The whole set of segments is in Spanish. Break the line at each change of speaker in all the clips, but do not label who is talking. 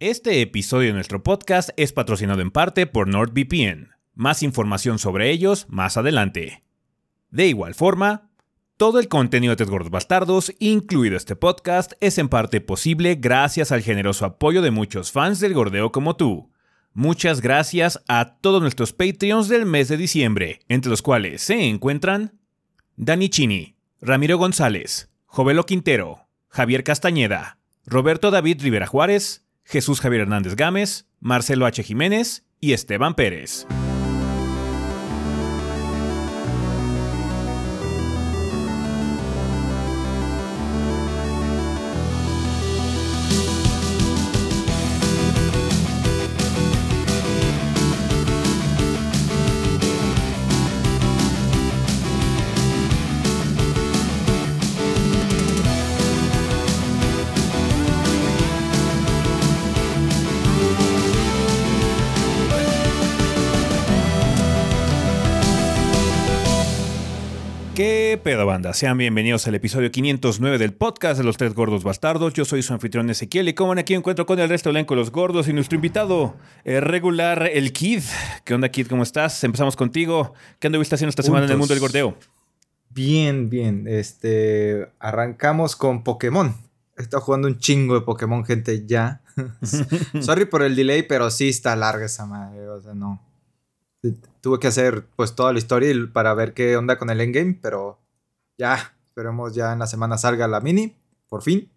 Este episodio de nuestro podcast es patrocinado en parte por NordVPN. Más información sobre ellos más adelante. De igual forma, todo el contenido de Gordos Bastardos, incluido este podcast, es en parte posible gracias al generoso apoyo de muchos fans del gordeo como tú. Muchas gracias a todos nuestros Patreons del mes de diciembre, entre los cuales se encuentran Dani Chini, Ramiro González, Jovelo Quintero, Javier Castañeda, Roberto David Rivera Juárez, Jesús Javier Hernández Gámez, Marcelo H. Jiménez y Esteban Pérez. ¿Qué pedo banda? Sean bienvenidos al episodio 509 del podcast de los tres gordos bastardos. Yo soy su anfitrión Ezequiel y como aquí encuentro con el resto elenco los gordos y nuestro invitado eh, regular, el Kid. ¿Qué onda Kid? ¿Cómo estás? Empezamos contigo. ¿Qué anduviste haciendo esta semana en el mundo del gordeo?
Bien, bien. Este, arrancamos con Pokémon. He estado jugando un chingo de Pokémon, gente, ya. Sorry por el delay, pero sí está larga esa madre. O sea, no. Tuve que hacer pues toda la historia para ver qué onda con el endgame, pero ya, esperemos ya en la semana salga la mini, por fin.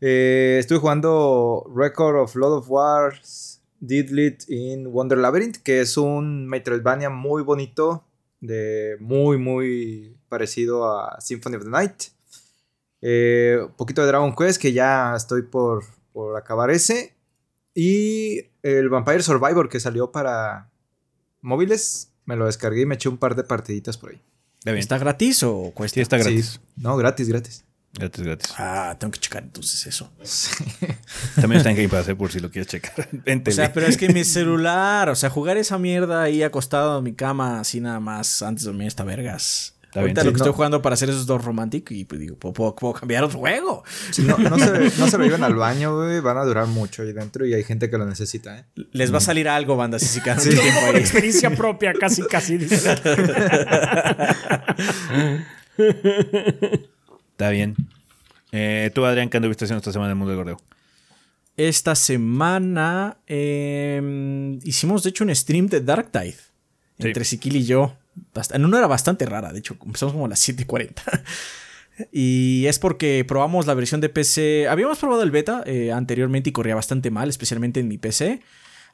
Eh, estuve jugando Record of Lord of Wars Lit in Wonder Labyrinth, que es un Metroidvania muy bonito, de muy, muy parecido a Symphony of the Night. Eh, un poquito de Dragon Quest, que ya estoy por, por acabar ese. Y el Vampire Survivor, que salió para móviles, me lo descargué y me eché un par de partiditas por ahí.
¿Está gratis o cuesta?
Sí, está gratis.
No, gratis, gratis.
Gratis, gratis.
Ah, tengo que checar entonces eso.
También está en Game Pass, eh, por si lo quieres checar.
o sea, pero es que mi celular, o sea, jugar esa mierda ahí acostado en mi cama, así nada más, antes de dormir, está vergas. Ahorita lo que estoy jugando para hacer esos dos románticos y pues digo, ¿puedo, cambiar otro juego?
no, no, se, no se lo llevan al baño, güey. Van a durar mucho ahí dentro y hay gente que lo necesita, ¿eh?
Les va a salir algo, banda, si se quedan sí. tiempo ahí.
experiencia propia, casi, casi. Está bien. Eh, tú, Adrián, ¿qué anduviste haciendo esta semana en el mundo del gordeo?
Esta semana eh, hicimos, de hecho, un stream de Dark Tide. Entre Siquil y yo en una era bastante rara, de hecho, empezamos como a las 7:40. y es porque probamos la versión de PC. Habíamos probado el beta eh, anteriormente y corría bastante mal, especialmente en mi PC.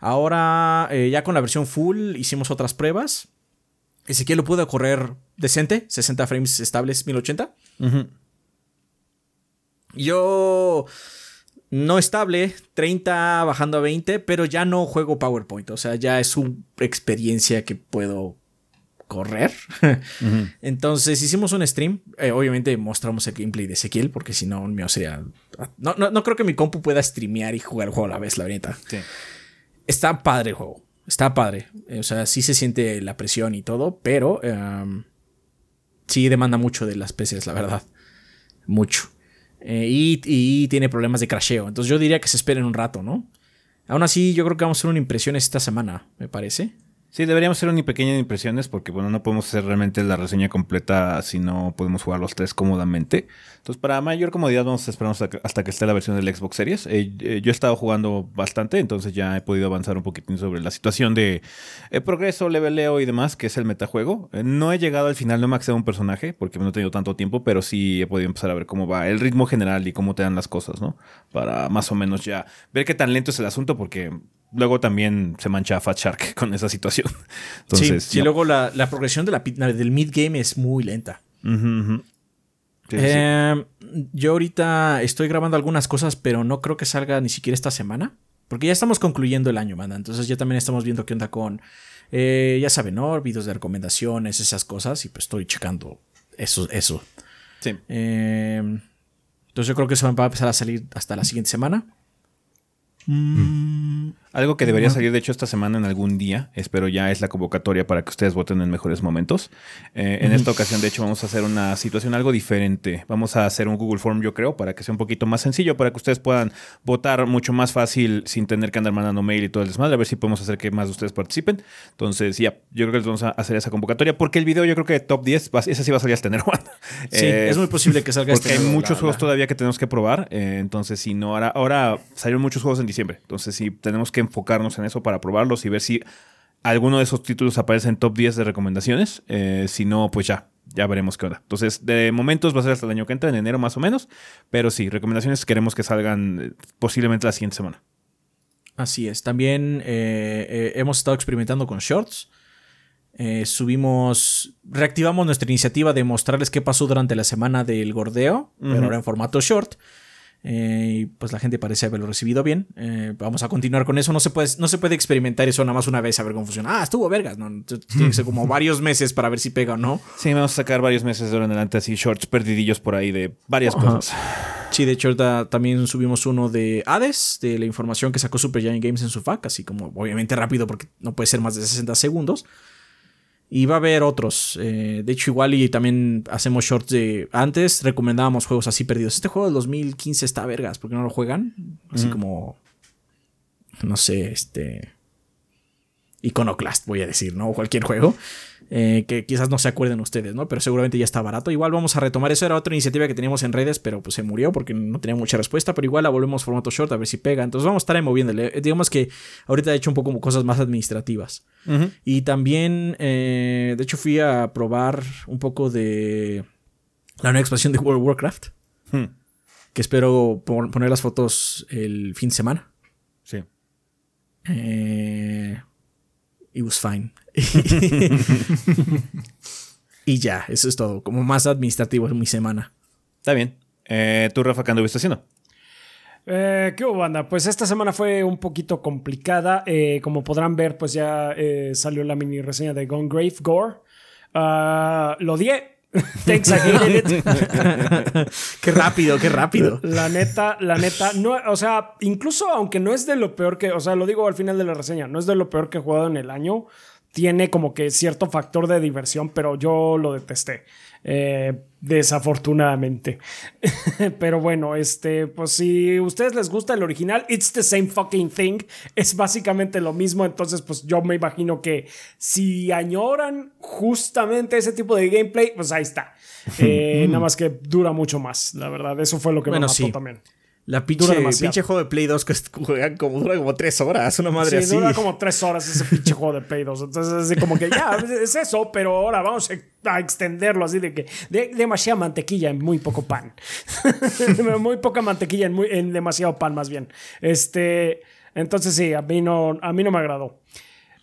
Ahora, eh, ya con la versión full, hicimos otras pruebas. Ezequiel lo pudo correr decente, 60 frames estables, 1080. Yo no estable, 30 bajando a 20, pero ya no juego PowerPoint. O sea, ya es una experiencia que puedo correr. Entonces hicimos un stream. Eh, obviamente mostramos el gameplay de Ezequiel, porque si no, mío sería. No, no, creo que mi compu pueda streamear y jugar el juego a la vez, la verdad. Está padre el juego. Está padre. Eh, o sea, sí se siente la presión y todo, pero em, sí demanda mucho de las PCs, la verdad. Mucho. Eh, y, y, tiene problemas de crasheo. Entonces yo diría que se esperen un rato, ¿no? Aún así, yo creo que vamos a hacer una impresión esta semana, me parece.
Sí, deberíamos hacer una pequeña impresiones porque, bueno, no podemos hacer realmente la reseña completa si no podemos jugar los tres cómodamente. Entonces, para mayor comodidad, vamos a esperar hasta que, esté la versión del Xbox Series. Eh, eh, yo he estado jugando bastante, entonces ya he podido avanzar un poquitín sobre la situación de eh, progreso, leveleo y demás, que es el metajuego. no he llegado al final, no me accedo a un personaje porque no he tenido tanto tiempo, pero sí he podido empezar a ver cómo va el ritmo general y cómo te dan las cosas, ¿no? Para más o menos ya ver qué tan lento es el asunto porque luego también se mancha a Fat Shark con esa situación.
Entonces, sí, luego la, progresión de la, del mid-game es muy lenta. Em, yo ahorita estoy grabando algunas cosas, pero no creo que salga ni siquiera esta semana. Porque ya estamos concluyendo el año, manda. Entonces ya también estamos viendo qué onda con, eh, ya saben, ¿no? Videos de recomendaciones, esas cosas. Y pues estoy checando eso. eso. Sí. Em, entonces yo creo que eso va a empezar a salir hasta la siguiente semana.
Mm. Algo que debería salir, de hecho, esta semana en algún día, espero ya, es la convocatoria para que ustedes voten en mejores momentos. Eh, en esta ocasión, de hecho, vamos a hacer una situación algo diferente. Vamos a hacer un Google Form, yo creo, para que sea un poquito más sencillo, para que ustedes puedan votar mucho más fácil sin tener que andar mandando mail y todo el desmadre. A ver si podemos hacer que más de ustedes participen. Entonces, ya, yo creo que les vamos a hacer esa convocatoria, porque el video yo creo que top 10, ese sí va a salir hasta enero.
sí, eh, es muy posible que salga
Porque este hay muchos juegos todavía que tenemos que probar. Eh, entonces, si no, ahora, ahora salieron muchos juegos en diciembre. Entonces, sí, tenemos que enfocarnos en eso para probarlos y ver si alguno de esos títulos aparece en top 10 de recomendaciones. Eh, si no, pues ya, ya veremos qué onda. Entonces, de momentos va a ser hasta el año que entra, en enero más o menos. Pero sí, recomendaciones queremos que salgan eh, posiblemente la siguiente semana.
Así es. También eh, hemos estado experimentando con shorts. subimos, reactivamos nuestra iniciativa de mostrarles qué pasó durante la semana del gordeo, pero ahora en formato short. Eh, y pues la gente parece haberlo recibido bien. Eh, vamos a continuar con eso. No se, puede, no se puede experimentar eso nada más una vez a ver cómo funciona. Ah, estuvo vergas. No, tiene que ser como varios meses para ver si pega o no.
Sí, vamos a sacar varios meses de ahora en adelante así shorts perdidillos por ahí de varias cosas.
Sí, de hecho también subimos uno de Hades, de la información que sacó Super Giant Games en su FAQ, así como obviamente rápido porque no puede ser más de 60 segundos. Y va a haber otros. Eh, de hecho, igual y también hacemos shorts de... Antes recomendábamos juegos así perdidos. Este juego del 2015 está vergas. ¿Por qué no lo juegan? Así como... No sé, este... Iconoclast, voy a decir, ¿no? O cualquier juego. Eh, que quizás no se acuerden ustedes, ¿no? Pero seguramente ya está barato. Igual vamos a retomar eso. Era otra iniciativa que teníamos en redes, pero pues se murió porque no tenía mucha respuesta. Pero igual la volvemos formato short a ver si pega. Entonces vamos a estar moviéndole. Eh, digamos que ahorita he hecho un poco cosas más administrativas. Y también, eh, de hecho, fui a probar un poco de la nueva expansión de World of Warcraft. Hmm. Que espero poner las fotos el fin de semana.
Sí.
Eh, it was fine. y ya, eso es todo. Como más administrativo en mi semana.
Está bien. Eh, ¿Tú, Rafa, qué anduviste haciendo?
Eh, ¿Qué hubo, banda? Pues esta semana fue un poquito complicada. Eh, como podrán ver, pues ya eh, salió la mini reseña de Gone Grave Gore. Ah, lo di.
It. qué rápido, qué rápido.
La neta, la neta, no, o sea, incluso aunque no es de lo peor que, o sea, lo digo al final de la reseña, no es de lo peor que he jugado en el año tiene como que cierto factor de diversión, pero yo lo detesté. Eh, desafortunadamente. pero bueno, este, pues si a ustedes les gusta el original, it's the same fucking thing. Es básicamente lo mismo. Entonces, pues yo me imagino que si añoran justamente ese tipo de gameplay, pues ahí está. Eh, nada más que dura mucho más, la verdad. Eso fue lo que me mató también.
La pinche, pinche juego de Play 2 que juegan como, dura como tres horas, una madre sí, así.
dura como tres horas ese pinche juego de Play 2. Entonces, es como que ya, es eso, pero ahora vamos a extenderlo así de que de, demasiada mantequilla en muy poco pan. muy poca mantequilla en, muy, en demasiado pan, más bien. Este, entonces sí, a mí no, a mí no me agradó.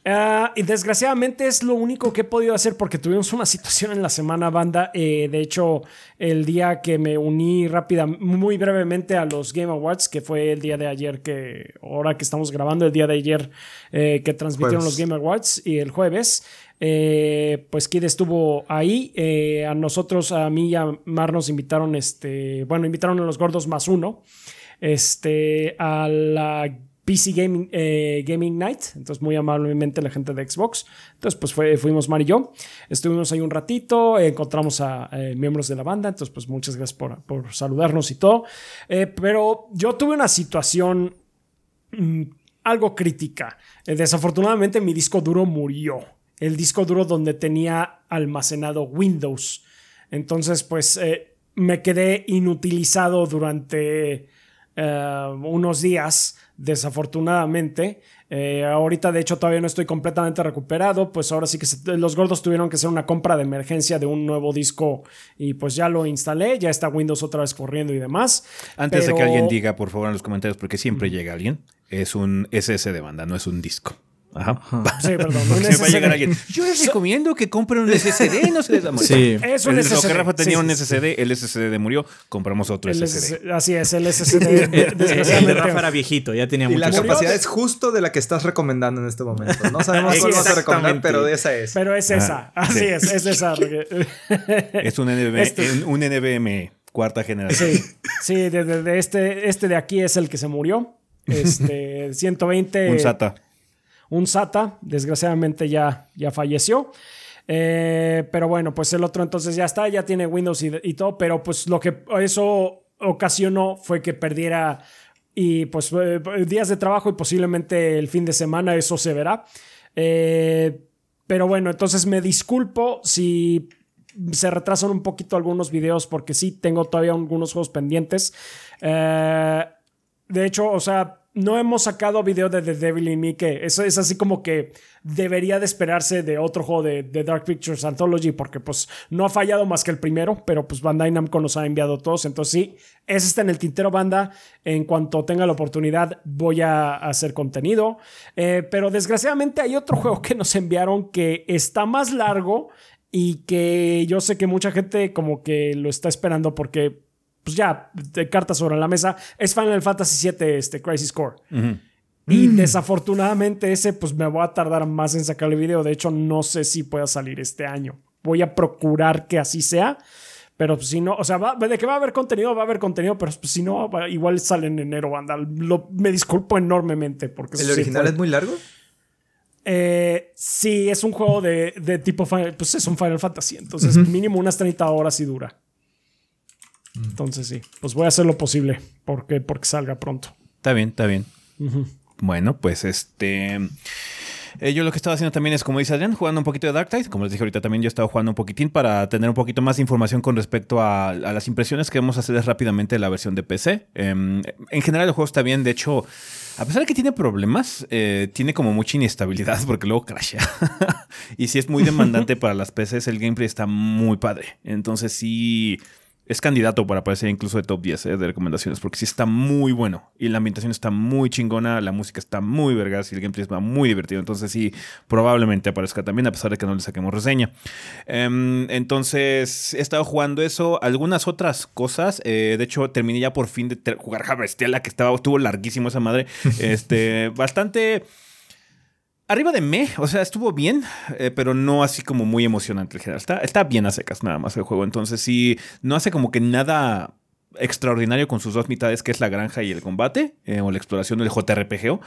Ah, y desgraciadamente es lo único que he podido hacer porque tuvimos una situación en la semana banda. Eh, de hecho, el día que me uní rápida, muy brevemente a los Game Awards, que fue el día de ayer, que ahora que estamos grabando, el día de ayer eh, que transmitieron los Game Awards y el jueves. Eh, pues Kid estuvo ahí. a nosotros, a mí y a Mar nos invitaron, este, bueno, invitaron a los gordos más uno, este, a la PC Gaming, eh, Gaming Night, entonces muy amablemente la gente de Xbox. Entonces pues fuimos Mar y yo, estuvimos ahí un ratito, encontramos a eh, miembros de la banda, entonces pues muchas gracias por, por saludarnos y todo. Eh, pero yo tuve una situación mm, algo crítica. desafortunadamente mi disco duro murió. El disco duro donde tenía almacenado Windows. Entonces pues me quedé inutilizado durante unos días desafortunadamente. Eh, ahorita, de hecho, todavía no estoy completamente recuperado. Pues ahora sí que los gordos tuvieron que hacer una compra de emergencia de un nuevo disco y pues ya lo instalé. Ya está Windows otra vez corriendo y demás.
Antes de que alguien diga, por favor, en los comentarios, porque siempre llega alguien, es un SS de banda, no es un disco. Ajá.
Sí, perdón.
va a llegar alguien. Yo les recomiendo que compren un SSD, no se les da Sí.
Es un SSD.
Lo que Rafa tenía un SSD, el SSD murió, compramos otro SSD.
Así es, el SSD. el
de Rafa era viejito, ya tenía mucho.
Y la capacidad es justo de la que estás recomendando en este momento. No sabemos cuál vas a recomendar, pero de esa es.
Pero es esa. Así es, es esa.
es un, NVMe, este un NVMe cuarta generación.
Sí, sí de, este, este de aquí es el que se murió. Este, 120.
Un SATA.
Un SATA, desgraciadamente ya, ya falleció. Eh, pero bueno, pues el otro entonces ya está, ya tiene Windows y, y todo, pero pues lo que eso ocasionó fue que perdiera y pues eh, días de trabajo y posiblemente el fin de semana, eso se verá. Eh, pero bueno, entonces me disculpo si se retrasan un poquito algunos videos porque sí tengo todavía algunos juegos pendientes. De hecho, o sea, no hemos sacado video de The Devil in Me, que eso es así como que debería de esperarse de otro juego de, Dark Pictures Anthology, porque pues no ha fallado más que el primero, pero pues Bandai Namco nos ha enviado todos, entonces sí, ese está en el tintero banda, en cuanto tenga la oportunidad voy a hacer contenido, eh, pero desgraciadamente hay otro juego que nos enviaron que está más largo y que yo sé que mucha gente como que lo está esperando porque pues ya, de cartas sobre la mesa, es Final Fantasy VII, este, Crisis Core. Y mm. desafortunadamente ese, pues me voy a tardar más en sacar el video. De hecho, no sé si pueda salir este año. Voy a procurar que así sea. Pero pues, si no, o sea, de que va a haber contenido, va a haber contenido, pero pues, si no, igual sale en enero, banda. me disculpo enormemente porque...
¿El original es muy largo?
Eh, sí, es un juego de, de tipo Final, pues es un Final Fantasy, entonces mínimo unas 30 horas y dura. Entonces sí, pues voy a hacer lo posible porque, porque salga pronto.
Está bien, está bien. Bueno, pues este... Eh, yo lo que estaba haciendo también es, como dice Adrián, jugando un poquito de Dark Tide. Como les dije ahorita, también yo estaba jugando un poquitín para tener un poquito más de información con respecto a, las impresiones que vamos a hacer rápidamente de la versión de PC. Em, en general, el juego está bien. De hecho, a pesar de que tiene problemas, eh, tiene como mucha inestabilidad porque luego crashea. y si es muy demandante para las PCs, el gameplay está muy padre. Entonces, sí es candidato para aparecer incluso de top 10 eh, de recomendaciones, porque sí está muy bueno. Y la ambientación está muy chingona, la música está muy vergas y el gameplay está muy divertido. Entonces sí, probablemente aparezca también, a pesar de que no le saquemos reseña. Em, entonces he estado jugando eso, algunas otras cosas. Eh, de hecho, terminé ya por fin de jugar Harvestella, que estaba, estuvo larguísimo esa madre. este, bastante arriba de me, o sea, estuvo bien, eh, pero no así como muy emocionante en general. Está, está bien a secas nada más el juego. Entonces, sí, no hace como que nada extraordinario con sus dos mitades, que es la granja y el combate, eh, o la exploración del JRPG.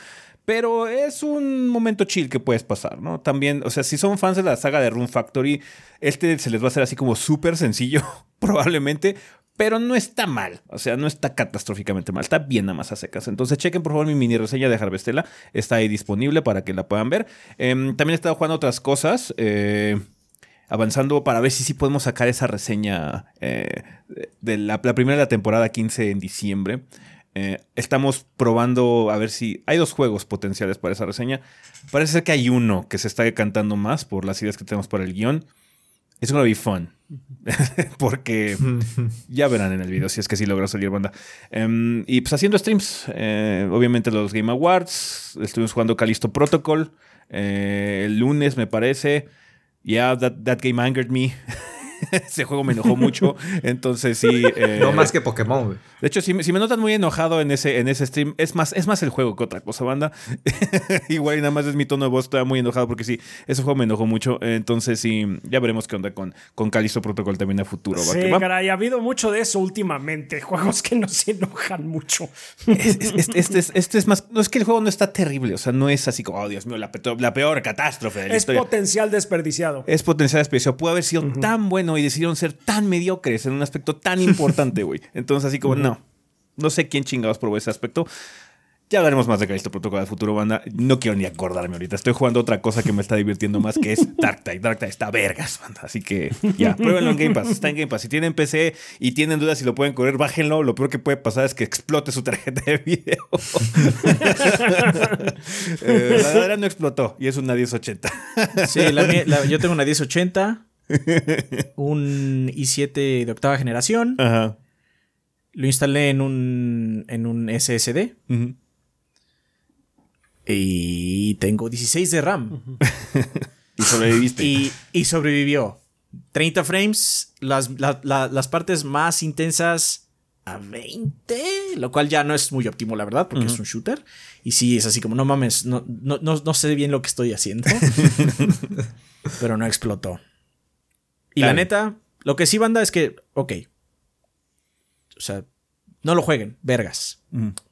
Pero es un momento chill que puedes pasar, ¿no? También, o sea, si son fans de la saga de Rune Factory, este se les va a hacer así como súper sencillo, probablemente, pero no está mal. O sea, no está catastróficamente mal. Está bien nada más a secas. Entonces, chequen por favor mi mini reseña de Harvestella. Está ahí disponible para que la puedan ver. Em, también he estado jugando otras cosas. Eh, avanzando para ver si sí podemos sacar esa reseña eh, de la, primera de la temporada 15 en diciembre. Eh, estamos probando a ver si hay dos juegos potenciales para esa reseña. Parece ser que hay uno que se está decantando más por las ideas que tenemos para el guion. Es gonna be fun. Porque ya verán en el video si es que sí logra salir banda. Em, y pues haciendo streams. Eh, obviamente los Game Awards. Estuvimos jugando Callisto Protocol. Eh, el lunes me parece. Yeah, that, that game angered me. Ese juego me enojó mucho. Entonces sí.
Eh, no más que Pokémon, güey.
De hecho, si, si, me notan muy enojado en ese, en ese stream, es más, es más el juego que otra cosa, banda. Igual y nada más es mi tono de voz, estoy muy enojado porque sí, ese juego me enojó mucho. Entonces sí, ya veremos qué onda con, con Callisto Protocol también a futuro.
Sí, caray, ha habido mucho de eso últimamente. Juegos que no se enojan mucho.
este, es, este, es, más. No es que el juego no está terrible. O sea, no es así como, oh Dios mío, la, peor catástrofe de la
es potencial desperdiciado.
Es potencial desperdiciado. Pudo haber sido tan bueno y decidieron ser tan mediocres en un aspecto tan importante, güey. Entonces, así como, no. No sé quién chingados probó ese aspecto. Ya hablaremos más de Callisto Protocol del futuro, banda. No quiero ni acordarme ahorita. Estoy jugando otra cosa que me está divirtiendo más, que es Dark Tide. Dark Tide está vergas, banda. Así que ya, pruébenlo en Game Pass. Está en Game Pass. Si tienen PC y tienen dudas si lo pueden correr, bájenlo. Lo peor que puede pasar es que explote su tarjeta de video. eh, la verdad no explotó y es una 1080.
sí, yo tengo una 1080 un i7 de octava generación. Lo instalé en un, en un SSD. Y tengo 16 de RAM.
y sobreviviste.
Y, sobrevivió. 30 frames, las, las partes más intensas a 20, lo cual ya no es muy óptimo, la verdad, porque es un shooter. Y sí, es así como, no mames, no, no, no sé bien lo que estoy haciendo. pero no explotó. Y la neta, lo que sí, banda, es que, ok. O sea, No lo jueguen, vergas.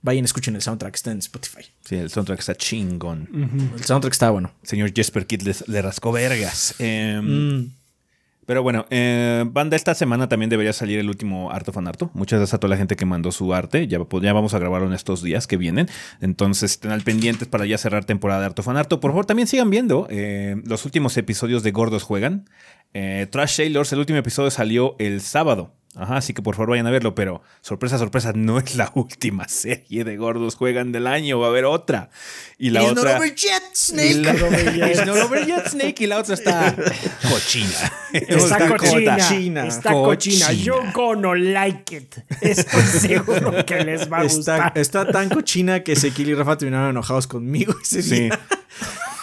Vayan, escuchen el soundtrack, está en Spotify.
Sí, el soundtrack está chingón.
El soundtrack está bueno.
Señor Jesper Kid les- le rascó vergas. Eh,
Mm.
Pero bueno, eh, banda, esta semana también debería salir el último Arte Fanarto. Muchas gracias a toda la gente que mandó su arte. Ya, pues, ya vamos a grabarlo en estos días que vienen. Entonces, estén al pendientes para ya cerrar temporada de Arte Fanarto. Por favor, también sigan viendo eh, los últimos episodios de Gordos Juegan. Eh, Trash Sailors, el último episodio salió el sábado. Ajá, así que por favor vayan a verlo, pero sorpresa, sorpresa, no es la última serie de Gordos Juegan del año, va a haber otra. Y la otra... Y la- It's not over yet, Snake. Y la otra está cochina.
Está cochina.
cochina.
Está cochina.
Cochina.
Yo gonna like it. Estoy seguro que les va a
Está,
gustar.
está tan cochina que Ezequiel y Rafa terminaron enojados conmigo ese
Sí.
día.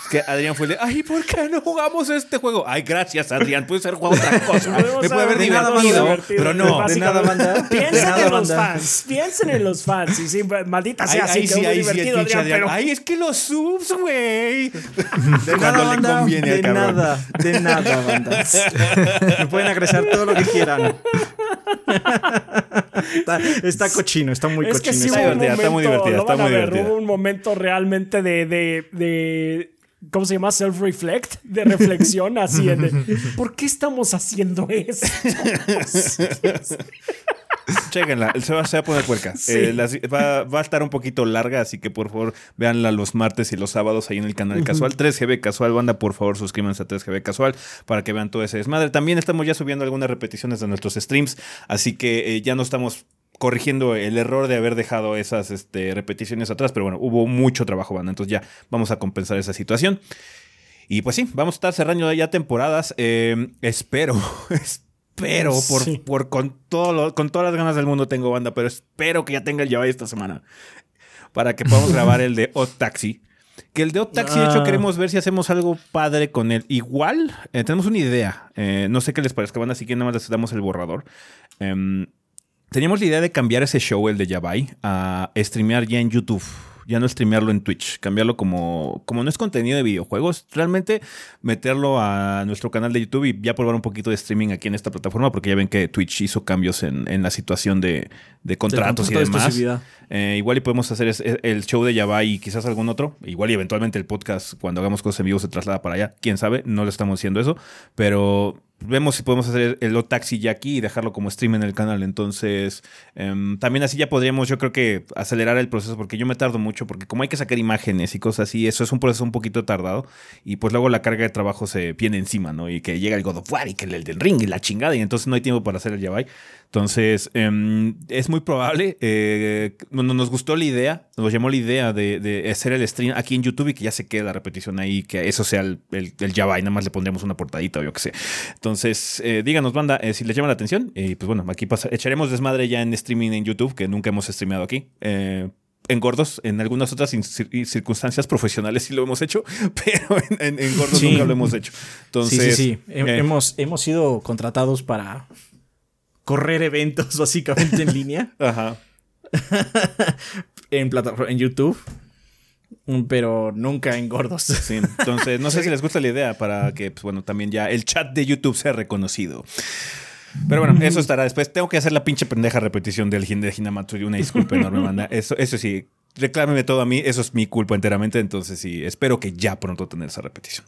Que Adrián fue de, ay, ¿por qué no jugamos este juego? Ay, gracias, Adrián. Puede ser jugado otra cosa. Me puede haber divertido, pero no.
De nada, banda.
Piensen
nada,
en los fans. Piensen en los fans. Y sí, maldita sea,
ay,
sí,
sí,
que
ay, sí,
divertido, Adrián,
Adrián.
pero...
Ay, es que los subs, güey.
De nada,
le
banda.
conviene
de
cabrón.
nada, de nada, banda. Me pueden agresar todo lo que quieran. Está, está cochino, está muy
Es que
cochino.
sí
Está
hubo un
divertida, está muy
momento,
divertida, está muy
ver,
divertida.
Hubo un momento realmente de, de, de ¿cómo se llama? Self-reflect, de reflexión, así en de, ¿por qué estamos haciendo eso?
Chéquenla, se va, se va a poner puerca.
Sí.
Eh, va, va a estar un poquito larga, así que por favor véanla los martes y los sábados ahí en el canal casual. 3GB Casual, banda, por favor suscríbanse a 3GB Casual para que vean todo ese desmadre. También estamos ya subiendo algunas repeticiones de nuestros streams, así que eh, ya no estamos corrigiendo el error de haber dejado esas este, repeticiones atrás, pero bueno, hubo mucho trabajo, banda, entonces ya vamos a compensar esa situación. Y pues sí, vamos a estar cerrando ya temporadas. Eh, espero, espero, por,
Sí.
por con, todo lo- con todas las ganas del mundo tengo banda, pero espero que ya tenga el Java esta semana. Para que podamos grabar el de Odd Taxi. Que el de Odd Taxi, de hecho,
Ah.
queremos ver si hacemos algo padre con él. Igual, eh, tenemos una idea. Eh, no sé qué les parezca, banda, así que nada más les damos el borrador. Em, teníamos la idea de cambiar ese show, el de Yabai, a streamear ya en YouTube. Ya no streamearlo en Twitch, cambiarlo como, como no es contenido de videojuegos, realmente meterlo a nuestro canal de YouTube y ya probar un poquito de streaming aquí en esta plataforma, porque ya ven que Twitch hizo cambios en, en la situación de, de contratos y
contrato
demás. Eh, igual y podemos hacer es- el show de Yabai y quizás algún otro. Igual y eventualmente el podcast, cuando hagamos cosas en vivo, se traslada para allá. Quién sabe, no le estamos haciendo eso. Pero vemos si podemos hacer el Odd Taxi ya aquí y dejarlo como stream en el canal. Entonces, em, también así ya podríamos, yo creo que acelerar el proceso, porque yo me tardo mucho, porque como hay que sacar imágenes y cosas así, eso es un proceso un poquito tardado. Y pues luego la carga de trabajo se viene encima, ¿no? Y que llega el God of War y que el del ring y la chingada, y entonces no hay tiempo para hacer el Yabai. Entonces, em, es muy probable. eh, no- no- nos gustó la idea, nos llamó la idea de, de hacer el stream aquí en YouTube y que ya se quede la repetición ahí, que eso sea el, el, el Java y nada más le pondremos una portadita o yo qué sé. Entonces, eh, díganos, banda, eh, si les llama la atención. Y pues bueno, aquí pasa, echaremos desmadre ya en streaming en YouTube, que nunca hemos streameado aquí. Eh, en gordos, en algunas otras cir- circunstancias profesionales sí lo hemos hecho, pero en, en- en gordos
Sí.
nunca lo hemos hecho. Entonces,
sí, sí, sí.
Eh,
hemos, hemos sido contratados para correr eventos básicamente en línea
Ajá.
en plataforma en YouTube, mm, pero nunca en gordos.
Sí, entonces no sé si les gusta la idea para que, pues bueno, también ya el chat de YouTube sea reconocido. Pero bueno, eso estará después. Tengo que hacer la pinche pendeja repetición del de Hinamatsuri. Una disculpa enorme, banda. Eso, eso sí, reclámeme todo a mí. Eso es mi culpa enteramente. Entonces sí, espero que ya pronto tener esa repetición.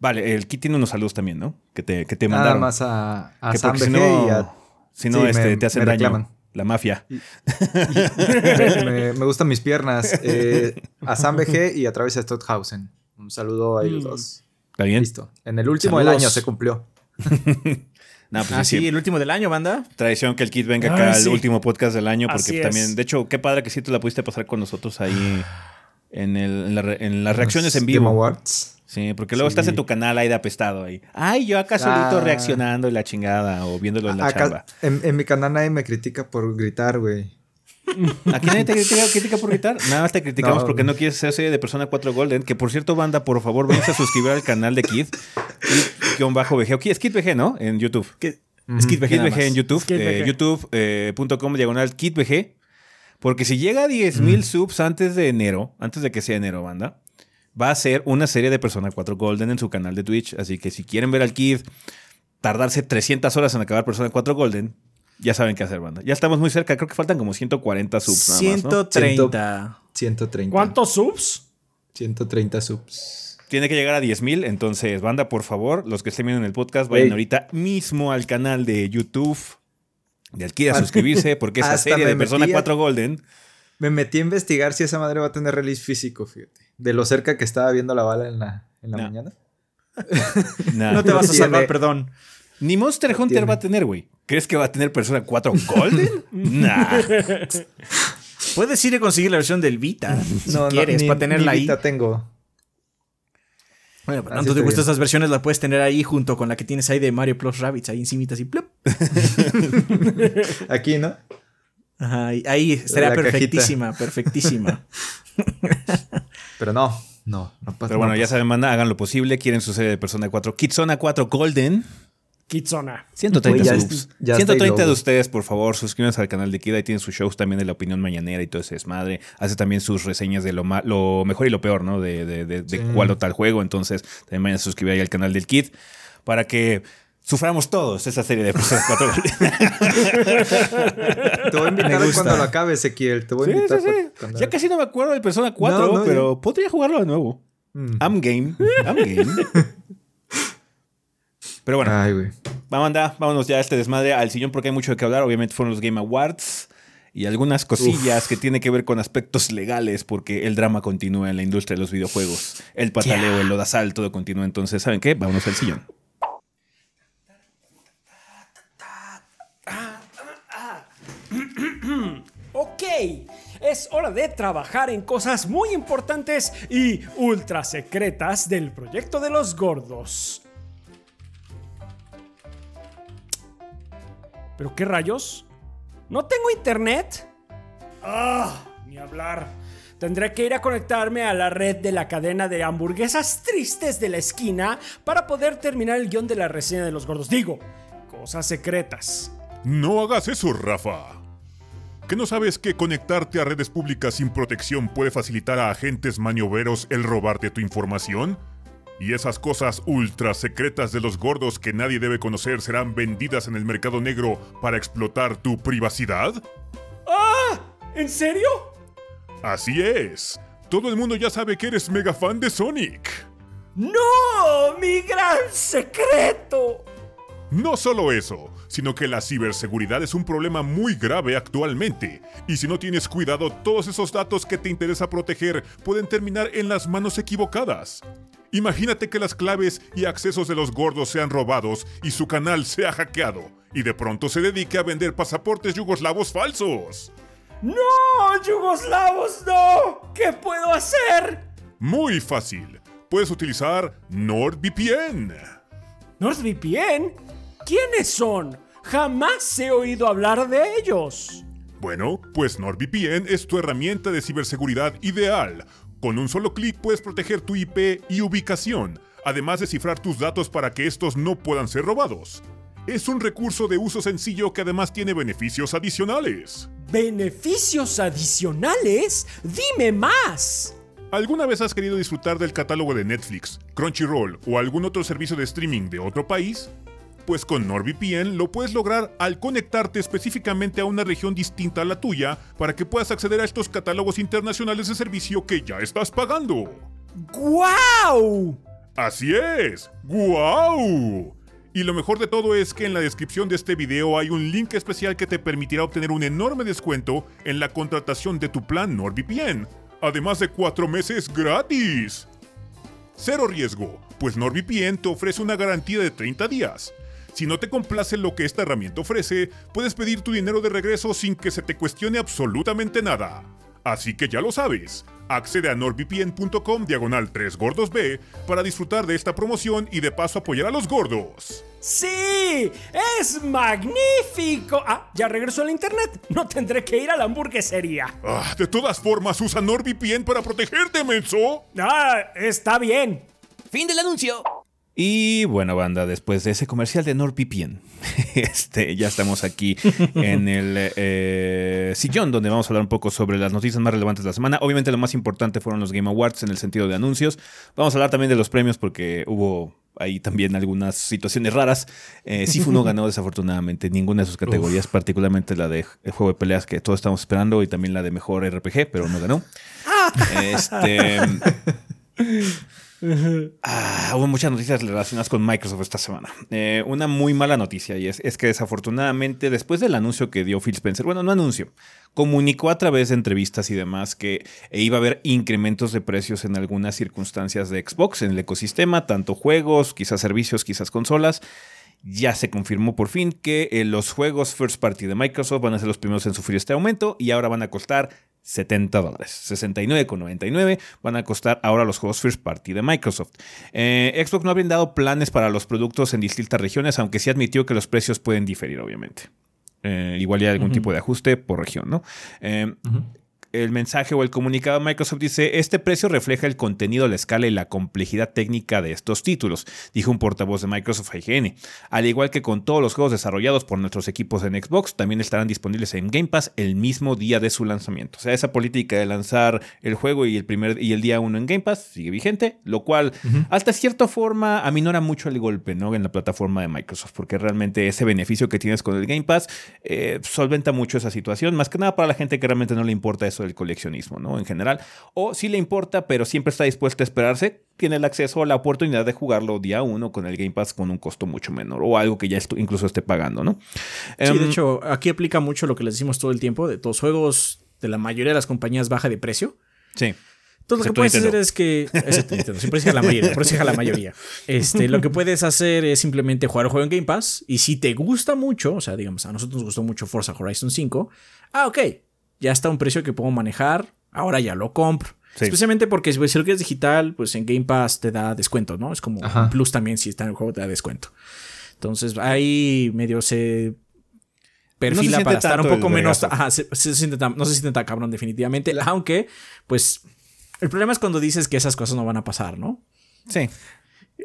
Vale, el Kit tiene unos saludos también, ¿no? Que te, que te
Nada
mandaron.
más a, a
que
Sam
porque si
BG
no,
y a...
si no
Sí,
este,
me-
te hacen
me
daño.
reclaman.
La mafia.
me, me- me gustan mis piernas. Eh, a Sam BG y a Travis Stockhausen. Un saludo a ellos
Mm.
dos.
¿Está bien?
Listo. En el último del año se cumplió.
No, pues
Ah,
sí,
sí, el último del año, banda.
tradición que el Kit venga
Ay,
acá al
sí.
último podcast del año, porque
Así es.
también, de hecho, qué padre que sí te la pudiste pasar con nosotros ahí en, el- en la en las reacciones en
Game
vivo.
Awards.
Sí, porque luego
Sí.
estás en tu canal ahí de apestado ahí. Ay, yo acá solito
Ah.
reaccionando y la chingada o viéndolo en la
Acá-
chamba.
en, en mi canal nadie me critica por gritar, güey.
¿Aquí nadie te critica, critica por gritar? Nada más te criticamos
No.
porque no quieres ser serie de Persona 4 Golden. Que por cierto, banda, por favor, váyanse a suscribir al canal de Kid. Kid bajo VG. Ok, es Kid VG, ¿no? En YouTube.
Ujú.
es Kid VG
Kid
nada
VG
más.
en YouTube.
Kid
eh, youtube.com diagonal Kid VG. Porque si llega a 10 mil subs antes de enero, antes de que sea enero, banda, va a ser una serie de Persona 4 Golden en su canal de Twitch. Así que si quieren ver al Kid tardarse 300 horas en acabar Persona 4 Golden, Ya saben qué hacer, banda. Ya estamos muy cerca. Creo que faltan como 140 subs. nada más, ¿no?
130.
130.
¿Cuántos subs?
130 subs.
Tiene que llegar a 10.000. Entonces, banda, por favor, los que estén viendo en el podcast, vayan
Ey.
ahorita mismo al canal de YouTube de Alquida a suscribirse porque esa
hasta
serie
me
de Persona
metí a-
4 Golden.
Me metí a investigar si esa madre va a tener release físico, fíjate. De lo cerca que estaba viendo la bala en la, en la
No.
mañana.
No te vas a salvar, perdón.
Ni Monster
No
Hunter
tiene.
va a tener, güey. ¿Crees que va a tener Persona 4 Golden? nah.
Puedes ir a conseguir la versión del Vita si
No, no,
quieres,
ni-
para tenerla ahí.
Vita tengo.
Bueno, pero tanto te gustan esas versiones, la puedes tener ahí junto con la que tienes ahí de Mario Plus Rabbids, ahí encimita así. plop.
Aquí, ¿no?
Ajá, ahí- estaría
cajita.
perfectísima, perfectísima.
Pero no, no, no pasa
Pero bueno,
no
ya
pasa.
saben, banda, hagan lo posible. Quieren su serie de Persona 4. Kitsona 4 Golden.
Kitsona.
130
Güey, ya
subs.
es- ya está
130 de ustedes, por favor, suscríbanse al canal de Kida. Ahí tienen sus shows también de la opinión mañanera y todo ese desmadre. Hace también sus reseñas de lo, ma- lo mejor y lo peor, ¿no? De, de, de, de
Sí.
cuál o tal juego. Entonces, también vayan a suscribir ahí al canal del Kid para que suframos todos esa serie de Persona 4 Golden.
Te voy a invitar cuando lo acabe, Ezequiel. Te voy a
Sí,
invitar.
sí, sí.
cu- cuando-
Ya casi no me acuerdo del Persona 4,
No, no,
pero podría jugarlo de nuevo.
Mm.
I'm game. I'm game. Pero bueno,
Ay, güey.
vamos, anda, vámonos ya a este desmadre al sillón porque hay mucho de qué hablar. Obviamente fueron los Game Awards y algunas cosillas que tienen que ver con aspectos legales porque el drama continúa en la industria de los videojuegos. El pataleo, el lodazal, todo continúa. Entonces, ¿saben qué? Vámonos al sillón.
Ok, es hora de trabajar en cosas muy importantes y ultra secretas del proyecto de los gordos. ¿Pero qué rayos? ¿No tengo internet? Ah, ni hablar. Tendré que ir a conectarme a la red de la cadena de hamburguesas tristes de la esquina para poder terminar el guion de la reseña de los gordos. Digo, cosas secretas.
No hagas eso, Rafa. ¿Que no sabes que conectarte a redes públicas sin protección puede facilitar a agentes maniobreros el robarte tu información? Y esas cosas ultra secretas de los gordos que nadie debe conocer serán vendidas en el mercado negro para explotar tu privacidad?
¡Ah! ¿En serio?
Así es. Todo el mundo ya sabe que eres mega fan de Sonic.
¡No! ¡Mi gran secreto!
No solo eso, sino que la ciberseguridad es un problema muy grave actualmente. Y si no tienes cuidado, todos esos datos que te interesa proteger pueden terminar en las manos equivocadas. Imagínate que las claves y accesos de los gordos sean robados y su canal sea hackeado, y de pronto se dedique a vender pasaportes yugoslavos falsos.
¡No! ¡Yugoslavos, no! ¿Qué puedo hacer?
Muy fácil. Puedes utilizar NordVPN.
¿NordVPN? ¿Quiénes son? Jamás he oído hablar de ellos.
Bueno, pues NordVPN es tu herramienta de ciberseguridad ideal. Con un solo clic puedes proteger tu IP y ubicación, además de cifrar tus datos para que estos no puedan ser robados. Es un recurso de uso sencillo que además tiene beneficios adicionales.
¿Beneficios adicionales? ¡Dime más!
¿Alguna vez has querido disfrutar del catálogo de Netflix, Crunchyroll o algún otro servicio de streaming de otro país? Pues con NordVPN lo puedes lograr al conectarte específicamente a una región distinta a la tuya para que puedas acceder a estos catálogos internacionales de servicio que ya estás pagando.
¡Guau!
Así es, ¡guau! Y lo mejor de todo es que en la descripción de este video hay un link especial que te permitirá obtener un enorme descuento en la contratación de tu plan NordVPN, además de 4 meses gratis. Cero riesgo, pues NordVPN te ofrece una garantía de 30 días. Si no te complace lo que esta herramienta ofrece, puedes pedir tu dinero de regreso sin que se te cuestione absolutamente nada. Así que ya lo sabes, accede a nordvpn.com diagonal 3 gordos B para disfrutar de esta promoción y de paso apoyar a los gordos.
¡Sí! ¡Es magnífico! Ah, ya regresó al internet. No tendré que ir a la hamburguesería.
Ah, de todas formas, usa NordVPN para protegerte, menso.
Ah, está bien.
Fin del anuncio. Y bueno, banda, después de ese comercial de NordVPN, este, ya estamos aquí en el eh, sillón donde vamos a hablar un poco sobre las noticias más relevantes de la semana. Obviamente lo más importante fueron los Game Awards en el sentido de anuncios. Vamos a hablar también de los premios porque hubo hay también algunas situaciones raras. Eh, Sifu no ganó desafortunadamente ninguna de sus categorías, particularmente la de el juego de peleas que todos estamos esperando y también la de mejor RPG, pero no ganó. este... Ah, hubo muchas noticias relacionadas con Microsoft esta semana. Eh, una muy mala noticia y es, que desafortunadamente después del anuncio que dio Phil Spencer, bueno, no anuncio, comunicó a través de entrevistas y demás que iba a haber incrementos de precios en algunas circunstancias de Xbox en el ecosistema, tanto juegos, quizás servicios, quizás consolas. Ya se confirmó por fin que eh, los juegos first party de Microsoft van a ser los primeros en sufrir este aumento y ahora van a costar 70 dólares. 69,99 van a costar ahora los juegos first party de Microsoft. Eh, Xbox no ha brindado planes para los productos en distintas regiones, aunque sí admitió que los precios pueden diferir, obviamente. Eh, igual hay algún uh -huh. tipo de ajuste por región, ¿no? Eh, uh -huh el mensaje o el comunicado de Microsoft dice, este precio refleja el contenido, la escala y la complejidad técnica de estos títulos, dijo un portavoz de Microsoft IGN. Al igual que con todos los juegos desarrollados por nuestros equipos en Xbox, también estarán disponibles en Game Pass el mismo día de su lanzamiento. O sea, esa política de lanzar el juego y el primer y el día uno en Game Pass sigue vigente, lo cual uh -huh. hasta cierta forma aminora mucho el golpe ¿no? en la plataforma de Microsoft, porque realmente ese beneficio que tienes con el Game Pass eh, solventa mucho esa situación, más que nada para la gente que realmente no le importa eso del coleccionismo, ¿no? En general. O si le importa, pero siempre está dispuesto a esperarse, tiene el acceso a la oportunidad de jugarlo día uno con el Game Pass con un costo mucho menor o algo que ya incluso esté pagando, ¿no?
Sí, um, de hecho, aquí aplica mucho lo que les decimos todo el tiempo, de los juegos de la mayoría de las compañías baja de precio.
Sí.
Entonces, lo que puedes Nintendo. hacer es que. Excepto Nintendo, siempre deja la mayoría. Deja la mayoría. Este, lo que puedes hacer es simplemente jugar el juego en Game Pass. Y si te gusta mucho, o sea, digamos, a nosotros nos gustó mucho Forza Horizon 5. Ah, ok ya está a un precio que puedo manejar, ahora ya lo compro. Sí. Especialmente porque si lo quieres digital, pues en Game Pass te da descuento, ¿no? Es como Ajá. un plus también si está en el juego te da descuento. Entonces ahí medio se perfila no para estar un poco menos... Ajá, se, se siente tan, no se siente tan cabrón definitivamente, aunque pues el problema es cuando dices que esas cosas no van a pasar, ¿no?
Sí.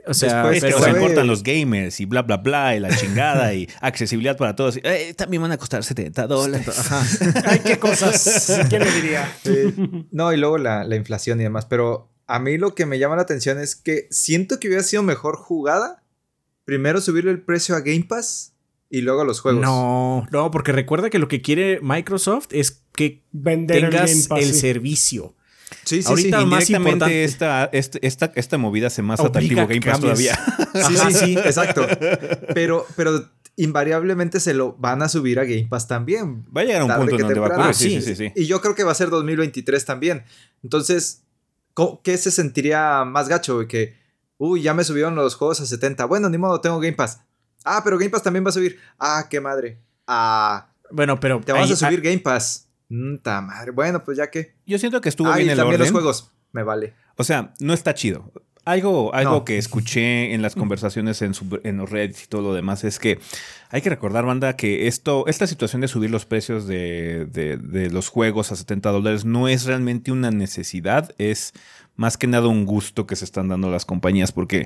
O sea, Después, pero se importan los gamers y bla, bla, bla, y la chingada y accesibilidad para todos. Eh, también van a costar 70 dólares.
Ay, qué cosas. ¿Quién le diría?
No, y luego la, la, inflación y demás. Pero a mí lo que me llama la atención es que siento que hubiera sido mejor jugada primero subirle el precio a Game Pass y luego a los juegos.
No, no, porque recuerda que lo que quiere Microsoft es que
Vender
tengas
el,
el,
Game Pass, sí.
servicio.
Sí, sí, Ahorita sí. más importante esta, esta, esta, esta movida hace más atractivo Game Pass todavía.
Sí, sí, sí, exacto. Pero, pero invariablemente se lo van a subir a Game Pass también.
Va a llegar a un punto donde temprano. va a ocurrir.
Sí, sí, sí, Y yo creo que va a ser 2023 también. Entonces, ¿qué se sentiría más gacho? Que, uy, ya me subieron los juegos a 70. Bueno, ni modo, tengo Game Pass. Ah, pero Game Pass también va a subir. Ah, qué madre. Ah.
Bueno, pero.
Te ahí, a subir Game Pass. Ta madre. Bueno, pues ya que.
Yo siento que estuvo
ah,
bien
y
el
también
orden.
los juegos. Me vale.
O sea, no está chido. Algo, algo no. que escuché en las conversaciones en, su, en, los Reddits y todo lo demás es que hay que recordar, banda, que esto, esta situación de subir los precios de, de, de los juegos a 70 dólares no es realmente una necesidad, es más que nada un gusto que se están dando las compañías porque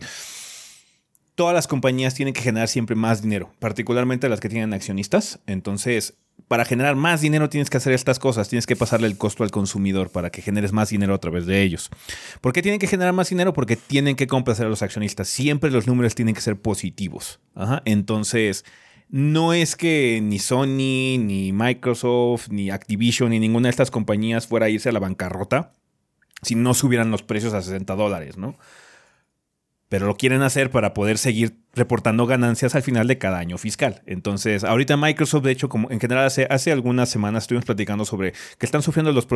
todas las compañías tienen que generar siempre más dinero, particularmente las que tienen accionistas. Entonces, para generar más dinero tienes que hacer estas cosas, tienes que pasarle el costo al consumidor para que generes más dinero a través de ellos. ¿Por qué tienen que generar más dinero? Porque tienen que complacer a los accionistas. Siempre los números tienen que ser positivos. Entonces, no es que ni Sony, ni Microsoft, ni Activision, ni ninguna de estas compañías fuera a irse a la bancarrota si no subieran los precios a 60 dólares, ¿no? Pero lo quieren hacer para poder seguir reportando ganancias al final de cada año fiscal. Entonces, ahorita Microsoft, de hecho, como en general hace, hace algunas semanas estuvimos platicando sobre que están sufriendo los,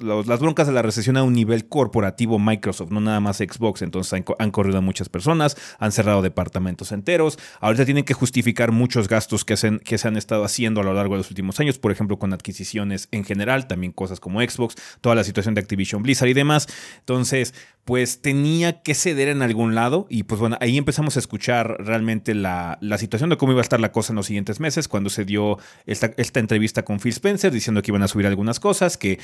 las broncas de la recesión a un nivel corporativo Microsoft, no nada más Xbox. Entonces han, corrido a muchas personas, han cerrado departamentos enteros. Ahorita tienen que justificar muchos gastos que, hacen, que se han estado haciendo a lo largo de los últimos años, por ejemplo, con adquisiciones en general, también cosas como Xbox, toda la situación de Activision Blizzard y demás. Entonces, pues tenía que ceder en algún lado y pues bueno, ahí empezamos a escuchar realmente la, la, situación de cómo iba a estar la cosa en los siguientes meses, cuando se dio esta, esta entrevista con Phil Spencer diciendo que iban a subir algunas cosas, que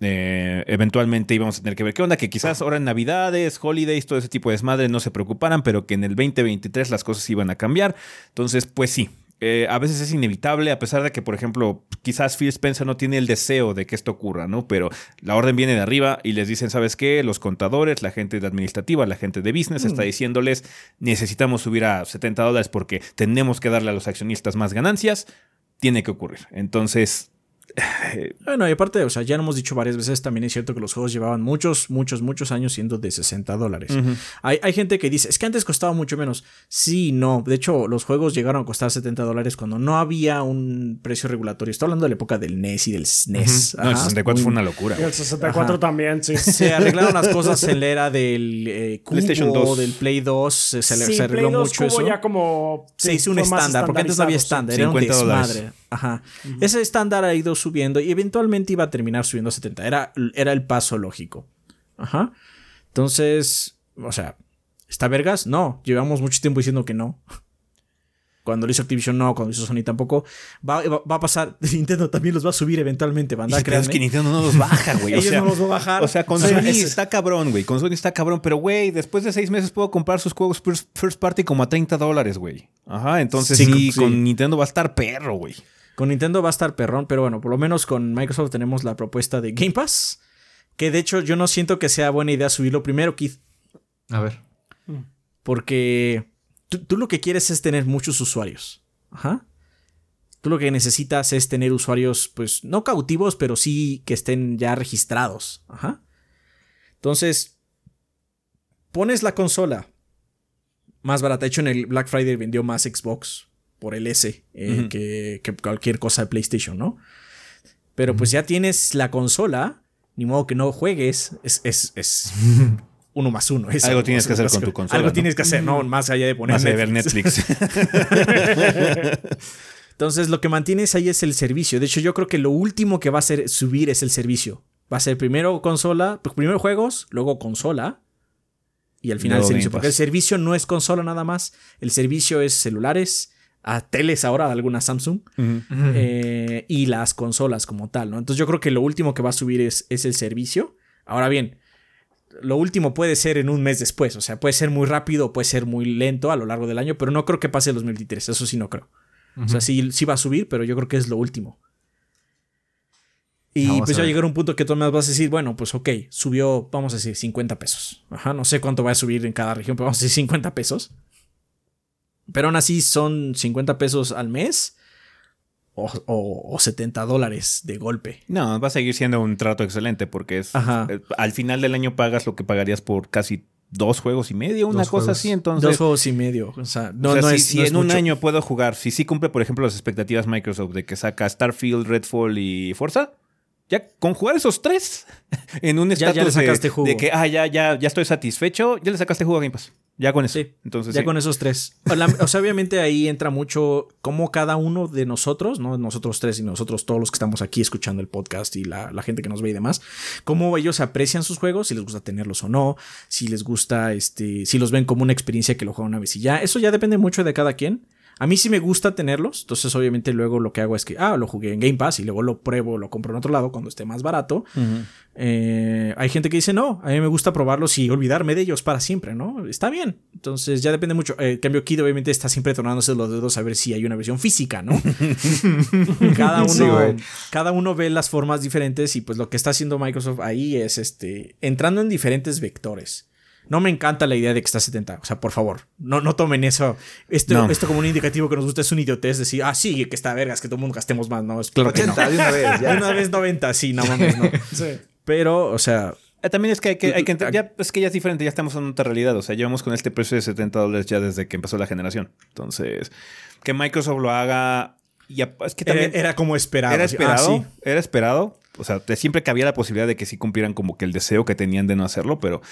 eh, eventualmente íbamos a tener que ver qué onda, que quizás ahora en Navidades, Holidays, todo ese tipo de desmadre no se preocuparan, pero que en el 2023 las cosas iban a cambiar. Entonces, pues sí, Eh, a veces es inevitable, a pesar de que, por ejemplo, quizás Phil Spencer no tiene el deseo de que esto ocurra, ¿no? Pero la orden viene de arriba y les dicen, ¿sabes qué? Los contadores, la gente de administrativa, la gente de business está diciéndoles, necesitamos subir a 70 dólares porque tenemos que darle a los accionistas más ganancias. Tiene que ocurrir. Entonces,
Bueno, y aparte, o sea, ya lo hemos dicho varias veces, también es cierto que los juegos llevaban muchos, muchos, muchos años siendo de 60 dólares. hay, hay gente que dice, es que antes costaba mucho menos. Sí, no. De hecho, los juegos llegaron a costar 70 dólares cuando no había un precio regulatorio. Estoy hablando de la época del NES y del SNES.
no, el
Ajá,
64
muy-
fue una locura.
Y el 64 también, sí.
Se arreglaron las cosas en la era del eh, Cubo,
PlayStation 2.
del Play 2. Se, se,
Sí,
se arregló
Play 2
mucho
Cubo
eso.
ya como...
se hizo un estándar, porque antes no había estándar, era un
50 dólares.
Ajá. Ese estándar ha ido subiendo y eventualmente iba a terminar subiendo a 70. Era, era el paso lógico. Ajá. Entonces, o sea, ¿está vergas? No. Llevamos mucho tiempo diciendo que no. Cuando lo hizo Activision, no. Cuando lo hizo Sony, tampoco. Va, va- va a pasar. Nintendo también los va a subir eventualmente, banda.
pedo es que Nintendo no los baja, güey. O
Ellos
sea,
no los va a bajar.
O sea, con
O sea,
Sony está cabrón, güey. Con Sony está cabrón. Pero, güey, después de seis meses puedo comprar sus juegos first, party como a 30 dólares, güey. Ajá, entonces
Sí,
sí,
sí.
con Nintendo va a estar perro, güey.
Con Nintendo va a estar perrón, pero bueno, por lo menos con Microsoft tenemos la propuesta de Game Pass. Que de hecho yo no siento que sea buena idea subirlo primero, Keith.
A ver.
Porque tú, tú lo que quieres es tener muchos usuarios. Ajá. Tú lo que necesitas es tener usuarios, pues, no cautivos, pero sí que estén ya registrados. Ajá. Entonces, pones la consola más barata. De hecho, en el Black Friday vendió más Xbox por el S eh, que, que cualquier cosa de PlayStation, ¿no? Pero pues ya tienes la consola, ni modo que no juegues, es, es, es uno más uno. es
Algo tienes que hacer con tu consola,
Algo
¿no?
tienes que hacer, no más allá de poner
Más de ver
Netflix.
Netflix.
Entonces, lo que mantienes ahí es el servicio. De hecho, yo creo que lo último que va a ser subir es el servicio. Va a ser primero consola, pues, primero juegos, luego consola. Y al final el servicio. Porque el servicio no es consola nada más. El servicio es celulares, a teles ahora, algunas Samsung. Eh, y las consolas como tal, ¿no? Entonces yo creo que lo último que va a subir es, es el servicio. Ahora bien, lo último puede ser en un mes después, o sea, puede ser muy rápido o puede ser muy lento a lo largo del año, pero no creo que pase el 2023, eso sí no creo. O sea, sí, sí va a subir, pero yo creo que es lo último. Y
Vamos
pues
a
ya llegar a un punto que tú me vas a decir, bueno, pues ok, subió, vamos a decir, 50 pesos. Ajá, no sé cuánto va a subir en cada región, pero vamos a decir 50 pesos. Pero aún así son 50 pesos al mes o, o- o 70 dólares de golpe.
No, va a seguir siendo un trato excelente porque es
Ajá.
eh, al final del año pagas lo que pagarías por casi dos juegos y medio, una
Dos
cosa
juegos.
así. Entonces,
Dos juegos y medio. O sea, no,
o sea,
no
si,
es,
si
no es
en un
mucho.
año puedo jugar, si sí cumple, por ejemplo, las expectativas Microsoft de que saca Starfield, Redfall y Forza, ya con jugar esos tres en un estatus de- de, que ah, ya, ya, ya estoy satisfecho, ya le sacaste jugo a Game Pass. Ya con eso.
Sí,
Entonces,
ya
sí.
con esos tres. O, sea, obviamente ahí entra mucho cómo cada uno de nosotros, no nosotros tres, sino nosotros todos los que estamos aquí escuchando el podcast y la, la gente que nos ve y demás, cómo ellos aprecian sus juegos, si les gusta tenerlos o no, si les gusta, este, si los ven como una experiencia que lo juegan una vez y ya. Eso ya depende mucho de cada quien. A mí sí me gusta tenerlos, entonces obviamente luego lo que hago es que, ah, lo jugué en Game Pass y luego lo pruebo, lo compro en otro lado cuando esté más barato. Eh, hay gente que dice, no, a mí me gusta probarlos y olvidarme de ellos para siempre, ¿no? Está bien. Entonces ya depende mucho. Eh, cambio, Kid obviamente está siempre tronándose los dedos a ver si hay una versión física, ¿no? cada, uno, cada uno ve las formas diferentes y pues lo que está haciendo Microsoft ahí es este, entrando en diferentes vectores. No me encanta la idea de que está a 70. O sea, por favor, no, no tomen eso. Esto,
No.
esto como un indicativo que nos gusta es un idiotez. Decir, ah, sí, que está vergas, que todo el mundo gastemos más. No, es claro que no.
80 de una vez,
De
ya.
una vez 90, sí, no mames, no.
Sí.
Pero, o sea,
Eh, También es que hay que, hay que ent- ya, es que ya es diferente, ya estamos en otra realidad. O sea, llevamos con este precio de 70 dólares ya desde que empezó la generación. Entonces, que Microsoft lo haga. Y a- es que
era,
también.
era como esperado.
Era esperado,
ah, sí.
era esperado. O sea, de siempre que había la posibilidad de que sí cumplieran como que el deseo que tenían de no hacerlo, pero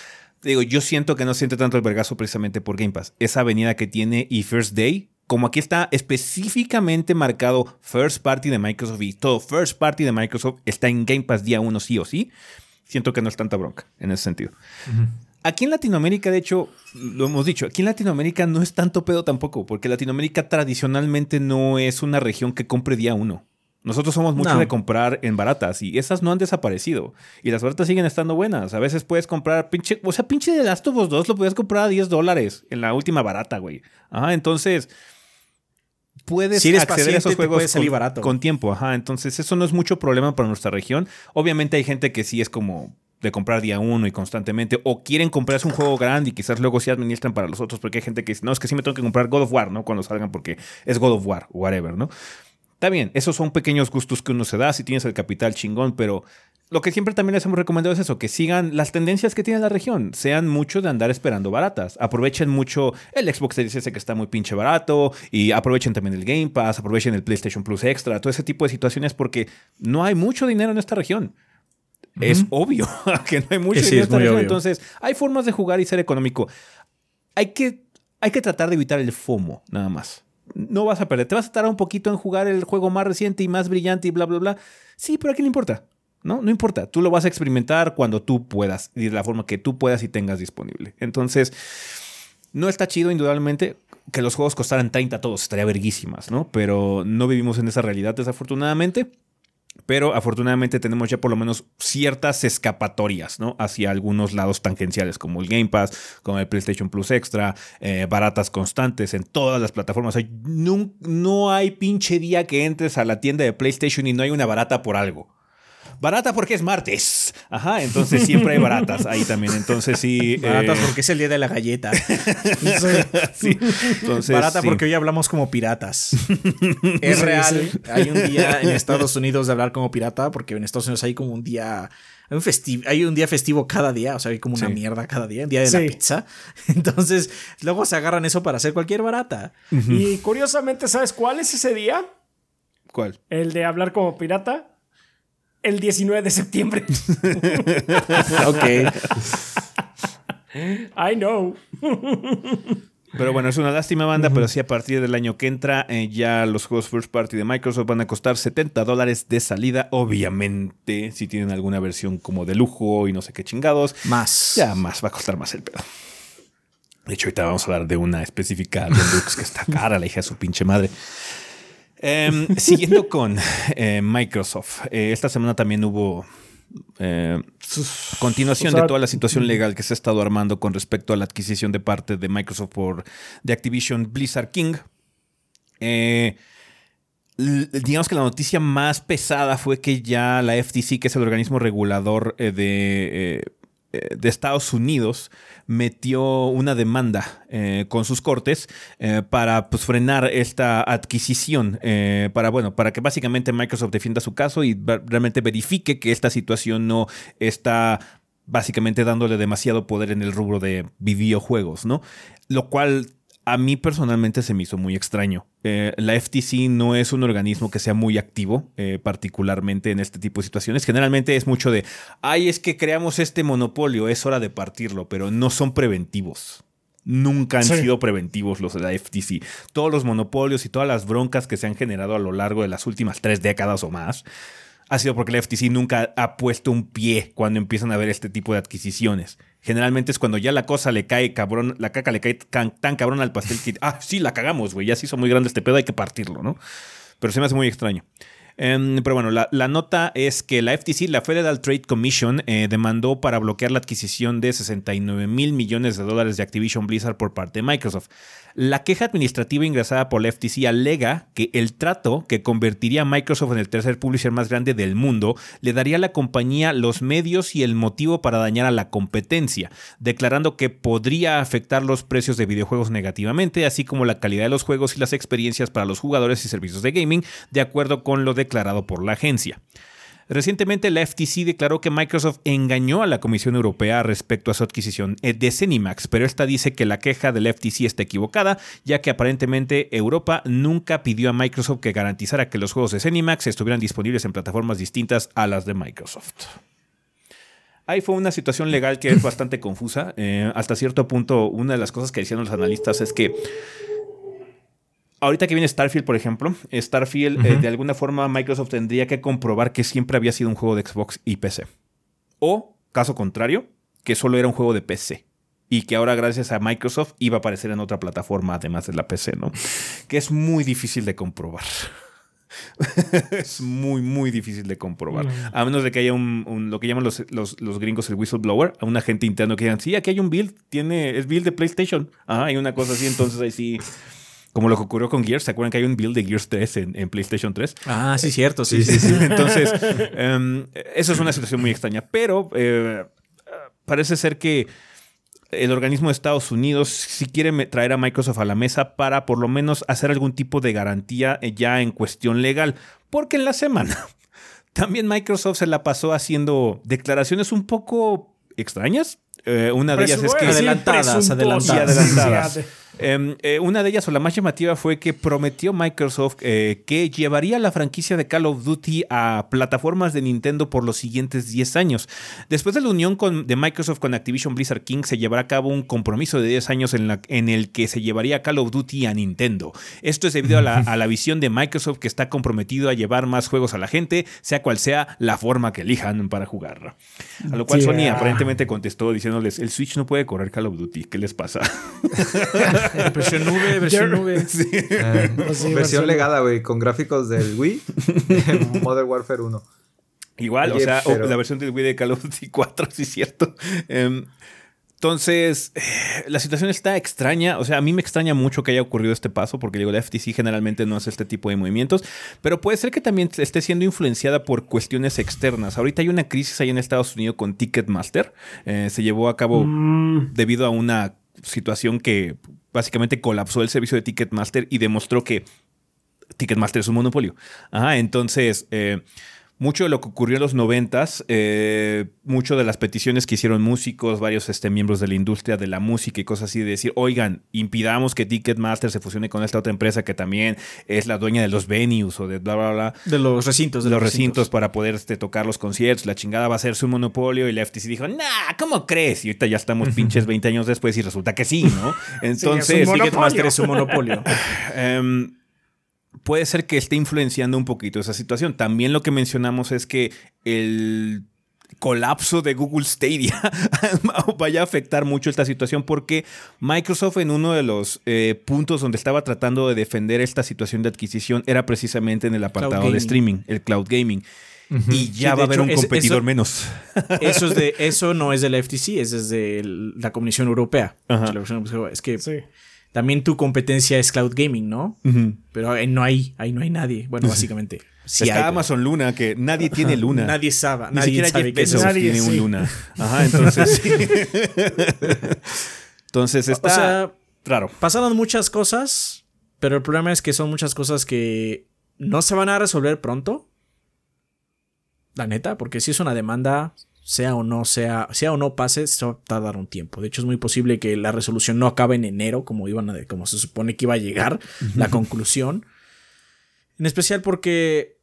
digo, yo siento que no siente tanto el vergazo precisamente por Game Pass. Esa avenida que tiene y First Day, como aquí está específicamente marcado First Party de Microsoft y todo First Party de Microsoft está en Game Pass día uno sí o sí, siento que no es tanta bronca en ese sentido. Aquí en Latinoamérica, de hecho, lo hemos dicho, aquí en Latinoamérica no es tanto pedo tampoco, porque Latinoamérica tradicionalmente no es una región que compre día uno. Nosotros somos mucho
No.
de comprar en baratas y esas no han desaparecido. Y las baratas siguen estando buenas. A veces puedes comprar pinche, o sea, pinche de Last of Us 2 lo puedes comprar a 10 dólares en la última barata, güey. Ajá, entonces puedes
Si eres
acceder a
paciente,
esos
te
juegos
puede salir
con,
barato.
con tiempo. Ajá, entonces eso no es mucho problema para nuestra región. Obviamente hay gente que sí es como de comprar día uno y constantemente, o quieren comprarse un juego grande y quizás luego sí administran para los otros, porque hay gente que dice, no, es que sí me tengo que comprar God of War, ¿no? Cuando salgan, porque es God of War, whatever, ¿no? Está bien, esos son pequeños gustos que uno se da si tienes el capital chingón, pero lo que siempre también les hemos recomendado es eso, que sigan las tendencias que tiene la región, sean mucho de andar esperando baratas, aprovechen mucho el Xbox Series S que está muy pinche barato y aprovechen también el Game Pass, aprovechen el PlayStation Plus Extra, todo ese tipo de situaciones porque no hay mucho dinero en esta región. Es obvio que no hay mucho
Sí,
dinero en
es
esta región,
obvio.
entonces hay formas de jugar y ser económico. Hay que, hay que tratar de evitar el FOMO, nada más. No vas a perder. Te vas a tardar un poquito en jugar el juego más reciente y más brillante y bla, bla, bla. Sí, pero ¿a le importa? No, no importa. Tú lo vas a experimentar cuando tú puedas y de la forma que tú puedas y tengas disponible. Entonces, no está chido, indudablemente, que los juegos costaran 30 todos. Estaría verguísimas, ¿no? Pero no vivimos en esa realidad, desafortunadamente. Pero afortunadamente tenemos ya por lo menos ciertas escapatorias, ¿no? Hacia algunos lados tangenciales, como el Game Pass, como el PlayStation Plus Extra, eh, baratas constantes en todas las plataformas. No, no hay pinche día que entres a la tienda de PlayStation y no hay una barata por algo. Barata porque es martes. Ajá, entonces siempre hay baratas ahí también. Entonces sí.
Baratas
eh,
porque es el día de la galleta.
sí. Entonces,
Barata
sí.
porque hoy hablamos como piratas. es real. Hay un día en Estados Unidos de hablar como pirata, porque en Estados Unidos hay como un día. Hay un, festi- hay un día festivo cada día, o sea, hay como una
Sí.
mierda cada día, el día de
Sí.
la pizza. Entonces, luego se agarran eso para hacer cualquier barata.
Y curiosamente, ¿sabes cuál es ese día?
¿Cuál?
El de hablar como pirata. El 19 de septiembre.
ok.
I know.
Pero bueno, es una lástima banda, pero sí a partir del año que entra eh, ya los juegos first party de Microsoft van a costar 70 dólares de salida. Obviamente, si tienen alguna versión como de lujo y no sé qué chingados,
Más.
ya más va a costar más el pedo. De hecho, ahorita vamos a hablar de una específica Deluxe que está cara, la hija de su pinche madre. Em, siguiendo con eh, Microsoft, eh, esta semana también hubo eh, continuación
O sea,
de toda la situación legal que se ha estado armando con respecto a la adquisición de parte de Microsoft por de Activision Blizzard King. Digamos que la noticia más pesada fue que ya la FTC, que es el organismo regulador de, de Estados Unidos, metió una demanda eh, con sus cortes eh, para pues, frenar esta adquisición, eh, para, bueno, para que básicamente Microsoft defienda su caso y realmente verifique que esta situación no está básicamente dándole demasiado poder en el rubro de videojuegos, ¿no? Lo cual a mí personalmente se me hizo muy extraño. Eh, la FTC no es un organismo que sea muy activo, eh, particularmente en este tipo de situaciones. Generalmente es mucho de, ay, es que creamos este monopolio, es hora de partirlo, pero no son preventivos. Nunca han
Sí.
sido preventivos los de la FTC. Todos los monopolios y todas las broncas que se han generado a lo largo de las últimas tres décadas o más ha sido porque la FTC nunca ha puesto un pie cuando empiezan a haber este tipo de adquisiciones. Generalmente es cuando ya la cosa le cae cabrón, la caca le cae tan, cabrón al pastel que, ah, sí, la cagamos, güey, ya se hizo muy grande este pedo, hay que partirlo, ¿no? Pero se me hace muy extraño. Em, pero bueno, la, la nota es que la FTC, la Federal Trade Commission, eh, demandó para bloquear la adquisición de 69 mil millones de dólares de Activision Blizzard por parte de Microsoft. La queja administrativa ingresada por la FTC alega que el trato que convertiría a Microsoft en el tercer publisher más grande del mundo le daría a la compañía los medios y el motivo para dañar a la competencia, declarando que podría afectar los precios de videojuegos negativamente, así como la calidad de los juegos y las experiencias para los jugadores y servicios de gaming, de acuerdo con lo declarado por la agencia. Recientemente la FTC declaró que Microsoft engañó a la Comisión Europea respecto a su adquisición eh, de Zenimax, pero esta dice que la queja del FTC está equivocada, ya que aparentemente Europa nunca pidió a Microsoft que garantizara que los juegos de Zenimax estuvieran disponibles en plataformas distintas a las de Microsoft. Ahí fue una situación legal que es bastante confusa. Eh, hasta cierto punto, una de las cosas que decían los analistas es que ahorita que viene Starfield, por ejemplo, Starfield, eh, de alguna forma Microsoft tendría que comprobar que siempre había sido un juego de Xbox y PC. O, caso contrario, que solo era un juego de PC. Y que ahora, gracias a Microsoft, iba a aparecer en otra plataforma además de la PC, ¿no? Que es muy difícil de comprobar. es muy, muy difícil de comprobar. A menos de que haya un, un- lo que llaman los, los- los gringos el whistleblower, a un agente interno que digan, sí, aquí hay un build, tiene, es build de PlayStation. Ah, hay una cosa así, entonces ahí sí. Como lo que ocurrió con Gears. ¿Se acuerdan que hay un build de Gears 3 en, en PlayStation 3?
Ah, sí, cierto. Sí, sí, sí.
Entonces, em, eso es una situación muy extraña. Pero eh, parece ser que el organismo de Estados Unidos sí quiere traer a Microsoft a la mesa para por lo menos hacer algún tipo de garantía eh, ya en cuestión legal. Porque en la semana también Microsoft se la pasó haciendo declaraciones un poco extrañas. Eh, una de ellas es que...
Presu- Adelantadas,
presuntuosas.
adelantadas.
Sí, adelantadas. Em, eh, una de ellas, o la más llamativa, fue que prometió Microsoft eh, que llevaría la franquicia de Call of Duty a plataformas de Nintendo por los siguientes 10 años. Después de la unión con- de Microsoft con Activision Blizzard King, se llevará a cabo un compromiso de 10 años en, la- en el que se llevaría Call of Duty a Nintendo. Esto es debido a la, a la visión de Microsoft que está comprometido a llevar más juegos a la gente, sea cual sea la forma que elijan para jugar. A lo cual Sony
ah.
aparentemente contestó diciéndoles, el Switch no puede correr Call of Duty, ¿qué les pasa?
Versión nube, versión.
Eh,
Pues sí,
versión
versión-
legada, güey, con gráficos del Wii. Modern Warfare 1.
Igual, o sea,
pero-
la versión del Wii de Call of Duty 4, sí es cierto. Em, entonces, eh, la situación está extraña. O sea, a mí me extraña mucho que haya ocurrido este paso, porque digo, la FTC generalmente no hace este tipo de movimientos, pero puede ser que también esté siendo influenciada por cuestiones externas. Ahorita hay una crisis ahí en Estados Unidos con Ticketmaster. Eh, se llevó a cabo
Mm,
debido a una situación que básicamente colapsó el servicio de Ticketmaster y demostró que Ticketmaster es un monopolio. Ajá, entonces, eh, mucho de lo que ocurrió en los noventas, eh, mucho de las peticiones que hicieron músicos, varios este, miembros de la industria de la música y cosas así, de decir, oigan, impidamos que Ticketmaster se fusione con esta otra empresa que también es la dueña de los venues o de bla, bla, bla
De los recintos.
de los recintos para poder este, tocar los conciertos. La chingada va a ser su monopolio. Y la FTC dijo, nah, ¿cómo crees? Y ahorita ya estamos pinches 20 años después y resulta que sí, ¿no? Entonces.
Ticketmaster es un monopolio.
em, puede ser que esté influenciando un poquito esa situación. También lo que mencionamos es que el colapso de Google Stadia vaya a afectar mucho esta situación porque Microsoft en uno de los eh, puntos donde estaba tratando de defender esta situación de adquisición era precisamente en el apartado de streaming, el cloud gaming. Y ya
Sí,
va a haber
hecho,
un competidor
eso-
menos.
Eso, es de, eso no es de la FTC, es desde el- la Comisión Europea.
Ajá.
La Comisión Europea, Es que
sí.
También tu competencia es cloud gaming, ¿no? Pero ahí no hay, ahí no hay nadie. Bueno, básicamente. Sí
Está
hay, pero
Amazon Luna, que nadie tiene Luna.
Nadie sabe,
Ni
nadie
siquiera
sabe
Bezos
eso.
Nadie,
tiene un. Luna. Ajá, entonces sí. entonces está
O sea,
raro.
pasaron muchas cosas, pero el problema es que son muchas cosas que no se van a resolver pronto. La neta, porque si es una demanda, sea o no sea, sea o no pase, se va a tardar un tiempo. De hecho, es muy posible que la resolución no acabe en enero, como iban a, como se supone que iba a llegar la conclusión. En especial porque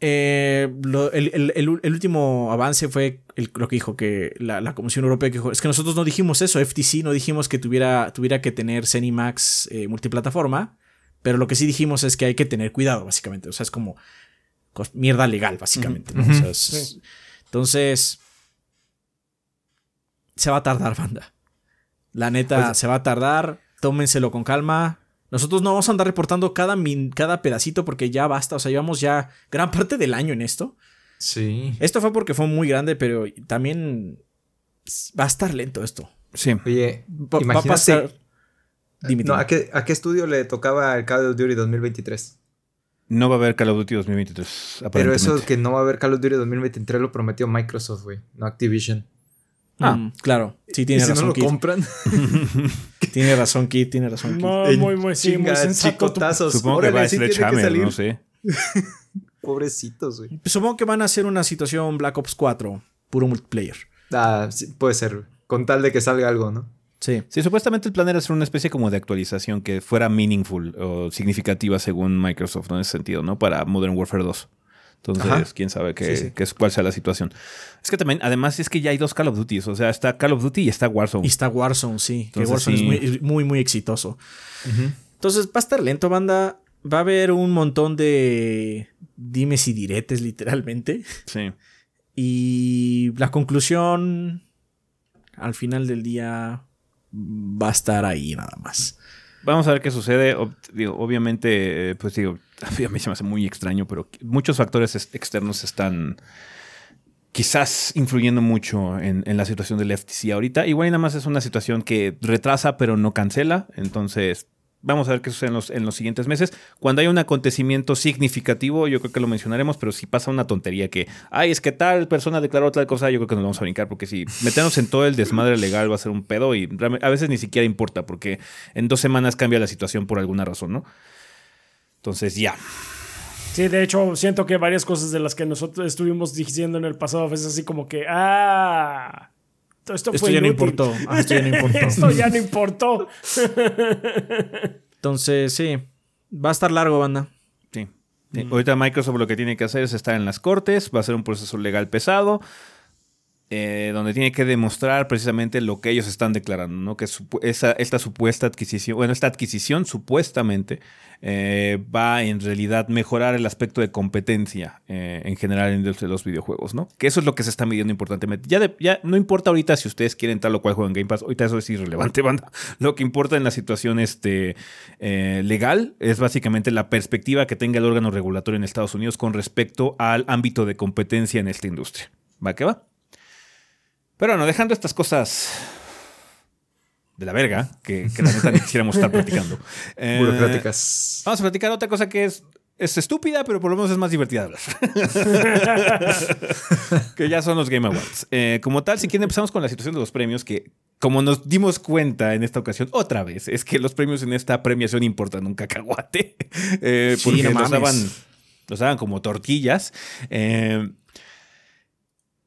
eh, lo- el, el- el- el último avance fue el- lo que dijo que la, la Comisión Europea que dijo, es que nosotros no dijimos eso, FTC no dijimos que tuviera, tuviera que tener Cenimax eh, multiplataforma, pero lo que sí dijimos es que hay que tener cuidado, básicamente. O sea, es como mierda legal, básicamente. ¿no? O sea, es-
Sí.
Entonces, se va a tardar, banda. La neta,
Pues-
se va a tardar. Tómenselo con calma. Nosotros no vamos a andar reportando cada, min- cada pedacito porque ya basta. O sea, llevamos ya gran parte del año en esto.
Sí.
Esto fue porque fue muy grande, pero también va a estar lento esto.
Sí.
Oye,
Va, va a
imagínate.
pasar. Dime,
No,
dime.
¿a, qué, ¿A qué estudio le tocaba el Call of Duty 2023?
No va a haber Call of Duty 2023.
Pero
Aparentemente.
eso que no va a haber Call of Duty 2023 lo prometió Microsoft, güey, no Activision.
Ah.
Mm, claro. Sí, tiene
¿Y si
razón,
no lo
Kid.
compran?
Tiene razón, Kid. Tiene razón, Kid.
Muy, muy, muy, sí, muy
Chinga,
sensato. tu-
chicotazos.
Supongo que va a
sí
no sé.
Pobrecitos, güey.
Supongo que van a hacer una situación Black Ops 4, puro multiplayer.
Ah, sí, puede ser. Con tal de que salga algo, ¿no?
Sí.
Sí, supuestamente el plan era hacer una especie como de actualización que fuera meaningful o significativa según Microsoft, ¿no? En ese sentido, ¿no? Para Modern Warfare 2. Entonces,
Ajá.
quién sabe qué,
Sí, sí.
qué es, cuál sea la situación. Es que también, además, es que ya hay dos Call of Duty. O sea, está Call of Duty y está Warzone.
Y está Warzone, sí. que Warzone
sí.
es muy, muy, muy exitoso. Entonces va a estar lento, banda. Va a haber un montón de dimes y diretes, literalmente.
Sí.
Y la conclusión, al final del día, va a estar ahí nada más.
Vamos a ver qué sucede. Obviamente, eh, pues digo, a mí se me hace muy extraño, pero muchos factores ex- externos están quizás influyendo mucho en, en la situación del FTC ahorita. Igual y nada más es una situación que retrasa, pero no cancela. Entonces, Vamos a ver qué sucede en los, en los siguientes meses. Cuando hay un acontecimiento significativo, yo creo que lo mencionaremos, pero si pasa una tontería que, ay, es que tal persona declaró tal cosa, yo creo que nos vamos a brincar, porque si meternos en todo el desmadre legal va a ser un pedo y a veces ni siquiera importa, porque en dos semanas cambia la situación por alguna razón, ¿no? Entonces, ya.
Sí, de hecho, siento que varias cosas de las que nosotros estuvimos diciendo en el pasado, a veces así como que, ah, esto, fue
ya no importó. Ah, esto ya no importó.
esto ya no importó.
Entonces, sí, va a estar largo, banda.
Sí. Ahorita Microsoft lo que tiene que hacer es estar en las cortes, va a ser un proceso legal pesado. Eh, donde tiene que demostrar precisamente lo que ellos están declarando, ¿no? Que esta supuesta adquisición, bueno, esta adquisición supuestamente eh, va en realidad mejorar el aspecto de competencia eh, en general en los videojuegos, ¿no? Que eso es lo que se está midiendo importantemente. Ya, no importa ahorita si ustedes quieren tal o cual juego en Game Pass, ahorita eso es irrelevante, banda. Lo que importa en la situación este, legal es básicamente la perspectiva que tenga el órgano regulatorio en Estados Unidos con respecto al ámbito de competencia en esta industria. ¿Va que va? Pero bueno, dejando estas cosas de la verga, que, la neta ni quisiéramos estar platicando.
Eh, Burocráticas.
Vamos a platicar otra cosa que es, es estúpida, pero por lo menos es más divertida de hablar. que ya son los Game Awards. Eh, como tal, si quieren empezamos con la situación de los premios, que como nos dimos cuenta en esta ocasión, otra vez, es que los premios en esta premiación importan un cacahuate. Eh, porque los daban, los daban como tortillas. Eh,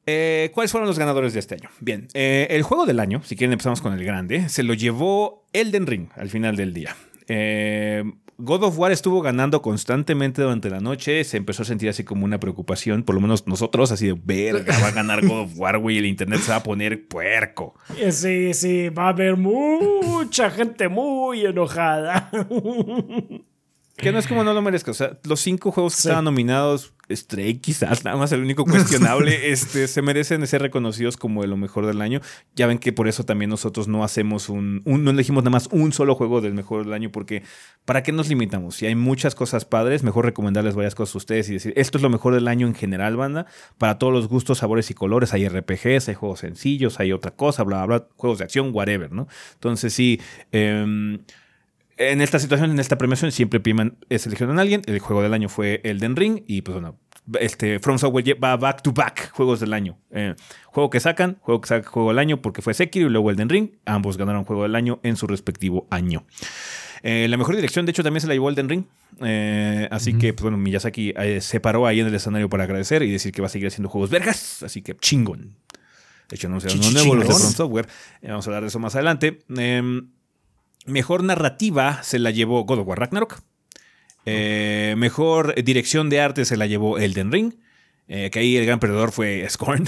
eh, ¿Cuáles fueron los ganadores de este año? Bien, eh, el juego del año, si quieren empezamos con el grande, se lo llevó Elden Ring al final del día. Eh, God of War estuvo ganando constantemente durante la noche, se empezó a sentir así como una preocupación, por lo menos nosotros, así de, verga, va a ganar God of War, güey, el internet se va a poner puerco.
Sí, sí, va a haber mucha gente muy enojada.
Que no es como no lo merezca. O sea, los cinco juegos que estaban nominados, Stray quizás, nada más el único cuestionable, este, se merecen ser reconocidos como de lo mejor del año. Ya ven que por eso también nosotros no hacemos un, no elegimos nada más un solo juego del mejor del año, porque ¿para qué nos limitamos? Si hay muchas cosas padres, mejor recomendarles varias cosas a ustedes y decir, esto es lo mejor del año en general, banda, para todos los gustos, sabores y colores. Hay RPGs, hay juegos sencillos, hay otra cosa, bla, bla, bla, juegos de acción, whatever, ¿no? Entonces sí, eh, en esta situación, en esta premiación, siempre priman, seleccionan a alguien. El juego del año fue Elden Ring. Y pues bueno, este, From Software va back to back juegos del año. Eh, juego que sacan, juego que saca juego del año porque fue Sekiro y luego Elden Ring. Ambos ganaron juego del año en su respectivo año. Eh, la mejor dirección, de hecho, también se la llevó Elden Ring. Eh, así que, pues bueno, Miyazaki se paró ahí en el escenario para agradecer y decir que va a seguir haciendo juegos vergas. Así que chingón. De hecho, no no nuevo los de From Software. vamos a hablar de eso más adelante. Eh, Mejor narrativa se la llevó God of War Ragnarok. Eh, mejor dirección de arte se la llevó Elden Ring. Eh, que ahí el gran perdedor fue Scorn.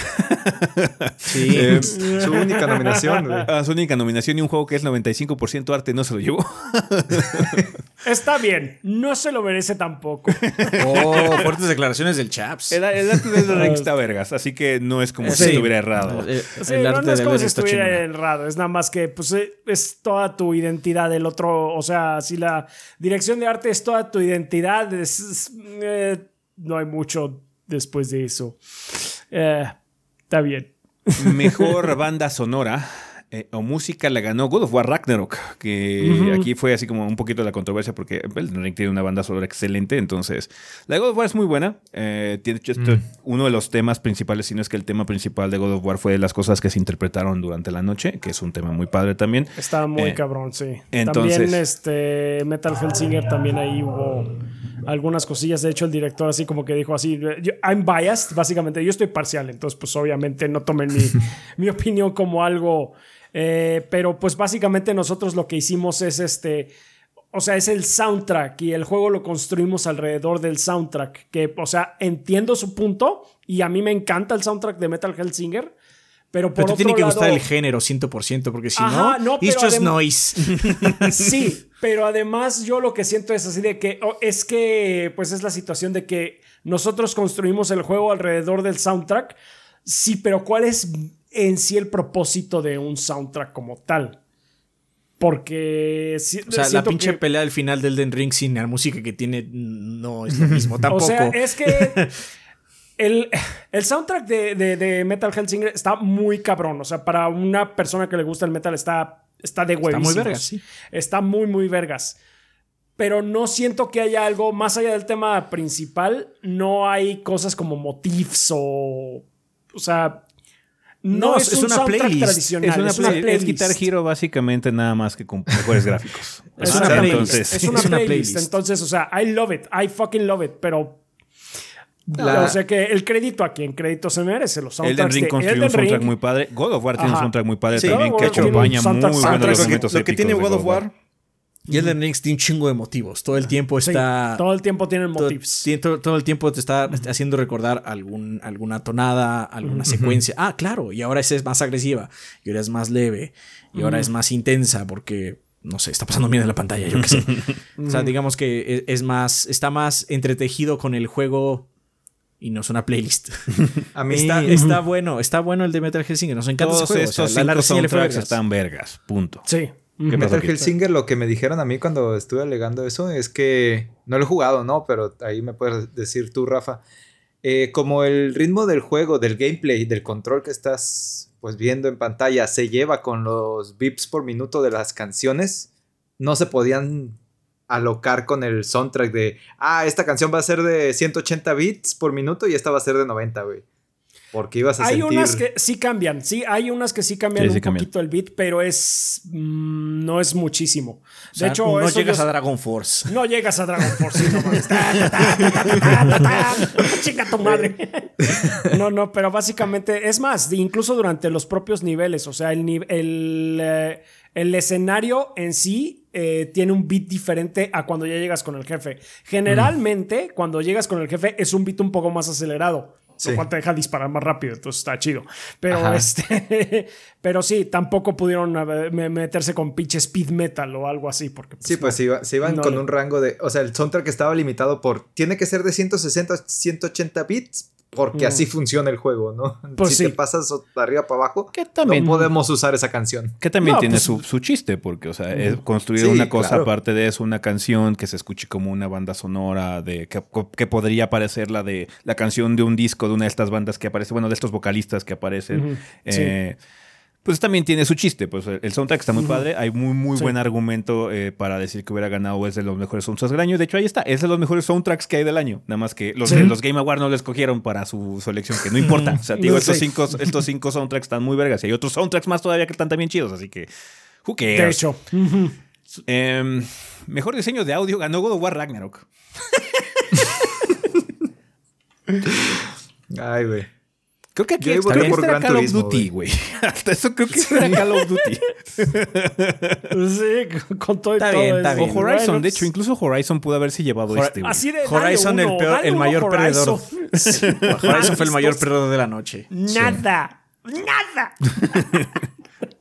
Sí, eh, su única nominación.
Ah, su única nominación y un juego que es 95% arte no se lo llevó.
Está bien, no se lo merece tampoco.
Oh, fuertes declaraciones del Chaps.
El, arte de Elden Ring está vergas, así que no es como si estuviera errado.
Sí, no, es como si estuviera errado, es nada más que pues, es toda tu identidad. El otro, o sea, si la dirección de arte es toda tu identidad, no hay mucho después de eso. Eh, está bien.
Mejor banda sonora. Eh, o música la ganó God of War Ragnarok, que aquí fue así como un poquito la controversia porque el Ring tiene una banda sonora excelente, entonces la de God of War es muy buena. Eh, tiene mm. uno de los temas principales, si no es que el tema principal de God of War fue de las cosas que se interpretaron durante la noche, que es un tema muy padre también.
Está muy cabrón, sí. también este Metal Hellsinger también ahí hubo algunas cosillas. De hecho, el director así como que dijo así, I'm biased, básicamente, yo estoy parcial, entonces pues obviamente no tomen mi, mi opinión como algo... Eh, pero pues básicamente nosotros lo que hicimos es este... O sea, es el soundtrack y el juego lo construimos alrededor del soundtrack. Que, o sea, entiendo su punto y a mí me encanta el soundtrack de Metal Hellsinger. Pero, por
pero te tiene que gustar el género 100%, porque si no, no it's just noise.
sí, pero además yo lo que siento es así de que oh, es que pues es la situación de que nosotros construimos el juego alrededor del soundtrack. Sí, pero ¿cuál es en sí el propósito de un soundtrack como tal? Porque.
o sea, la pinche pelea del final del Den Ring sin la música que tiene no es lo mismo tampoco. O
sea, es que. El, soundtrack de, Metal Hellsinger está muy cabrón. O sea, para una persona que le gusta el metal está, está de huevísimos. Está muy vergas, sí. Está muy, muy vergas. pero no siento que haya algo más allá del tema principal. No hay cosas como motifs o. O sea. No,
No,
es,
es
un
una playlist.
tradicional.
Es una,
es una
play- es
playlist.
Guitar Hero básicamente nada más que con mejores gráficos.
Es una playlist.
Entonces,
es una
es una
playlist.
playlist.
Entonces, o sea, I love it. I fucking love it. Pero.
La-
O sea que el crédito a quien crédito se merece. Los
Elden Ring construyó un soundtrack
Ring.
muy padre. God of War tiene un soundtrack muy padre
Sí,
también
God
que
tiene
acompaña muy buenos
soundtrack
Lo que,
momentos
lo que tiene God of War y Elden Ring tiene un chingo de motivos. Todo el tiempo
Sí,
está.
todo el tiempo tienen motifs.
sí, todo- todo el tiempo te está haciendo recordar algún, alguna tonada, alguna secuencia. Ah, claro, y ahora esa es más agresiva, y ahora es más leve, y ahora es más intensa porque, no sé, está pasando bien en la pantalla, yo qué sé. o sea, digamos que es, es más, está más entretejido con el juego y no es una playlist.
A mí
está, bueno, está bueno el de Metal Hellsinger, nos encanta
Todos
ese juego. o sea,
estos
la- la
cinco soundtracks
vergas.
están vergas. Punto.
Sí.
¿Qué
Metal? Hellsinger, lo que me dijeron a mí cuando estuve alegando eso es que no lo he jugado, ¿no? Pero ahí me puedes decir tú, Rafa. Eh, como el ritmo del juego, del gameplay, del control que estás pues viendo en pantalla se lleva con los beeps por minuto de las canciones, no se podían alocar con el soundtrack de, ah, esta canción va a ser de 180 bits por minuto y esta va a ser de 90, güey. Porque ibas a
Hay
sentir...
unas que sí cambian, sí, hay unas que sí cambian
Sí, sí
un
cambian.
poquito el beat, pero es mm, no es muchísimo.
O sea,
de hecho,
no
eso
llegas
yo-
a Dragon Force.
no llegas a Dragon Force. Chica tu madre. No, no, pero básicamente es más, incluso durante los propios niveles, o sea, el, el, eh, el escenario en sí eh, tiene un beat diferente a cuando ya llegas con el jefe. Generalmente, cuando llegas con el jefe, es un beat un poco más acelerado.
Sí.
Lo cual te deja disparar más rápido, entonces está chido. Pero
Ajá.
este. pero sí, tampoco pudieron eh, me- meterse con pinche speed metal o algo así. Porque,
Sí, pues
no.
se, iba- se iban
No
con
le-
un rango de. O sea, el soundtrack estaba limitado por. Tiene que ser de 160 a 180 bits. Porque
Mm.
así funciona el juego, ¿no?
Pues
si
sí.
te pasas de arriba para abajo,
Que también,
no podemos usar esa canción.
que también
No,
tiene
pues-
su, su chiste, porque, o sea, es construir
Sí,
una cosa
claro.
aparte de eso, una canción que se escuche como una banda sonora de que, que podría parecer la de la canción de un disco de una de estas bandas que aparece, bueno, de estos vocalistas que aparecen.
Ujú,
eh, Pues también tiene su chiste, pues el soundtrack está muy padre, hay muy muy
Sí.
buen argumento eh, para decir que hubiera ganado es de los mejores soundtracks del año, de hecho ahí está, es de los mejores soundtracks que hay del año, nada más que los,
Sí.
los Game Awards no lo escogieron para su selección, que no importa, o sea, digo,
No,
estos, cinco, estos cinco soundtracks están muy vergas y hay otros soundtracks más todavía que están también chidos, así que, who cares?
De hecho.
Em, mejor diseño de audio ganó God of War Ragnarok.
Ay, güey.
Creo que aquí
Yo voté por
este
Gran
Call of Duty, güey. Hasta eso creo que este era Call of Duty.
Sí, con todo y
Está
todo.
bien, está
es-
bien.
O Horizon,
Bueno,
de hecho, incluso Horizon pudo haberse llevado
Hor-
este, güey.
Así de. dale
Horizon, el peor, el mayor
Horizon.
perdedor. Horizon fue el mayor perdedor de la noche.
Nada. Nada.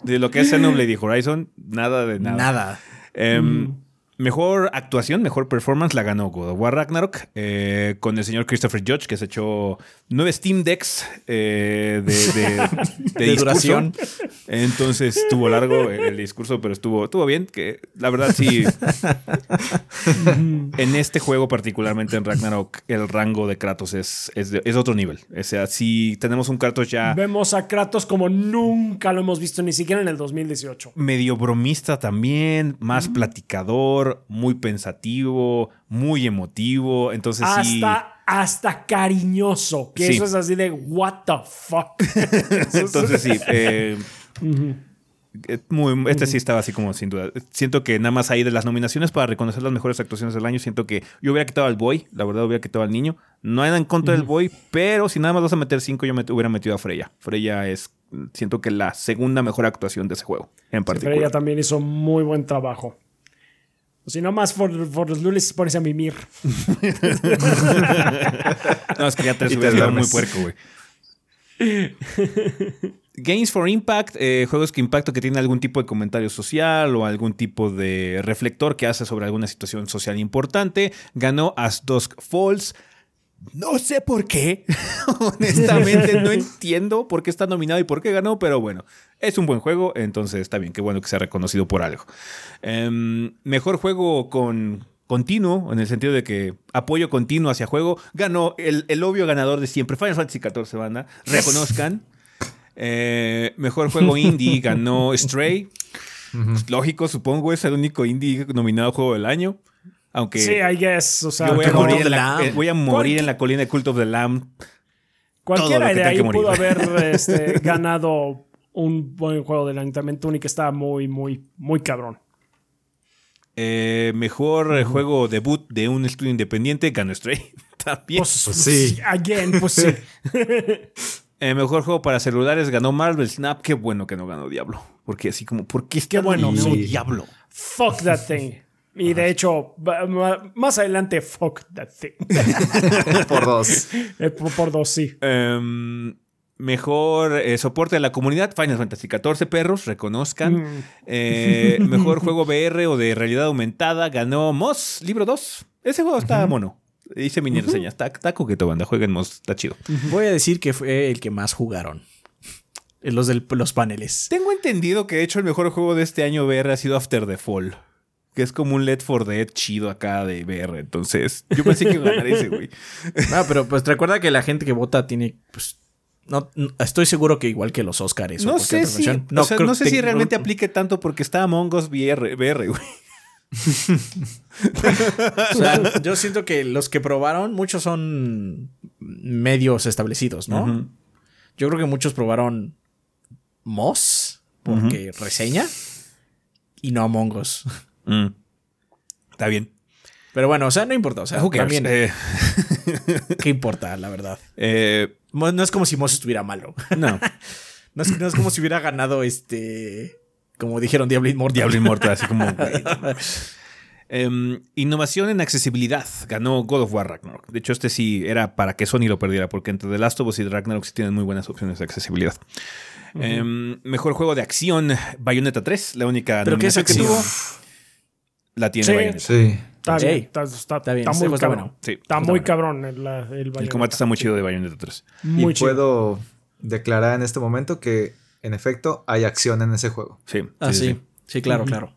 De lo que es Xenoblade y Horizon, nada de nada.
Nada.
Em, Mejor actuación, mejor performance la ganó God of War Ragnarok eh, con el señor Christopher Judge, que se echó nueve Steam Decks eh, de, de, de
De
discurso.
duración.
Entonces estuvo largo el discurso, pero estuvo, estuvo bien. Que la verdad sí. en este juego, particularmente en Ragnarok, el rango de Kratos es, es, es otro nivel. O sea, si tenemos un Kratos ya
Vemos a Kratos como nunca lo hemos visto, ni siquiera en el 2018.
medio bromista también, más platicador, muy pensativo, muy emotivo. Entonces sí.
Hasta, hasta cariñoso. Que
Sí.
eso es así de, what the fuck.
Entonces sí. eh, eh, muy- este sí estaba así como sin duda. Siento que nada más ahí de las nominaciones para reconocer las mejores actuaciones del año, siento que yo hubiera quitado al Boy, la verdad hubiera quitado al niño. No hay nada en contra del Boy, pero si nada más vas a meter cinco, yo me hubiera metido a Freya. Freya es, siento que la segunda mejor actuación de ese juego, en particular.
ella también hizo muy buen trabajo. Si no más por, por los lunes pones a mimir.
No, es que ya te subes muy puerco, güey. Games for Impact, eh, juegos que impacto que tienen algún tipo de comentario social o algún tipo de reflector que hace sobre alguna situación social importante. Ganó As Dusk Falls. No sé por qué. Honestamente, no entiendo por qué está nominado y por qué ganó, pero bueno, es un buen juego, entonces está bien, qué bueno que sea reconocido por algo. Em, mejor juego con continuo, en el sentido de que apoyo continuo hacia juego, ganó el, el obvio ganador de siempre, Final Fantasy XIV, banda. Reconozcan. Eh, mejor juego indie ganó Stray. Lógico, supongo, es el único indie nominado a juego del año. Aunque
Sí, I guess. O sea,
yo voy a morir, en
the
la, eh, voy a morir en la colina de Cult of the Lamb.
cualquiera
que
de ahí
que
pudo haber este, ganado un buen juego de lanzamiento único. Estaba muy, muy, muy cabrón.
Eh, mejor eh, juego debut de un estudio independiente, ganó Stray. También.
Pues,
Pues sí.
Again, pues sí.
Eh, mejor juego para celulares ganó Marvel Snap. Qué bueno que no ganó Diablo. Porque así como, ¿por qué está
bueno,
nominado
sí.
Diablo?
Fuck that thing. Y de hecho, más adelante, fuck that thing.
Por dos.
Eh, por, por dos, sí.
Em, mejor eh, soporte de la comunidad, Final Fantasy XIV, perros, reconozcan.
Mm.
Eh, mejor juego VR o de realidad aumentada, ganó Moss, libro 2. Ese juego está mono. Hice mini reseña. Está, está coqueto, banda. Jueguen Moss, está chido.
Voy a decir que fue el que más jugaron. Los de los paneles.
Tengo entendido que de hecho el mejor juego de este año VR ha sido After the Fall. Que es como un Let for Dead chido acá de VR. Entonces, yo pensé que ganar ese, güey.
No, pero pues recuerda que la gente que vota tiene, pues, no, no- estoy seguro que igual que los Oscars. o
No sé si, no, sé,
creo
no sé si
te-
realmente
no-
aplique tanto porque está Among Us VR, VR, güey.
O sea, yo siento que los que probaron, muchos son medios establecidos, ¿no? Yo creo que muchos probaron Moss, porque reseña, y no Among Us.
Mm. Está bien.
Pero bueno, o sea, no importa. O sea, también,
Eh,
¿qué importa, la verdad?
eh,
No es como si Moss estuviera malo.
no,
No es, no es como si hubiera ganado este. Como dijeron, Diablo Immortal.
Diablo Inmortal, así como. Em, innovación en accesibilidad. Ganó God of War Ragnarok. De hecho, este sí era para que Sony lo perdiera, porque entre The Last of Us y Ragnarok sí tienen muy buenas opciones de accesibilidad. Em, mejor juego de acción, Bayonetta 3, la única
¿Pero qué es
nominación que tuvo. La tiene
Sí.
Bayonetta.
Sí.
Está
Sí.
bien. Está, está-
Está bien,
está muy cabrón.
bueno.
Sí,
Está muy
bueno.
cabrón el, el
El combate está muy chido de Bayonetta 3.
Muy
y
chido.
puedo declarar en este momento que, en efecto, hay acción en ese juego.
Sí,
Ah,
sí,
sí.
sí,
Sí, claro, claro.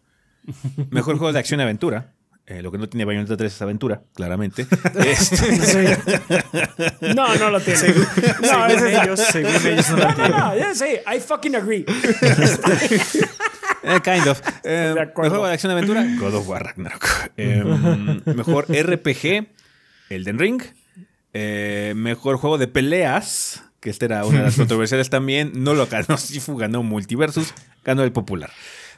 sí. Mejor juego de acción y aventura. Eh, lo que no tiene Bayonetta 3 es aventura, claramente. Este,
Sí. No, no lo tiene. no,
según ellos, según ellos no lo
No, no,
tienen.
no, ya sí, I fucking agree.
Eh, kind of. Eh, mejor de acción aventura, God of War Ragnarok. Eh, mejor RPG, Elden Ring. Eh, mejor juego de peleas, que esta era una de las controversiales también. No lo ganó Sifu, ganó Multiversus, ganó el popular.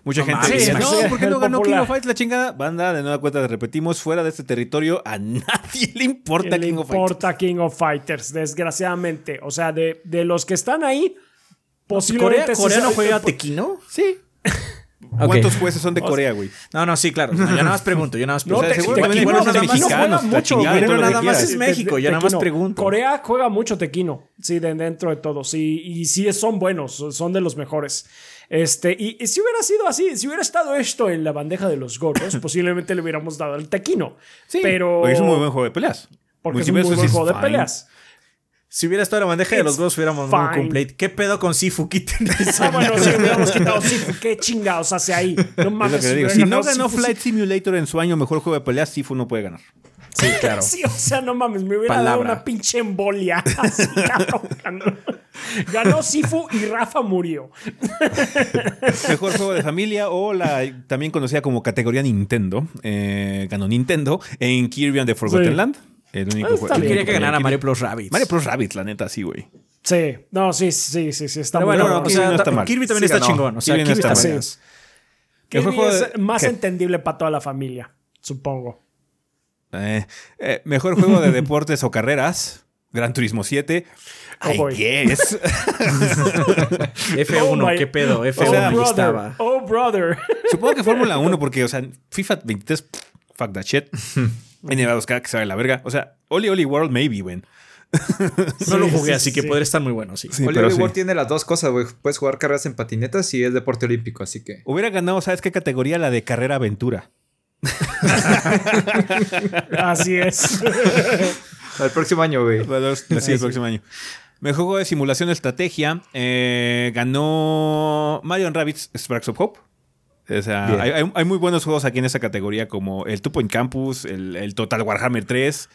Mucha gente
mames,
dice,
sí,
no, ¿por qué no ganó King of Fights la chingada? Banda, de nueva cuenta repetimos, fuera de este territorio a nadie le importa
le
King of Fights.
importa King of Fighters, desgraciadamente. O sea, de, de los que están ahí,
¿Corea,
posiblemente... sí
Corea no
sea-
juega Tequino?
Sí. ¿Cuántos jueces son de Corea, güey?
No, no, sí, claro. No, yo nada más pregunto, yo nada más
No,
pregunto.
sea,
te-
también
Tequino
hay buenos
nada más
mexicanos,
juega mucho, güey.
lo
nada más es México,
Te-
yo nada más pregunto.
Corea juega mucho tequino, sí, de dentro de todo, sí, y sí son buenos, son de los mejores. Este, y, y si hubiera sido así, si hubiera estado esto en la bandeja de los gordos, posiblemente le hubiéramos dado el tequino.
Sí,
pero
porque es un muy buen juego de peleas.
porque es un muy buen juego de
fine.
peleas.
Si hubiera estado en la bandeja de los dos, hubiéramos
fine.
un complete. ¿Qué pedo con Sifu? Quiten
Ah, bueno, sí, hubiéramos quitado Sifu. ¿Qué chingados hace ahí? No
Es lo
mames.
Si no ganó
Sifu,
Flight Simulator en su año mejor juego de peleas, Sifu no puede ganar.
Sí, claro.
Sí, o sea, no mames, me hubiera dado una pinche embolia. Así, cabrón, ganó. Ganó Sifu y Rafa murió.
Mejor juego de familia o la también conocida como categoría Nintendo. Eh, ganó Nintendo en Kirby and the Forgotten
Sí.
Land. El único
está
juego-
bien.
Quería que ganara. Mario Plus Rabbids.
Mario Plus Rabbids, la neta, sí, güey.
Sí, no, sí, sí, sí, sí, está
Pero bueno,
cabrón.
o
Kirby
sea,
no está mal.
Kirby también
Sí
está
ganó.
chingón. O sea,
Kirby no
Kirby
está
está
mal.
bien.
Mejor
Kirby
juego
es
de-
más
¿qué?
entendible para toda la familia, supongo.
Eh, eh, mejor juego de deportes o carreras. Gran Turismo 7.
Oh,
I
boy.
guess.
F1,
Oh my-
¿qué pedo? F1
O sea,
ahí
brother,
estaba.
oh, brother.
Supongo que Fórmula 1, porque, o sea, FIFA 23, fuck that shit. NBA 2K, que sabe la verga. O sea, Oli Oli World, maybe, güey.
No lo jugué,
sí,
así que
sí.
podría estar muy bueno, sí.
Pero sí.
World tiene las dos cosas, güey. Puedes jugar carreras en patinetas y es deporte olímpico, así que.
Hubiera ganado, ¿sabes qué categoría? La de carrera aventura.
Así es.
El próximo año, güey.
Sí, el próximo año. Mejor juego de simulación de estrategia. eh, ganó Mario Rabbits Sparks of Hope. O sea, hay, hay- hay muy buenos juegos aquí en esa categoría, como el Two Point Campus, el, el Total Warhammer 3,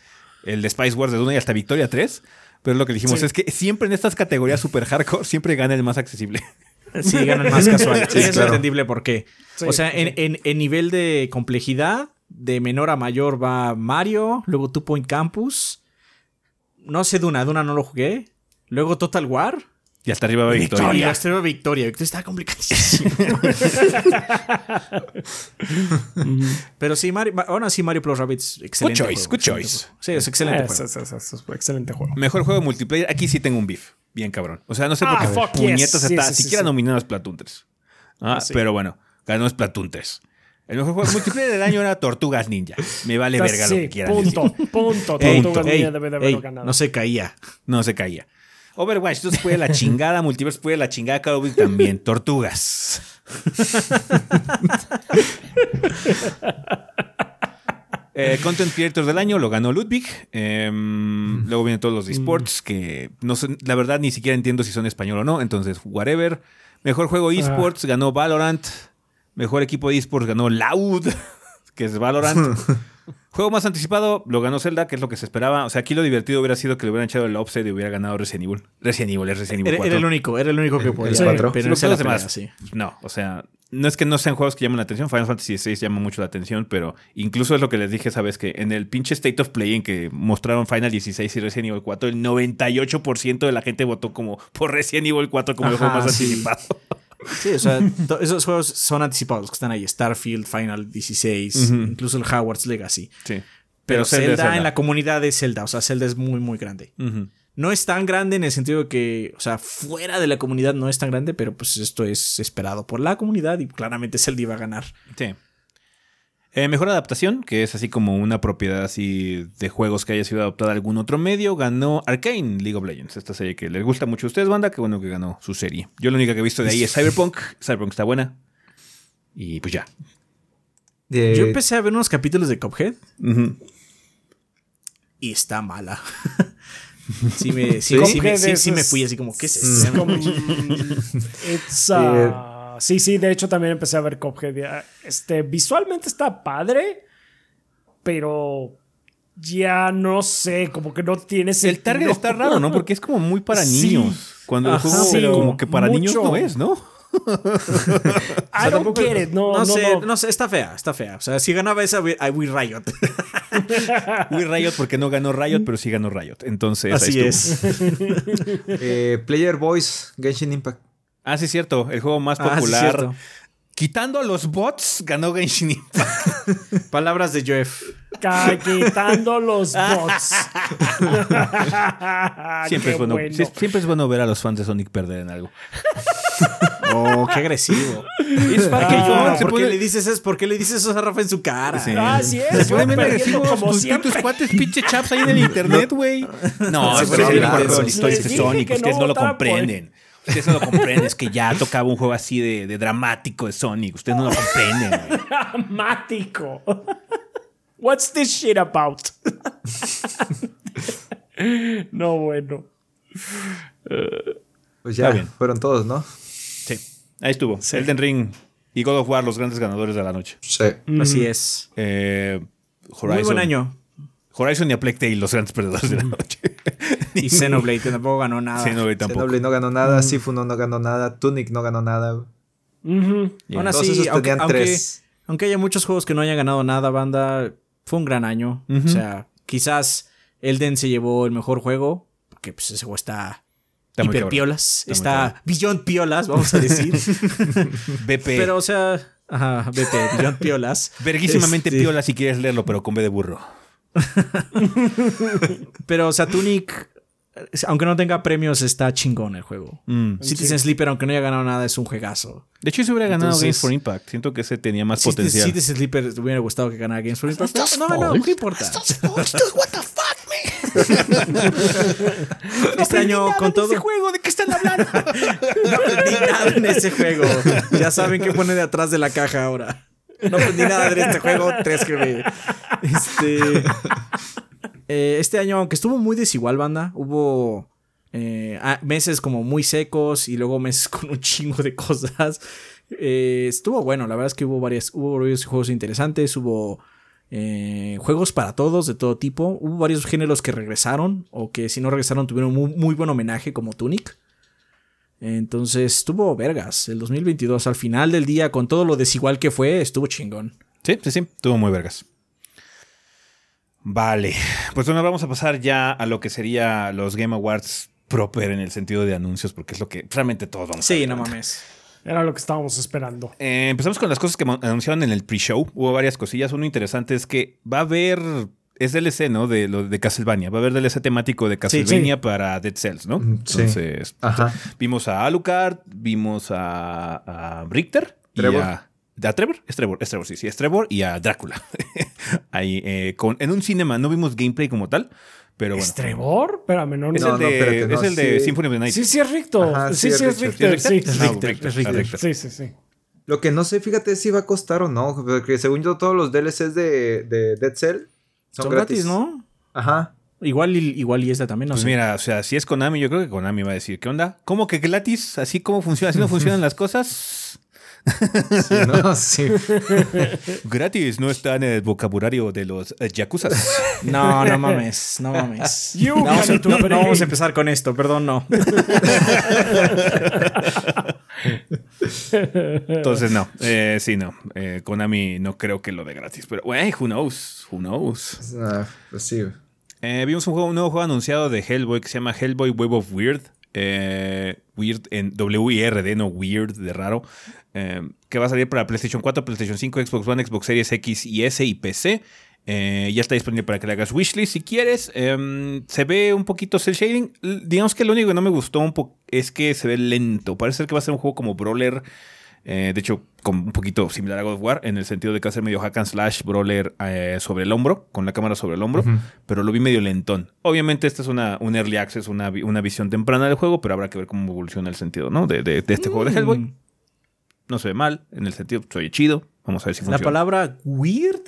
el de Spice Wars de Duna y hasta Victoria 3. Pero lo que dijimos
Sí.
es que siempre en estas categorías super hardcore, siempre gana el más accesible.
Sí, ganan más casual.
Sí,
es
claro.
entendible por qué.
Sí,
o sea,
sí.
en, en- en nivel de complejidad, De menor a mayor va Mario, luego Two Point Campus. No sé Duna, Duna no lo jugué. Luego Total War.
Y hasta arriba va Victoria.
Y hasta arriba Victoria. Victoria está complicadísimo. Pero sí, Mario, bueno, sí, Mario Plus Rabbids, excelente.
Good choice,
juego,
good choice.
juego. Sí, es excelente.
Es,
juego.
es- es- es un excelente juego.
Mejor juego multiplayer. Aquí sí tengo un beef. Bien cabrón. O sea, no sé
Ah,
por qué puñetas
yes.
Está
sí, sí,
siquiera
sí.
nominado a Splatoon 3. Ah,
sí.
Pero bueno, ganó Splatoon 3. El mejor juego multiplayer del año era Tortugas Ninja. Me vale verga lo que quieran
punto,
decir.
punto. Tortugas
ey,
Ninja debe de haberlo
ey,
ganado.
no se caía.
No se caía. Overwatch 2 fue de la chingada, Multiverse fue de la chingada, Call of Duty también. Tortugas. Eh, Content Creators del año lo ganó Ludwig. Em, luego vienen todos los esports que no sé, la verdad ni siquiera entiendo si son español o no. Entonces, whatever. Mejor juego esports ganó Valorant. Mejor equipo de esports ganó Loud, que es Valorant. Juego más anticipado lo ganó Zelda, que es lo que se esperaba. O sea, aquí lo divertido hubiera sido que le hubieran echado el offset y hubiera ganado Resident Evil. Resident Evil es Resident Evil
Era,
4.
era el único, era el único que podía.
Sí.
Pero
Pero
no
todos los demás,
sí.
No, o sea, no es que no sean juegos que llaman la atención. Final Fantasy VI llama mucho la atención, pero incluso es lo que les dije, sabes que en el pinche State of Play en que mostraron Final 16 y Resident Evil 4, el 98% de la gente votó como por Resident Evil 4 como el juego más
sí.
anticipado.
Sí, o sea, esos juegos son anticipados que están ahí. Starfield, Final 16,
Ujú.
incluso el Howard's Legacy.
Sí.
Pero,
Zelda
Zelda,
es Zelda.
en la comunidad de Zelda, o sea, Zelda es muy, muy grande. No es tan grande en el sentido de que, o sea, fuera de la comunidad no es tan grande, pero pues esto es esperado por la comunidad y claramente Zelda iba a ganar.
Sí. Eh, mejor adaptación, que es así como una propiedad así de juegos que haya sido adaptada a algún otro medio, ganó Arcane League of Legends, esta serie que les gusta mucho a ustedes, banda, que bueno que ganó su serie. Yo lo único que he visto de ahí es Cyberpunk, Cyberpunk está buena. Y pues ya.
De-
Yo empecé a ver unos capítulos de Cuphead
Ujú.
y está mala. sí, me, sí,
Sí.
sí me, sí- me fui así como, ¿qué es
Es
esto?
It's, uh, sí, sí, de hecho también empecé a ver Cuphead. ya. Este, visualmente está padre, pero ya no sé, como que no tiene
El
sentido.
target está raro, ¿no? Porque es como muy para
Sí.
niños. Cuando el
Ajá,
juego
sí,
como que para niños no es, ¿no?
I don't get it. No, no,
sé,
no.
no sé, está fea, está fea. O sea, si ganaba esa, I will Riot.
Muy Riot porque no ganó Riot, pero sí ganó Riot. Entonces,
Así es.
eh, Player Voice, Genshin Impact.
Ah, sí, es cierto. El juego más
Ah, sí,
popular. Quitando a los bots, ganó Genshin Impact.
Palabras de Jeff.
Quitando los bots.
Siempre es, bueno, sí, siempre es bueno ver a los fans de Sonic perder en algo.
Oh, qué agresivo.
Es para que
Ah,
yo se
¿Por qué, le dices eso? ¿Por qué le dices eso a Rafa en su cara?
Sí.
Ah, sí
Se
es.
ponen bien
perdiendo
agresivos
como
tus,
siempre.
tus cuates pinche chaps ahí en el internet, güey. No,
Sí,
es de
que
Sonic.
no
Ustedes no lo comprenden. Ustedes no lo comprenden. Es que ya tocaba un juego así de, de dramático de Sonic. Ustedes no lo comprenden, güey.
Dramático. What's this shit about? no, bueno.
Pues ya,
bien.
fueron todos, ¿no?
Sí, ahí estuvo. Elden Ring y God of War, los grandes ganadores de la noche.
Sí.
Así es.
Eh, Horizon,
Muy buen año.
Horizon y a Plague Tale, los grandes perdedores de la noche.
Y Xenoblade, que tampoco ganó nada.
Xenoblade tampoco.
Xenoblade no ganó nada, Sifu no, no ganó nada, Tunic no ganó nada.
Ujú.
Aún
Todos
así,
esos
aunque, aunque-
tres.
aunque haya muchos juegos que no hayan ganado nada, banda, fue un gran año. O sea, quizás Elden se llevó el mejor juego, porque pues, ese juego está,
Está
hiper piolas,
muy
está beyond piolas, vamos a decir.
BP.
Pero, o sea, ajá, vete, beyond piolas.
Verguísimamente
Este,
piola si quieres leerlo, pero con B de burro.
Pero, o sea, Tunic, aunque no tenga premios, está chingón el juego.
Mm.
Citizen Sleeper, aunque no haya ganado nada, es un juegazo.
De hecho, se hubiera ganado
Entonces-
Games for Impact. Siento que ese tenía más
Citizen,
potencial.
Citizen Sleeper te hubiera gustado que ganara Games for Impact. pero No, no, no, importa. Este año, con todo.
juego? ¿De qué están hablando?
No aprendí nada en ese juego. Ya saben qué pone de atrás de la caja ahora. No aprendí nada de este juego 3GB. Este. Eh, este año, aunque estuvo muy desigual, banda, hubo eh, meses como muy secos y luego meses con un chingo de cosas. Eh, estuvo bueno, la verdad es que hubo hubo varios juegos interesantes, hubo juegos para todos, de todo tipo. Hubo varios géneros que regresaron o que si no regresaron tuvieron muy, muy buen homenaje como Tunic. Entonces estuvo vergas. El 2022 al final del día con todo lo desigual que fue, estuvo chingón.
Sí, sí, sí. Estuvo muy vergas. Vale, pues bueno, vamos a pasar ya a lo que sería los Game Awards proper en el sentido de anuncios, porque es lo que realmente todos vamos a
Sí, no mames.
Era lo que estábamos esperando.
Eh, empezamos con las cosas que anunciaron en el pre-show. Hubo varias cosillas. Uno interesante es que va a haber. Es DLC, ¿no? De lo de Castlevania. Va a haber DLC temático de Castlevania para Dead Cells, ¿no?
Mm, sí.
Entonces,
Ajá.
vimos a Alucard, vimos a, a Richter. y
Trevor.
a, ¿a Trevor? Es Trevor, es Trevor, sí, sí, es Trevor y a Drácula. Ahí, eh, con, en un cinema no vimos gameplay como tal, pero bueno.
¿Es Trevor? Espérame, no,
Es
no.
el
no,
de,
no,
es el de
sí.
Symphony of the Night.
Sí, sí es Richter.
Ajá,
sí,
sí,
sí
es
es
Richter.
¿Sí
Sí,
es
sí,
Richter?
sí.
Ah,
es.
Sí, sí, sí.
Lo que no sé, fíjate si va a costar o no, porque según yo todos los DLCs de, de Dead Cell son,
Son gratis, ¿no?
Ajá.
Igual y, igual y esta también, no
Pues
sé.
mira, o sea, si es Konami, yo creo que Konami va a decir, ¿qué onda? ¿Cómo que gratis? ¿Así cómo funciona? ¿Así no funcionan las cosas?
Sí, ¿no? Sí.
Gratis, no está en el vocabulario de los eh, yakuzas.
No, no mames, no mames.
You
no, vamos a,
can
no- no
play.
vamos a empezar con esto, perdón, no.
Entonces, no, eh, sí, no. Eh, Konami no creo que lo de gratis, pero, wey, who knows? Who knows?
Pues sí.
Eh, vimos un, juego, un nuevo juego anunciado de Hellboy que se llama Hellboy Web of Weird. Eh, weird en W-I-R-D, no Weird, de raro. Eh, que va a salir para PlayStation 4, PlayStation 5, Xbox One, Xbox Series X y S y PC. Eh, ya está disponible para que le hagas wishlist si quieres. Eh, se ve un poquito cel shading. Digamos que lo único que no me gustó un es que se ve lento. Parece ser que va a ser un juego como Brawler. eh, de hecho, como un poquito similar a God of War, en el sentido de que va a ser medio hack and slash brawler eh, sobre el hombro, con la cámara sobre el hombro, pero lo vi medio lentón. Obviamente, esta es una, un early access, una, una visión temprana del juego, pero habrá que ver cómo evoluciona el sentido ¿no? de, de- de este juego de Hellboy. No se ve mal, en el sentido, se oye chido. Vamos a ver si
La
funciona.
palabra weird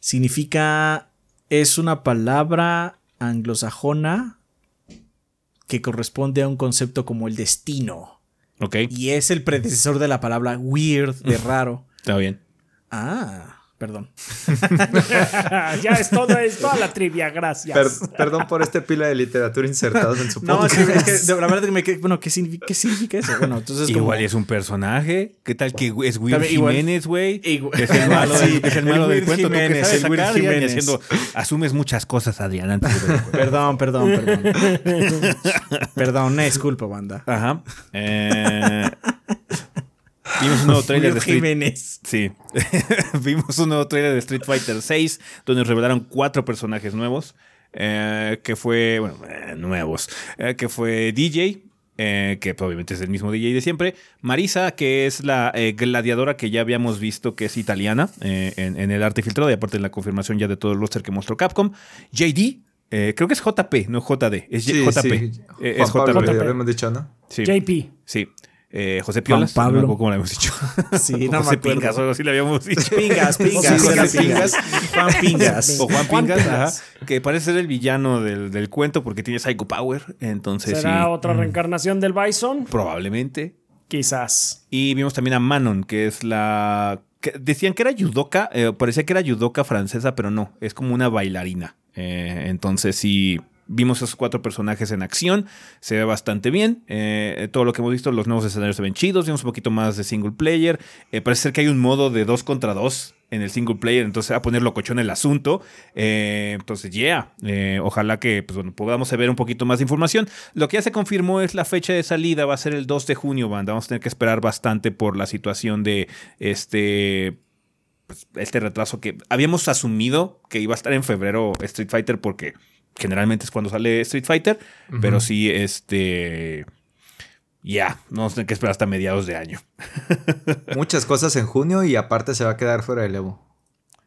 significa. Es una palabra anglosajona que corresponde a un concepto como el destino.
Ok,
Y es el predecesor de la palabra weird, de raro.
está bien.
Ah, perdón.
ya es todo, es toda la trivia, gracias.
Per- perdón por este pila de literatura insertados en su
No, es
podcast.
que, es que de- la verdad que me quedé- Bueno, ¿qué significa, qué significa eso? Bueno, entonces.
Igual es un personaje. ¿Qué tal que es Will
También
Jiménez, güey?
Igual-
Es el malo,
Sí,
del- es el
el
malo del
Will
cuento. ¿Tú
Jiménez,
sabes
el Will Jiménez.
haciendo, asumes muchas cosas, Adrián, antes de el.
Perdón, perdón, perdón. perdón, disculpa, banda.
Ajá. Eh, vimos un nuevo trailer de Street
Jiménez.
Sí. Vimos un nuevo trailer de Street Fighter 6, donde nos revelaron cuatro personajes nuevos. eh, que fue, bueno, eh, nuevos. eh, que fue DJ, eh, que pues, obviamente es el mismo DJ de siempre. Marisa, que es la eh, gladiadora que ya habíamos visto que es italiana eh, en, en el arte filtrado, y aparte en la confirmación ya de todo el roster que mostró Capcom. JD. eh, creo que es JP, no JD, es
Sí,
JP.
sí.
eh,
Juan
es
Pablo,
JP.
habíamos dicho, ¿no?
Sí,
JP.
sí. Eh, José Piolas,
Juan
no
Pablo.
acuerdo cómo le habíamos dicho.
Sí, no
José. Pingas, o algo así le habíamos dicho.
Pingas, pingas.
Sí, José Pingas.
Juan Pingas.
O Juan Pingas, ajá, que parece ser el villano del, del cuento porque tiene Psycho Power. Entonces,
¿Será
sí,
otra reencarnación del Bison?
probablemente.
Quizás.
Y vimos también a Manon, que es la. que decían que era judoka, eh, parecía que era judoka francesa, pero no, es como una bailarina. Eh, entonces, sí. Vimos esos cuatro personajes en acción, se ve bastante bien. Eh, todo lo que hemos visto, los nuevos escenarios se ven chidos. Vimos un poquito más de single player. Eh, parece ser que hay un modo de dos contra dos en el single player, entonces a poner locochón el asunto. Eh, entonces, yeah, eh, ojalá que pues, bueno, podamos ver un poquito más de información. Lo que ya se confirmó es la fecha de salida, va a ser el 2 de junio, banda. Vamos a tener que esperar bastante por la situación de este pues, este retraso que habíamos asumido que iba a estar en febrero Street Fighter porque generalmente es cuando sale Street Fighter, pero sí, este... Ya, no tener que esperar hasta mediados de año.
Muchas cosas en junio y aparte se va a quedar fuera del Evo.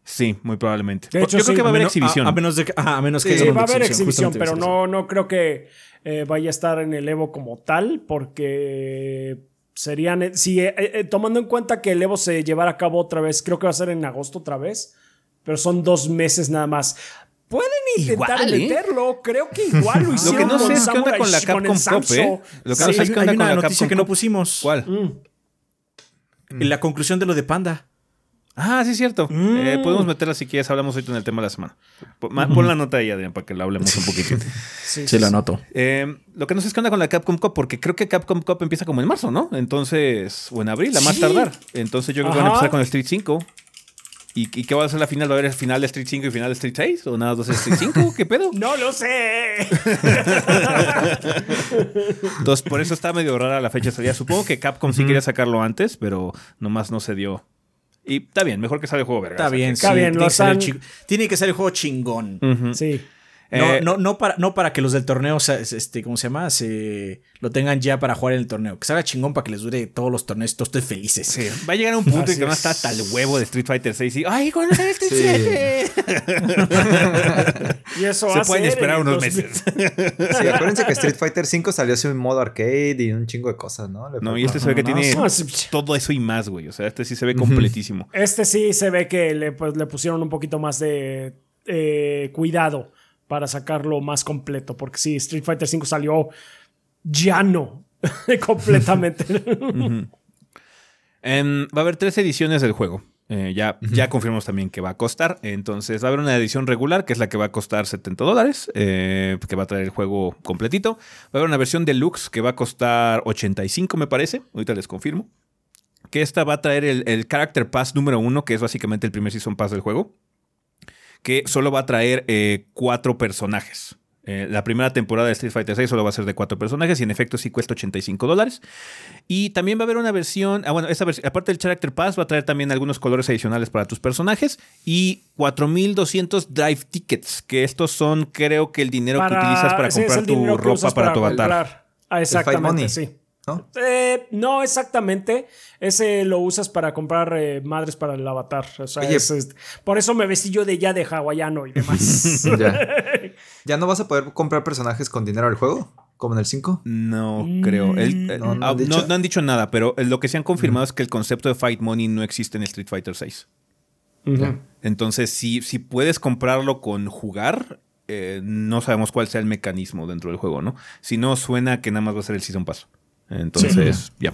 Sí, muy probablemente.
De hecho,
Yo creo que va a haber
menos-
exhibición.
A, a menos de ajá, a menos que
Sí, va a haber exhibición, pero
exhibición.
no, no creo que eh, vaya a estar en el Evo como tal, porque serían. Si, eh, eh, tomando en cuenta que el Evo se llevará a cabo otra vez, creo que va a ser en agosto otra vez, pero son dos meses nada más. Pueden intentar
Igual, ¿eh?
meterlo, creo que igual lo
Lo
hicieron
que no sé
con
es qué onda con la Capcom
Samso.
¿eh? Lo que no
Sí,
sé es
hay,
qué
hay
onda con
una
la
noticia
Capcom
que no pusimos.
¿Cuál?
Mm.
La conclusión de lo de Panda.
Ah, sí, es cierto.
Mm.
Eh, podemos meterla si quieres. Hablamos ahorita en el tema de la semana. Pon, ma- pon la nota ahí, Adrián, para que la hablemos un poquito.
Sí,
Sí, lo anoto.
Eh, lo que no sé es qué onda con la Capcom Cup, porque creo que Capcom Cup empieza como en marzo, ¿no? Entonces, o en abril, a más
Sí.
tardar. Entonces yo creo que van a empezar con el Street 5. ¿Y, y qué va a ser la final? ¿Va a haber el final de Street 5 y final de Street 6? ¿O nada más de Street 5? ¿Qué pedo?
No lo sé.
Entonces, por eso está medio rara la fecha de salida. Supongo que Capcom sí quería sacarlo antes, pero nomás no se dio. Y está bien, mejor que salga el juego verga.
Está bien,
Está
sí,
bien,
tiene, que ser el
están-
chi- tiene que ser el juego chingón.
Sí.
No,
Eh,
no, no, para, no para que los del torneo, se- este, ¿cómo se llama? Se, lo tengan ya para jugar en el torneo. Que salga chingón para que les dure todos los torneos, todos estén felices.
Sí, va a llegar a un punto en que van a
es.
estar hasta el huevo de Street Fighter 6 y ¡ay, cuando sale Street
Sí.
7!
Y eso
Se pueden esperar unos
2000.
meses.
Sí, acuérdense que Street Fighter 5 salió así un modo arcade y un chingo de cosas, ¿no? Le
No, y este se ve que
No,
tiene
no,
todo eso y más, güey. O sea, este sí se ve completísimo.
Este sí se ve que le, pues, le pusieron un poquito más de eh, cuidado para sacarlo más completo. Porque sí, Street Fighter V salió llano completamente.
Va a haber tres ediciones del juego. Eh, ya, ya confirmamos también que va a costar. Entonces va a haber una edición regular, que es la que va a costar 70 dólares, eh, que va a traer el juego completito. Va a haber una versión deluxe que va a costar 85, me parece. Ahorita les confirmo. Que esta va a traer el, el Character Pass número uno, que es básicamente el primer Season Pass del juego. Que solo va a traer eh, cuatro personajes. Eh, la primera temporada de Street Fighter 6 solo va a ser de cuatro personajes y en efecto sí cuesta 85 dólares. Y también va a haber una versión, ah, bueno, esta vers- aparte del Character Pass va a traer también algunos colores adicionales para tus personajes y 4200 Drive Tickets, que estos son creo que el dinero que utilizas para comprar tu ropa para, tu avatar.
comprar. Ah,
Fight Money.
exactamente, sí.
¿No?
Eh, no exactamente. Ese lo usas para comprar eh, madres para el avatar. O sea,
Oye.
es- es- por eso me vestí yo de ya de hawaiano y demás.
Ya. ¿Ya no vas a poder comprar personajes con dinero del juego? ¿Como en el 5?
No creo. El-
No, no
ah,
han
no, han dicho nada, pero lo que se han confirmado es que el concepto de Fight Money no existe en Street Fighter 6.
Ujú.
Entonces, si, si puedes comprarlo con jugar, eh, no sabemos cuál sea el mecanismo dentro del juego, ¿no? Si no, suena que nada más va a ser el Season Pass. Entonces, ya.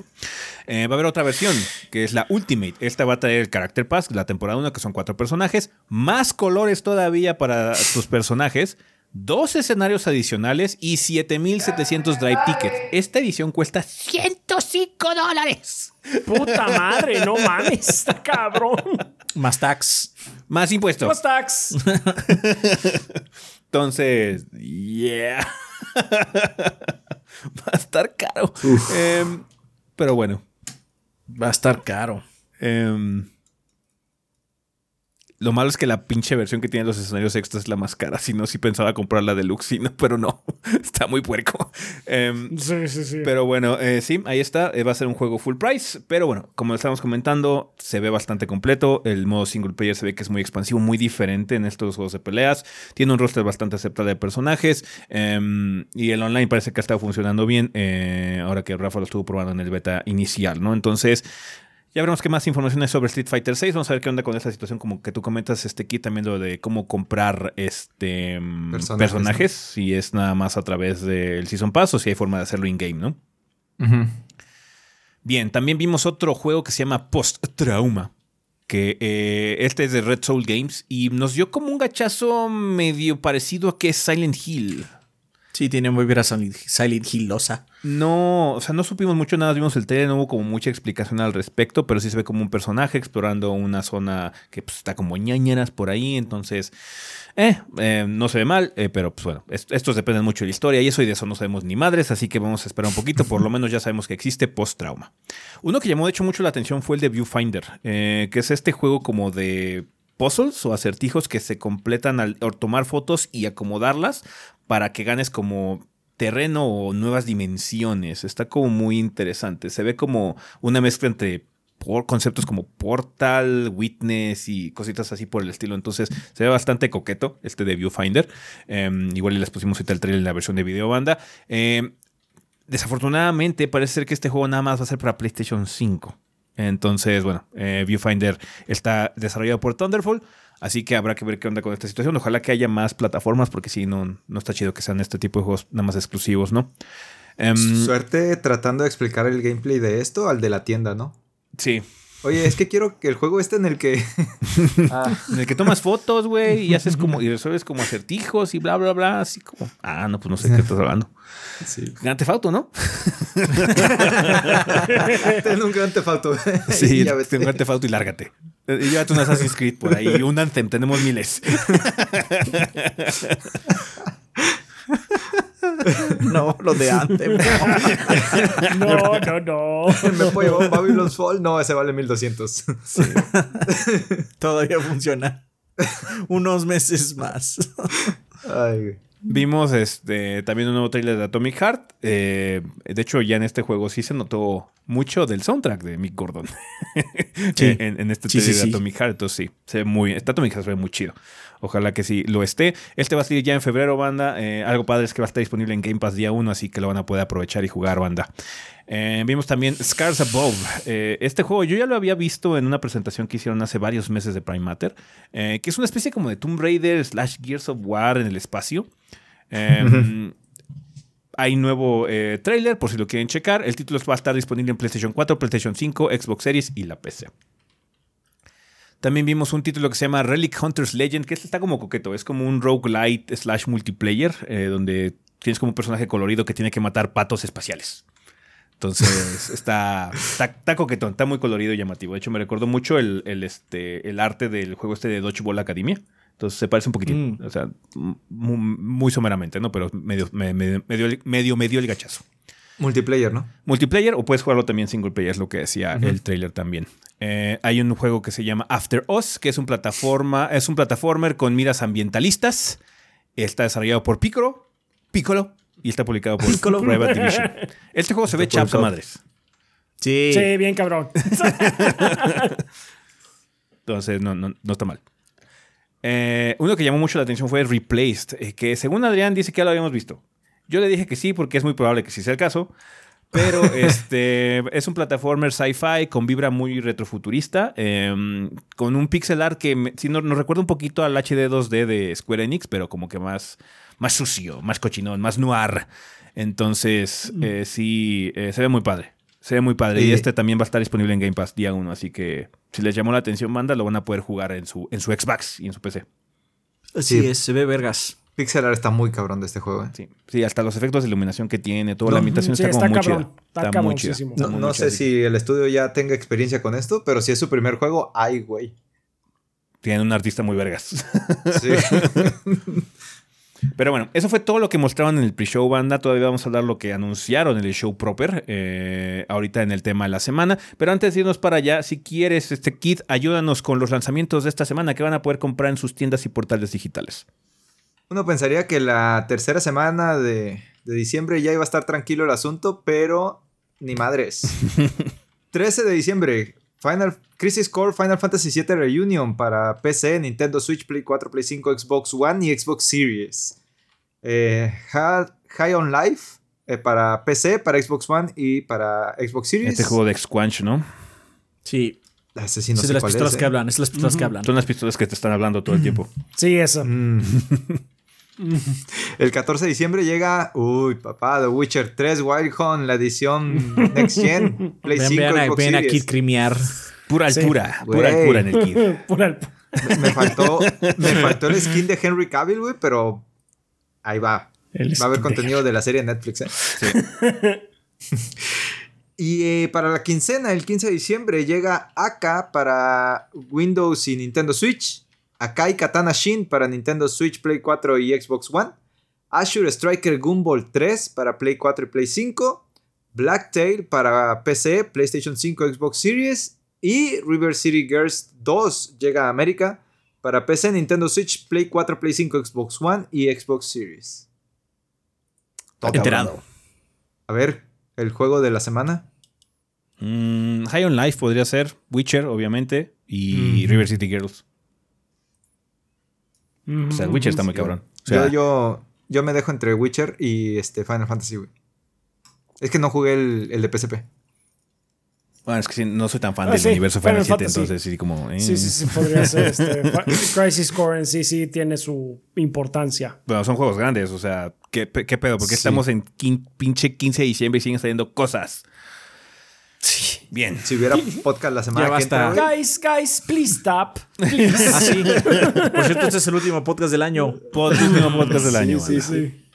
Eh, va a haber otra versión, que es la Ultimate. Esta va a traer el Character Pass, la temporada 1, que son cuatro personajes, más colores todavía para tus personajes, dos escenarios adicionales y 7700 Drive Tickets. Esta edición cuesta 105 dólares.
Puta madre, no mames, está cabrón.
Más tax.
Más impuestos.
Los tax.
Entonces, yeah. Va a estar caro. Em, pero bueno.
Va a estar caro.
em, lo malo es que la pinche versión que tiene los escenarios extras es la más cara. Si no, sí pensaba comprar la deluxe, no, pero no. Está muy puerco. Em,
Sí, sí, sí.
pero bueno, eh, sí, ahí está. Eh, va a ser un juego full price. Pero bueno, como estábamos comentando, se ve bastante completo. El modo single player se ve que es muy expansivo, muy diferente en estos juegos de peleas. Tiene un roster bastante aceptable de personajes. em, y el online parece que ha estado funcionando bien. eh, ahora que Rafa lo estuvo probando en el beta inicial, ¿no? Entonces. Ya veremos qué más información hay sobre Street Fighter 6. Vamos a ver qué onda con esta situación, como que tú comentas, este aquí también lo de cómo comprar este mm,
Personajes,
personajes, si es nada más a través del Season Pass o si hay forma de hacerlo in-game, ¿no? Bien, también vimos otro juego que se llama Post Trauma. Que eh, este es de Red Soul Games y nos dio como un gachazo medio parecido a que es Silent Hill.
Sí, tiene muy bien Silent, Silent Hillosa.
No, o sea, no supimos mucho nada, vimos el trailer, no hubo como mucha explicación al respecto, pero sí se ve como un personaje explorando una zona que pues, está como ñañeras por ahí, entonces, eh, eh, no se ve mal, eh, pero pues bueno, est- estos dependen mucho de la historia y eso y de eso no sabemos ni madres, así que vamos a esperar un poquito, por lo menos ya sabemos que existe post-trauma. Uno que llamó de hecho mucho la atención fue el de Viewfinder, eh, que es este juego como de puzzles o acertijos que se completan al tomar fotos y acomodarlas para que ganes como terreno o nuevas dimensiones. Está como muy interesante. Se ve como una mezcla entre por conceptos como Portal, Witness y cositas así por el estilo. Entonces se ve bastante coqueto este de Viewfinder. Eh, igual les pusimos ahorita el trailer en la versión de video banda. Eh, desafortunadamente parece ser que este juego nada más va a ser para PlayStation 5. Entonces, bueno, eh, Viewfinder está desarrollado por Thunderful, así que habrá que ver qué onda con esta situación. Ojalá que haya más plataformas, porque si no, no está chido que sean este tipo de juegos nada más exclusivos, ¿no? Em,
Suerte tratando de explicar el gameplay de esto al de la tienda, ¿no?
sí.
Oye, es que quiero que el juego este en el que. Ah,
En el que tomas fotos, güey, y haces como, y resuelves como acertijos y bla, bla, bla, así como. Ah, no, pues no sé de qué estás hablando.
sí.
¿no?
Ten un gran tefauto.
Sí,
ya
tengo Grand Theft Auto y lárgate. Eh, Llévate un Assassin's Creed por ahí, un Anthem, tenemos miles.
No, lo de antes.
No, no, no.
Me puedo llevar Babylon's Fall. No, ese vale 1200.
Todavía funciona. Unos meses más.
Ay.
Vimos este también un nuevo trailer de Atomic Heart. Eh, de hecho, ya en este juego sí se notó mucho del soundtrack de Mick Gordon.
Sí.
en, en este
Sí,
trailer
sí,
de
sí.
Atomic Heart. Entonces sí, se ve muy. Este Atomic Heart se ve muy chido. Ojalá que sí lo esté. Este va a salir ya en febrero, banda. Eh, algo padre es que va a estar disponible en Game Pass día 1, así que lo van a poder aprovechar y jugar, banda. Eh, vimos también Scars Above. Eh, este juego yo ya lo había visto en una presentación que hicieron hace varios meses de Prime Matter, que es una especie como de Tomb Raider slash Gears of War en el espacio. Eh, Hay nuevo trailer por si lo quieren checar. El título va a estar disponible en PlayStation 4, PlayStation 5, Xbox Series y la PC. También vimos un título que se llama Relic Hunters Legend, que este está como coqueto. Es como un roguelite slash multiplayer, eh, donde tienes como un personaje colorido que tiene que matar patos espaciales. Entonces está, está, está coquetón, está muy colorido y llamativo. De hecho, me recordó mucho el, el, este, el arte del juego este de Dodgeball Academia. Entonces se parece un poquitín.
Mm.
O sea, muy, muy someramente, ¿no? Pero medio, me- me- medio, medio, medio el gachazo.
Multiplayer, ¿no?
Multiplayer o puedes jugarlo también single player, es lo que decía el trailer también. Eh, hay un juego que se llama After Us, que es un plataforma, es un plataformer con miras ambientalistas. Está desarrollado por Piccolo, Piccolo, y está publicado por
Piccolo.
Private Division. Este juego se ve
Está
chaps a
publicado.
madres.
Sí.
Sí, bien cabrón.
Entonces, no, no, no está mal. Eh, uno que llamó mucho la atención fue Replaced, eh, que según Adrián dice que ya lo habíamos visto. Yo le dije que sí, porque es muy probable que sí sea el caso. Pero este es un plataformer sci-fi con vibra muy retrofuturista, eh, con un pixel art que me- sí, nos, nos recuerda un poquito al HD 2D de Square Enix, pero como que más, más sucio, más cochinón, más noir. Entonces, eh, sí, eh, se ve muy padre. Se ve muy padre. Y este también va a estar disponible en Game Pass día 1. Así que si les llamó la atención, banda, lo van a poder jugar en su, en su Xbox y en su PC.
Así
Sí.
es, se ve vergas.
Pixel art está muy cabrón de este juego. ¿eh?
Sí, sí hasta los efectos de iluminación que tiene, toda
No,
la ambientación
sí,
está,
está
como muy
cabrón.
chida.
Está
muy chida.
cabroncísimo.
Está
No,
muy,
no
muy
sé
chida.
si el estudio ya tenga experiencia con esto, pero si es su primer juego, ay, güey.
Tiene un artista muy vergas.
Sí.
Pero bueno, eso fue todo lo que mostraban en el pre-show banda. Todavía vamos a hablar lo que anunciaron en el show proper, eh, ahorita en el tema de la semana. Pero antes de irnos para allá, si quieres, este kit, ayúdanos con los lanzamientos de esta semana que van a poder comprar en sus tiendas y portales digitales.
Uno pensaría que la tercera semana de, de diciembre ya iba a estar tranquilo el asunto, pero ni madres. 13 de diciembre, Final Crisis Core Final Fantasy VII Reunion para PC, Nintendo Switch, Play 4, Play 5, Xbox One y Xbox Series. Eh, High on Life eh, para PC, para Xbox One y para Xbox Series.
Este juego de Squanch, ¿no?
Sí.
Ese sí no
es
sé
de las
cuál
pistolas
es,
que
eh.
hablan, es las pistolas que hablan.
Son las pistolas que te están hablando todo el tiempo.
Sí, eso.
Mm. El 14 de diciembre llega, uy, papá, The Witcher 3 Wild Hunt, la edición Next Gen, Play
Vean,
5,
vean, a-
Xbox
vean aquí
Series.
crimear.
Pura
Sí.
altura, pura altura en el kit.
Pura el-
Me, me faltó, me faltó el skin de Henry Cavill, güey, pero ahí va.
el
Va a haber
de-
contenido de la serie Netflix, ¿eh? Y eh, para la quincena, el 15 de diciembre, llega Aka para Windows y Nintendo Switch. Akai Katana Shin para Nintendo Switch, Play 4 y Xbox One. Azure Striker Gumball 3 para Play 4 y Play 5. Blacktail para PC, PlayStation 5, Xbox Series. Y River City Girls 2 llega a América para PC, Nintendo Switch, Play 4, Play 5, Xbox One y Xbox Series. Todo
Enterado.
cabrón. A ver, el juego de la semana.
Mm, High on Life podría ser, Witcher, obviamente, y
Mm.
River City Girls. O sea, el Witcher está muy cabrón. O sea,
yo, yo, yo me dejo entre Witcher y este Final Fantasy, güey. Es que no jugué el, el de PSP.
Bueno, es que sí, no soy tan fan
Ah,
del
sí,
universo Final,
Final
7,
Fantasy.
entonces sí, como... eh.
Sí, sí, sí, podría ser. Este, Crisis Core en sí sí tiene su importancia.
Bueno, son juegos grandes, o sea, ¿qué, qué pedo? Porque
Sí.
estamos en quin- pinche 15 de diciembre y siguen saliendo cosas. Sí. Bien.
Si hubiera podcast la semana
Ya
que entra,
basta.
güey,
Guys, guys, please stop. Please.
Ah, sí. Por cierto, este es el último podcast del año.
Pod- último podcast del año.
Sí,
banda.
sí, sí.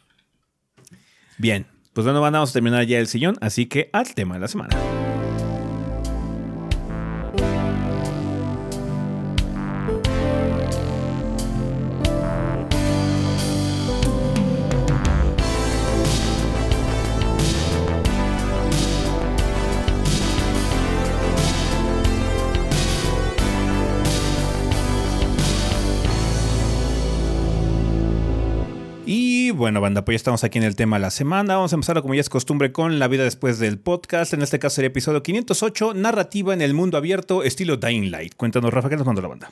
Bien. Pues bueno, banda, vamos a terminar ya el sillón, así que al tema de la semana. Bueno, banda, pues ya estamos aquí en el tema de la semana. Vamos a empezar, como ya es costumbre, con la vida después del podcast. En este caso sería episodio 508, narrativa en el mundo abierto, estilo Dying Light. Cuéntanos, Rafa, ¿qué nos mandó la banda?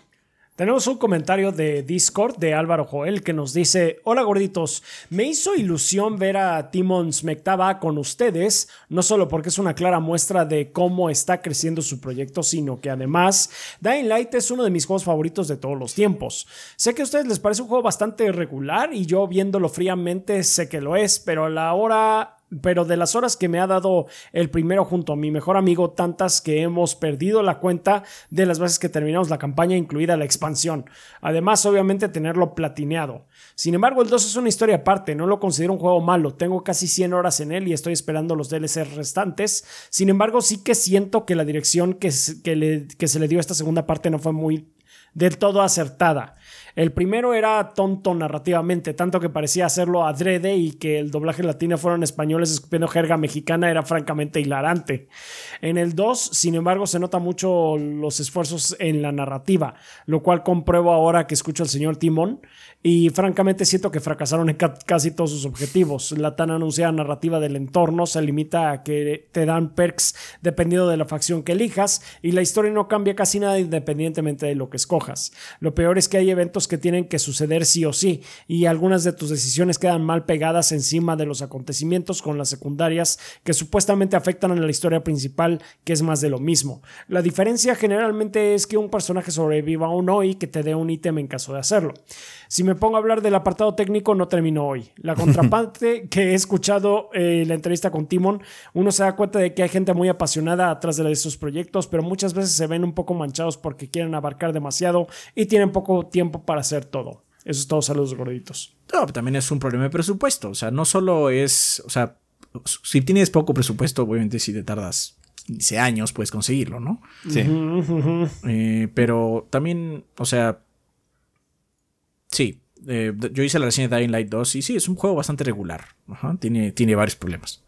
Tenemos un comentario de Discord de Álvaro Joel que nos dice: Hola gorditos, me hizo ilusión ver a Timon Smektava con ustedes, no solo porque es una clara muestra de cómo está creciendo su proyecto, sino que además Dying Light es uno de mis juegos favoritos de todos los tiempos. Sé que a ustedes les parece un juego bastante regular y yo viéndolo fríamente sé que lo es, pero a la hora pero de las horas que me ha dado el primero junto a mi mejor amigo, tantas que hemos perdido la cuenta de las veces que terminamos la campaña, incluida la expansión. Además, obviamente, tenerlo platineado. Sin embargo, el 2 es una historia aparte, no lo considero un juego malo, tengo casi 100 horas en él y estoy esperando los DLC restantes. Sin embargo, sí que siento que la dirección que, que, que se le dio a esta segunda parte no fue muy del todo acertada. El primero era tonto narrativamente, tanto que parecía hacerlo adrede y que el doblaje latino fueron españoles escupiendo jerga mexicana era francamente hilarante. En el 2, sin embargo, se nota mucho los esfuerzos en la narrativa, lo cual compruebo ahora que escucho al señor Timón y francamente siento que fracasaron en casi todos sus objetivos. La tan anunciada narrativa del entorno se limita a que te dan perks dependiendo de la facción que elijas y la historia no cambia casi nada independientemente de lo que escojas. Lo peor es que hay eventos que tienen que suceder sí o sí, y algunas de tus decisiones quedan mal pegadas encima de los acontecimientos con las secundarias que supuestamente afectan a la historia principal, que es más de lo mismo. La diferencia generalmente es que un personaje sobreviva o no y que te dé un ítem en caso de hacerlo. Si me pongo a hablar del apartado técnico, no termino hoy. La contraparte que he escuchado eh, la entrevista con Timon, uno se da cuenta de que hay gente muy apasionada atrás de esos proyectos, pero muchas veces se ven un poco manchados porque quieren abarcar demasiado y tienen poco tiempo para hacer todo. Eso es todo, saludos gorditos.
No, también es un problema de presupuesto. O sea, no solo es. O sea, si tienes poco presupuesto, obviamente si te tardas 15 años puedes conseguirlo, ¿no?
Sí.
Eh, pero también, o sea, Sí, eh, yo hice la reseña de Dying Light 2 y sí, es un juego bastante regular. tiene, tiene varios problemas.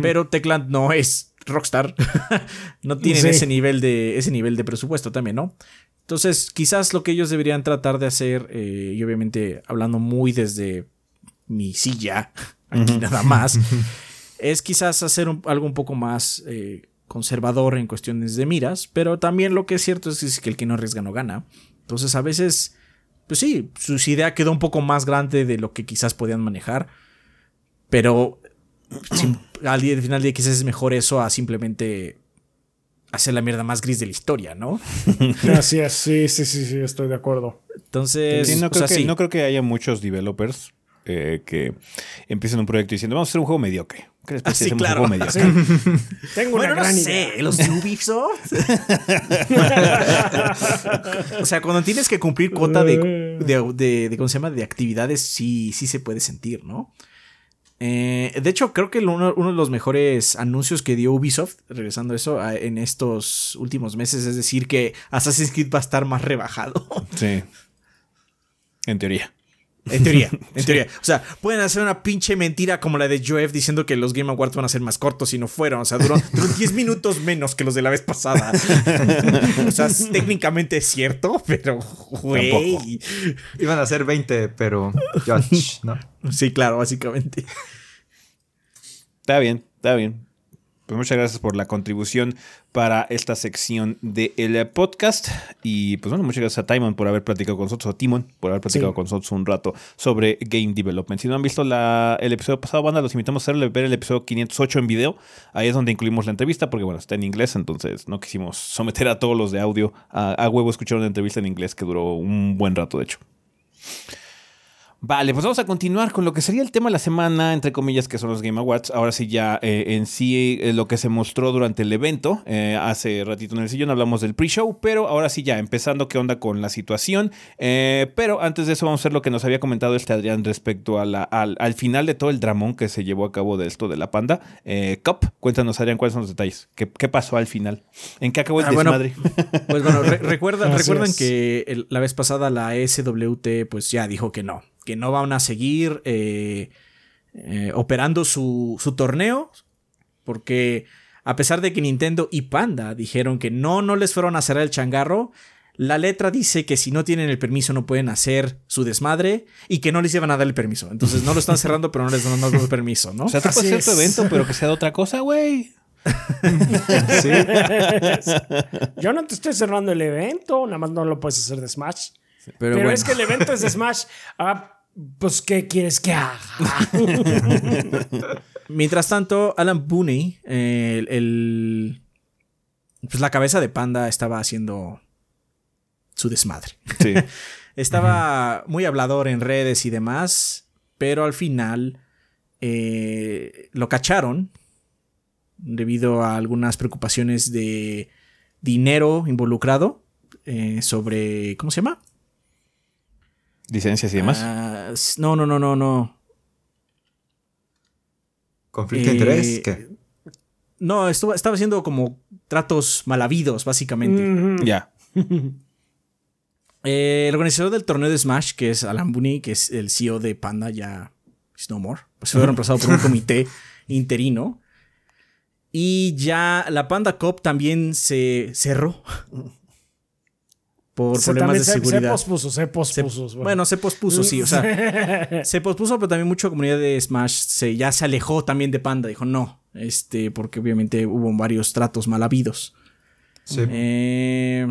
Pero Techland no es Rockstar. no tienen ese, nivel de, ese nivel de presupuesto también, ¿no? Entonces, quizás lo que ellos deberían tratar de hacer, eh, y obviamente hablando muy desde mi silla, aquí nada más, es quizás hacer algo un poco más eh, conservador en cuestiones de miras, pero también lo que es cierto es que el que no arriesga no gana. Entonces, a veces pues sí, su idea quedó un poco más grande de lo que quizás podían manejar. Pero al, día, al final del día quizás es mejor eso a simplemente hacer la mierda más gris de la historia, ¿no?
Así es, sí, sí, sí, sí, estoy de acuerdo.
Entonces,
no, creo que, no creo que haya muchos developers eh, que empiecen un proyecto diciendo, vamos a hacer un juego mediocre.
¿Qué les parece? claro. Un juego mediocre?
Tengo una gran idea.
los Ubisoft. o sea, cuando tienes que cumplir cuota de, de, ¿cómo se llama? De actividades, sí, sí se puede sentir, ¿no? Eh, de hecho, creo que uno, de los mejores anuncios que dio Ubisoft, regresando a eso, en estos últimos meses, es decir, que Assassin's Creed va a estar más rebajado.
Sí. En teoría.
En teoría, en teoría. O sea, pueden hacer una pinche mentira como la de Joef diciendo que los Game Awards van a ser más cortos y no fueron. O sea, duró, 10 minutos menos que los de la vez pasada. o sea, técnicamente es cierto, pero, güey.
Iban a ser 20, pero ¿no?
Sí, claro, básicamente.
Está bien, está bien. Pues muchas gracias por la contribución para esta sección del podcast. Y pues bueno, muchas gracias a Timon por haber platicado con nosotros, a Timon por haber platicado con nosotros un rato sobre Game Development. Si no han visto el episodio pasado, banda, los invitamos a ver el episodio 508 en video. Ahí es donde incluimos la entrevista, porque bueno, está en inglés, entonces no quisimos someter a todos los de audio a, a huevo escuchar una entrevista en inglés que duró un buen rato, de hecho. Vale, pues vamos a continuar con lo que sería el tema de la semana, entre comillas, que son los Game Awards. Ahora sí, ya eh, en sí eh, lo que se mostró durante el evento. Eh, hace ratito en el sillón hablamos del pre-show, pero ahora sí, ya empezando qué onda con la situación. pero antes de eso, vamos a ver lo que nos había comentado este Adrián respecto a la, al, final de todo el dramón que se llevó a cabo de esto de la panda. Cup, cuéntanos, Adrián, cuáles son los detalles. ¿Qué, pasó al final? ¿En qué acabó el ah, desmadre?
pues bueno, recuerdan, recuerdan que la vez pasada la SWT pues ya dijo que no que no van a seguir eh, eh, operando su, su, torneo, porque a pesar de que Nintendo y Panda dijeron que no, no les fueron a cerrar el changarro, La letra dice que si no tienen el permiso no pueden hacer su desmadre y que no les llevan a dar el permiso. Entonces no lo están cerrando, pero no les dan el permiso, ¿no?
O sea, tú puedes
Así
hacer tu evento, pero que sea de otra cosa, güey.
Sí.
Yo no te estoy cerrando el evento, nada más no lo puedes hacer de Smash.
Pero,
Pero,
bueno.
es que el evento es de Smash. Ah, pues, ¿qué quieres que haga?
Mientras tanto, Alan Booney, eh, el, el- pues la cabeza de Panda, estaba haciendo su desmadre.
Sí.
Estaba muy hablador en redes y demás, pero al final eh, lo cacharon debido a algunas preocupaciones de dinero involucrado eh, sobre, ¿cómo se llama?
Licencias y demás.
Ah, no, no, no, no, no.
¿Conflicto de
Eh,
interés? ¿Qué?
No, estuvo- estaba haciendo como tratos mal habidos, básicamente.
Ya.
Eh, el organizador del torneo de Smash, que es Alan Booney, que es el CEO de Panda, ya is no more. Pues fue reemplazado por un comité interino. Y ya la Panda Cup también se cerró por
Se-
problemas de
se- Se
seguridad.
pospuso, se
Se-
pospuso.
bueno, se pospuso, sí. O sea, se pospuso, pero también mucha comunidad de Smash se, ya se alejó también de Panda. Dijo no, este, porque obviamente hubo varios tratos mal habidos.
Sí.
Eh,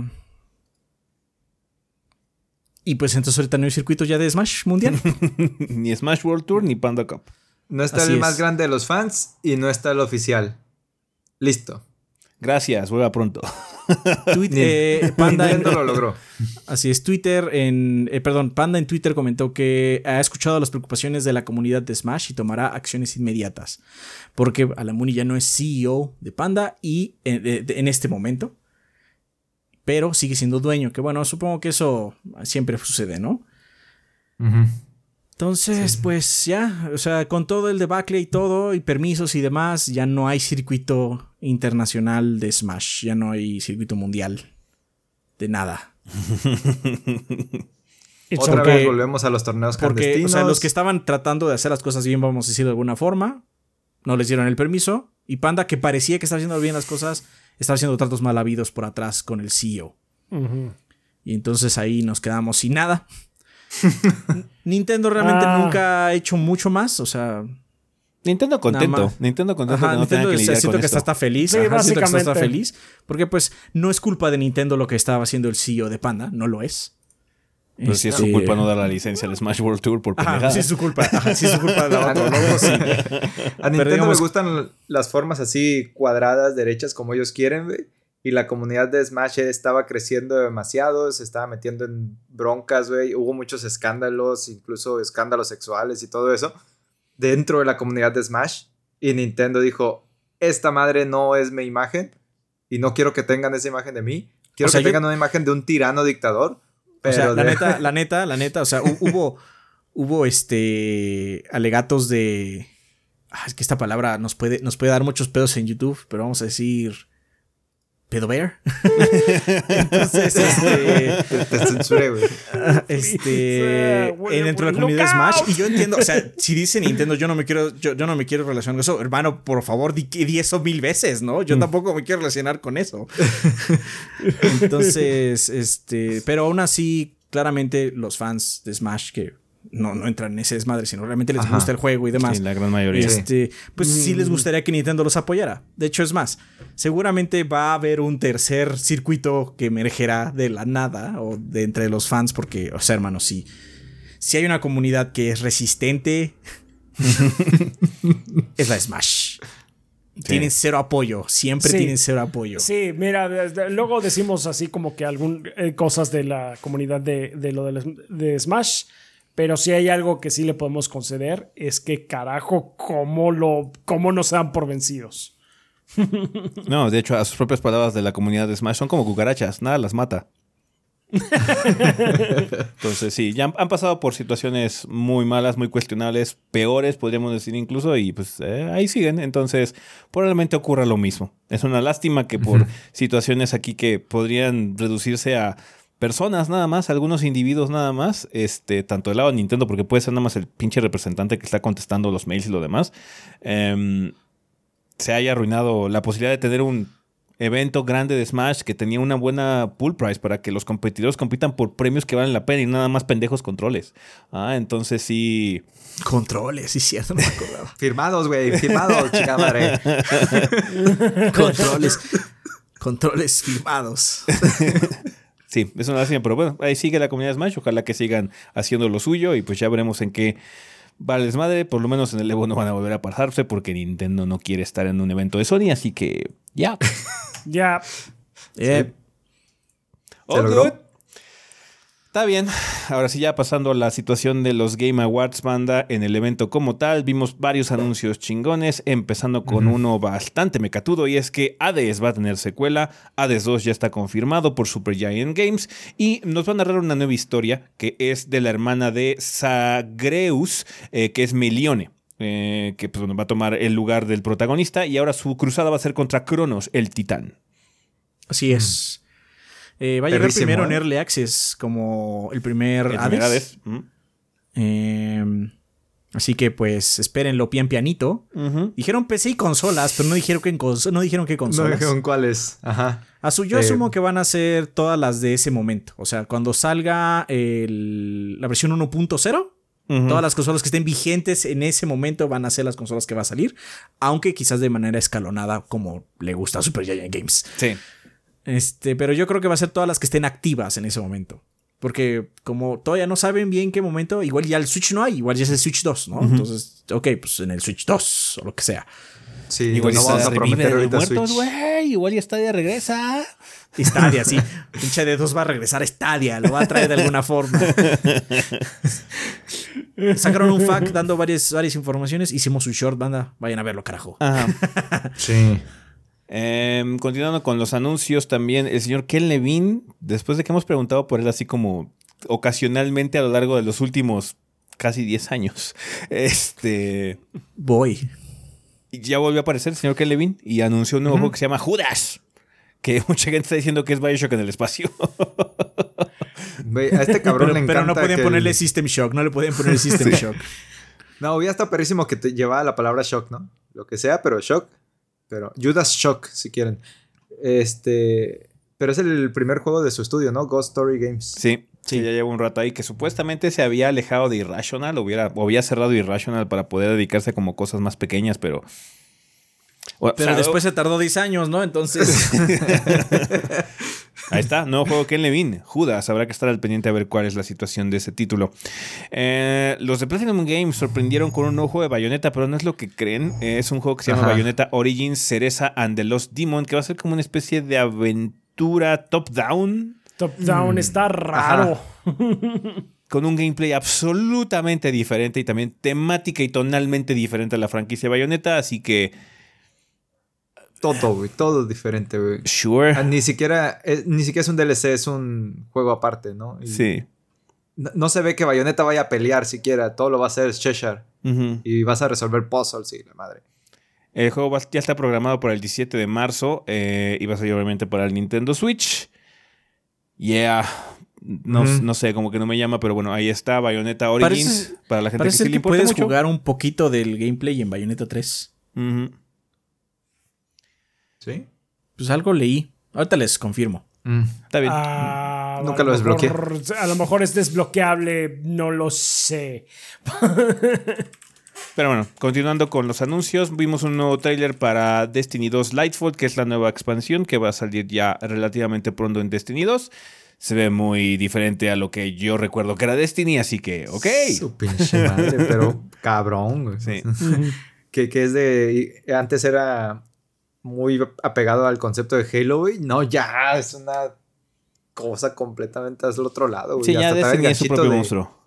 y pues entonces ahorita no hay circuito ya de Smash mundial.
ni Smash World Tour ni Panda Cup.
No está
así
el
es.
más grande de los fans y no está el oficial. Listo.
Gracias, vuelva pronto.
Eh, Panda en,
lo logró.
así es, Twitter en, eh, perdón, Panda en Twitter comentó que ha escuchado las preocupaciones de la comunidad de Smash y tomará acciones inmediatas. Porque Alamuni ya no es CEO de Panda y eh, de- de- en este momento, pero sigue siendo dueño. Que bueno, supongo que eso siempre sucede, ¿no?
Ujú.
Entonces, pues ya, o sea, con todo el debacle y todo, y permisos y demás, ya no hay circuito internacional de Smash, ya no hay circuito mundial de nada.
It's
Otra
Porque-
vez volvemos a los torneos
Porque, o
clandestinos.
sea, los que estaban tratando de hacer las cosas bien, vamos a decir de alguna forma, no les dieron el permiso, y Panda, que parecía que estaba haciendo bien las cosas, estaba haciendo tratos mal habidos por atrás con el CEO. Y entonces ahí nos quedamos sin nada. Nintendo realmente
Ah.
nunca ha hecho mucho más, o sea,
Nintendo contento. Nintendo contento
Ajá,
que no
Nintendo
tenga que
o sea,
lidiar
siento
con
que está,
esto.
está feliz.
Sí,
ajá, siento que está, feliz. Porque pues no es culpa de Nintendo lo que estaba haciendo el CEO de Panda, no lo es.
Pero si es su
Este,
culpa no dar la licencia al Smash World Tour por
Ajá,
pendejadas.
sí es su culpa. Ajá, sí es su culpa de la otra, loco, sí.
A Nintendo
digamos-
le gustan las formas así cuadradas, derechas, como ellos quieren, güey. Y la comunidad de Smash estaba creciendo demasiado, se estaba metiendo en broncas, güey. Hubo muchos escándalos, incluso escándalos sexuales y todo eso, dentro de la comunidad de Smash. Y Nintendo dijo, esta madre no es mi imagen y no quiero que tengan esa imagen de mí. Quiero
O sea,
que
yo-
tengan una imagen de un tirano dictador.
O sea,
pero
la neta, la neta, la neta, o sea, hu- hubo, hubo este alegatos de. Ah, es que esta palabra nos puede, nos puede dar muchos pedos en YouTube, pero vamos a decir. ¿Pedo bear? Entonces, este.
te, censuré, güey.
este dentro de la comunidad Smash
out.
y yo entiendo, o sea, si dice Nintendo, yo no me quiero yo, yo no me quiero relacionar con eso, hermano, por favor, di, di eso mil veces, ¿no? Yo tampoco me quiero relacionar con eso. Entonces, este, pero aún así, claramente los fans de Smash que no, no entran en ese desmadre, sino realmente les
Ajá.
gusta el juego y demás.
Sí, la gran mayoría.
Sí.
Este, pues sí les gustaría que Nintendo los apoyara. De hecho, es más, seguramente va a haber un tercer circuito que emergerá de la nada o de entre los fans, porque, o sea, hermanos, si, si hay una comunidad que es resistente, es la Smash. Tienen cero apoyo, siempre
Sí.
tienen cero apoyo.
Sí, mira, luego decimos así como que algún eh, cosas de la comunidad de, de lo de, de Smash, pero si hay algo que sí le podemos conceder es que carajo, cómo lo, cómo nos dan por vencidos.
No, de hecho, a sus propias palabras de la comunidad de Smash son como cucarachas, nada las mata. Entonces, sí, ya han, han pasado por situaciones muy malas, muy cuestionables, peores, podríamos decir incluso, y pues eh, ahí siguen. Entonces, probablemente ocurra lo mismo. Es una lástima que por situaciones aquí que podrían reducirse a personas nada más, algunos individuos nada más, este, tanto del lado de Nintendo, porque puede ser nada más el pinche representante que está contestando los mails y lo demás, em, se haya arruinado la posibilidad de tener un evento grande de Smash que tenía una buena pool price para que los competidores compitan por premios que valen la pena y nada más pendejos controles. Ah, entonces sí.
Controles, sí, cierto, no me acordaba.
Firmados, güey, firmados, chica madre.
Controles. Controles firmados.
Sí, es una lástima, pero bueno, ahí sigue la comunidad Smash. Ojalá que sigan haciendo lo suyo y pues ya veremos en qué va el desmadre. Por lo menos en el Evo no van a volver a pasarse porque Nintendo no quiere estar en un evento de Sony, así que ya.
Ya.
All
logró?
good. Está bien. Ahora sí, ya pasando a la situación de los Game Awards, banda, en el evento como tal, vimos varios anuncios chingones, empezando con uno bastante mecatudo, y es que Hades va a tener secuela. Hades 2 ya está confirmado por Supergiant Games, y nos va a narrar una nueva historia que es de la hermana de Zagreus, eh, que es Melione. eh, que pues, va a tomar el lugar del protagonista y ahora su cruzada va a ser contra Cronos, el titán.
así es. Eh, va a llegar
Perrísimo,
primero en
¿eh?
Early Access como el primer
El
Hades.
Mm.
Eh, así que pues espérenlo pian pianito. Dijeron PC y consolas, pero no dijeron que cons- no dijeron qué
No
consolas.
dijeron cuáles. Ajá.
Asu- yo
Eh,
asumo que van a ser todas las de ese momento. O sea, cuando salga el- la versión 1.0,
Ujú.
todas las consolas que estén vigentes en ese momento van a ser las consolas que va a salir. Aunque quizás de manera escalonada, como le gusta a Super Giant Games.
Sí.
Este, pero yo creo que va a ser todas las que estén activas en ese momento. Porque como todavía no saben bien qué momento, igual ya el Switch no hay, igual ya es el Switch 2, ¿no? Entonces, ok, pues en el Switch 2 o lo que sea.
Sí,
Igual
no
está
vamos a prometer ahorita
muertos, güey. Igual ya Stadia regresa.
Stadia, sí. Pinche de 2 va a regresar a Stadia, lo va a traer de alguna forma. Sacaron un fact dando varias, varias informaciones. Hicimos un short, banda. Vayan a verlo, carajo.
Ajá.
Sí.
Em, continuando con los anuncios también, el señor Ken Levine, después de que hemos preguntado por él así como ocasionalmente a lo largo de los últimos casi 10 años, este
Voy.
ya volvió a aparecer el señor Ken Levine y anunció un nuevo juego que se llama Judas. Que mucha gente está diciendo que es Bioshock en el espacio.
A este cabrón
Pero,
le encanta
pero no pueden
que
ponerle
el-
System Shock, no le pueden poner System Shock.
No, ya está perrísimo que te llevaba la palabra shock, ¿no? Lo que sea, pero shock. Pero Judas Shock, si quieren. Este. Pero es el primer juego de su estudio, ¿no? Ghost Story Games.
Sí, sí, ya lleva un rato ahí que supuestamente se había alejado de Irrational, hubiera, o había cerrado Irrational para poder dedicarse como cosas más pequeñas, pero...
Pero
o sea,
después se tardó 10 años, ¿no? Entonces.
Ahí está, nuevo juego Ken Levine, Judas. Habrá que estar al pendiente a ver cuál es la situación de ese título. Eh, los de Platinum Games sorprendieron con un nuevo juego de Bayonetta, pero no es lo que creen. Eh, es un juego que se llama
Ajá.
Bayonetta Origins Cereza and the Lost Demon, que va a ser como una especie de aventura top-down.
Top Down está raro.
Con un gameplay absolutamente diferente y también temática y tonalmente diferente a la franquicia Bayonetta. Así que,
Todo, güey. Todo diferente, güey.
sure.
Ah, Ni siquiera, es, ni siquiera es un DLC, es un juego aparte, ¿no? Y
Sí.
No, no se ve que Bayonetta vaya a pelear siquiera. Todo lo va a hacer Cheshire.
Ujú.
Y vas a resolver puzzles y la madre.
El juego va- ya está programado para el 17 de marzo eh, y va a salir obviamente para el Nintendo Switch. Yeah. No, no sé, como que no me llama, pero bueno, ahí está Bayonetta Origins
Parece-
para la gente que sí le
que
importa
puedes
mucho.
jugar un poquito del gameplay en Bayonetta 3.
Ujú.
¿Sí?
Pues algo leí. Ahorita les confirmo.
Mm.
Está bien.
Ah,
Nunca
a
lo desbloqueé.
mejor- A lo mejor es desbloqueable, no lo sé.
Pero bueno, continuando con los anuncios, vimos un nuevo tráiler para Destiny 2 Lightfall, que es la nueva expansión que va a salir ya relativamente pronto en Destiny 2. Se ve muy diferente a lo que yo recuerdo que era Destiny, así que, ok.
Su pinche madre, pero cabrón.
Sí.
Que, que es de. Antes era muy apegado al concepto de Halo, güey. No, ya es una cosa completamente al otro lado, güey.
Sí, ya
el
Destiny es su
ganchito
propio
de-
monstruo.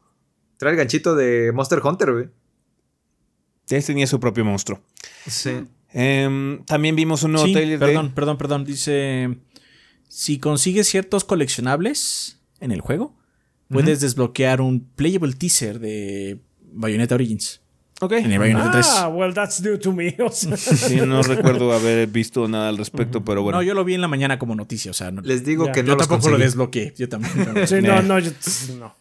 Trae el ganchito de Monster Hunter, güey.
Destiny es su propio monstruo.
Sí.
Em, también vimos un nuevo
Sí,
trailer de-
perdón, perdón, perdón. Dice: Si consigues ciertos coleccionables en el juego, puedes desbloquear un playable teaser de Bayonetta Origins.
Ok.
En el Bayonetta 3.
Ah, well, that's new to me. O sea,
Sí, no recuerdo haber visto nada al respecto, pero bueno.
No, yo lo vi en la mañana como noticia. O sea, no,
Les digo que
yo
no los
tampoco lo desbloqueé. Yo también.
sí, no, no, yo- no.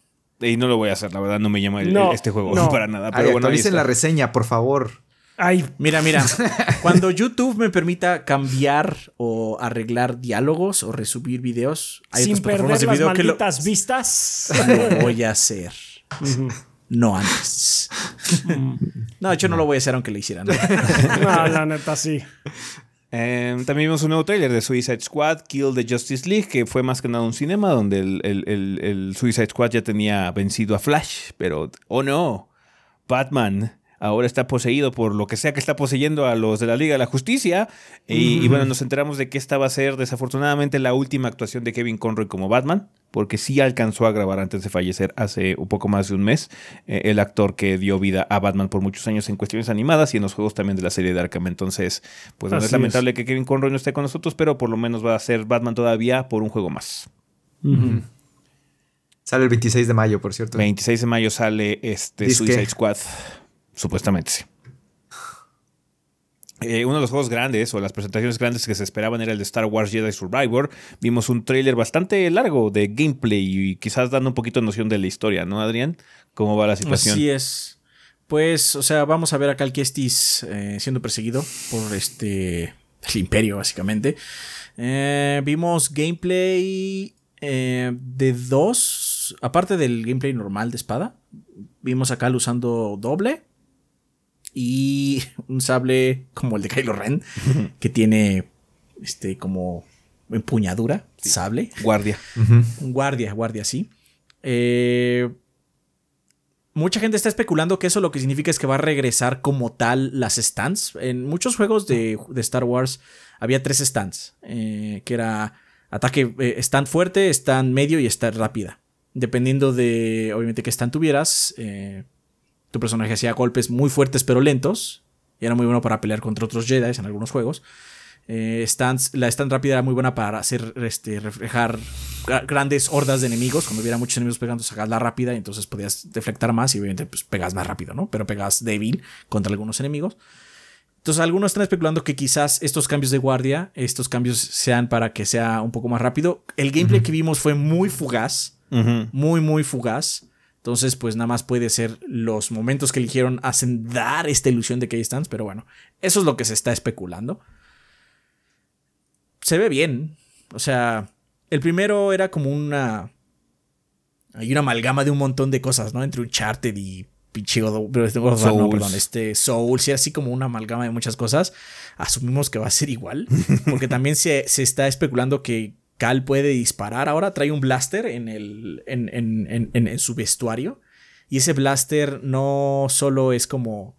Y no lo voy a hacer, la verdad, no me llama el-
No,
este juego
no.
para nada.
Ay,
Pero bueno, ahí
actualicen
está.
la reseña, por favor.
Ay,
Mira, mira, cuando YouTube me permita cambiar o arreglar diálogos o resubir videos, hay
sin
otras
perder
de
las
video que lo,
malditas vistas.
lo voy a hacer. No antes. No, de hecho no lo voy a hacer aunque lo hicieran.
no, la neta sí.
Eh, también vimos un nuevo trailer de Suicide Squad, Kill the Justice League, que fue más que nada un cinema donde el, el- el- el Suicide Squad ya tenía vencido a Flash, pero, oh no, Batman ahora está poseído por lo que sea que está poseyendo a los de la Liga de la Justicia. Y, y bueno, nos enteramos de que esta va a ser desafortunadamente la última actuación de Kevin Conroy como Batman, porque sí alcanzó a grabar antes de fallecer hace un poco más de un mes, eh, el actor que dio vida a Batman por muchos años en cuestiones animadas y en los juegos también de la serie de Arkham. Entonces, pues
Así
es lamentable que Kevin Conroy no esté con nosotros, pero por lo menos va a ser Batman todavía por un juego más.
Sale el 26 de mayo, por cierto.
26 de mayo sale este
Disque.
Suicide Squad, supuestamente sí. Eh, uno de los juegos grandes o las presentaciones grandes que se esperaban era el de Star Wars Jedi Survivor. Vimos un tráiler bastante largo de gameplay y quizás dando un poquito de noción de la historia, ¿no, Adrián? ¿Cómo va la situación?
Así es. Pues, o sea, vamos a ver a Cal Kestis eh, siendo perseguido por este. el Imperio, básicamente. Eh, vimos gameplay eh, de dos. Aparte del gameplay normal de espada. Vimos a Cal usando doble. Y un sable como el de Kylo Ren. que tiene. Este, como. empuñadura. Sable.
Guardia.
Un guardia, guardia, sí. Eh, mucha gente está especulando que eso lo que significa es que va a regresar como tal las stands. En muchos juegos de, de Star Wars había tres stands, eh, que era ataque, eh, stand fuerte, stand medio y stand rápida. Dependiendo de, obviamente, qué stand tuvieras, eh, tu personaje hacía golpes muy fuertes pero lentos. Y era muy bueno para pelear contra otros Jedi en algunos juegos. Eh, stands- la stand rápida era muy buena para hacer este, reflejar gra- grandes hordas de enemigos. Cuando hubiera muchos enemigos pegando, sacas la rápida y entonces podías deflectar más y obviamente pues, pegas más rápido, ¿no? Pero pegas débil contra algunos enemigos. Entonces algunos están especulando que quizás estos cambios de guardia, estos cambios sean para que sea un poco más rápido. El gameplay que vimos fue muy fugaz, muy, muy fugaz. Entonces, pues nada más puede ser los momentos que eligieron hacen dar esta ilusión de que hay stands, pero bueno, eso es lo que se está especulando se ve bien. O sea, el primero era como una. Hay una amalgama de un montón de cosas, ¿no? Entre Uncharted y pinche este no, perdón, este Souls, y así como una amalgama de muchas cosas. Asumimos que va a ser igual. Porque también se, se está especulando que Cal puede disparar. Ahora trae un blaster en, el, en, en- en- en- en su vestuario. Y ese blaster no solo es como.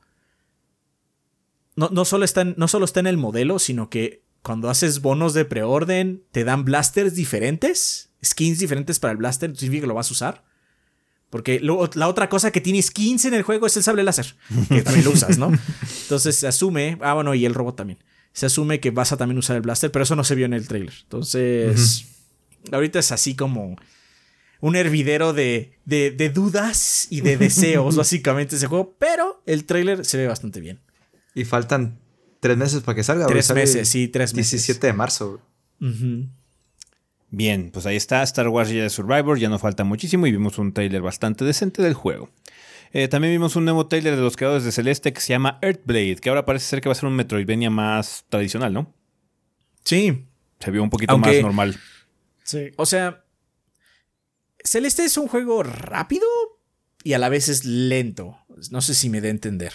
No, no, solo está en, no solo está en el modelo, sino que cuando haces bonos de preorden, te dan blasters diferentes, skins diferentes para el blaster, ¿Eso significa que lo vas a usar. Porque lo- la otra cosa que tiene skins en el juego es el sable láser, que también lo usas, ¿no? Entonces se asume, ah, bueno, y el robot también. Se asume que vas a también usar el blaster, pero eso no se vio en el trailer. Entonces, ahorita es así como un hervidero de, de, de dudas y de deseos, básicamente, ese juego. Pero el trailer se ve bastante bien.
Y faltan tres meses para que salga.
Tres
Sale
meses, sí, tres meses.
17 de marzo.
Bien, pues ahí está Star Wars Jedi Survivor, ya no falta muchísimo y vimos un trailer bastante decente del juego. Eh, también vimos un nuevo trailer de los creadores de Celeste que se llama Earthblade, que ahora parece ser que va a ser un Metroidvania más tradicional, ¿no?
Sí,
Se vio un poquito
Aunque-
más normal.
Sí.
o sea, Celeste es un juego rápido y a la vez es lento. No sé si me da a entender.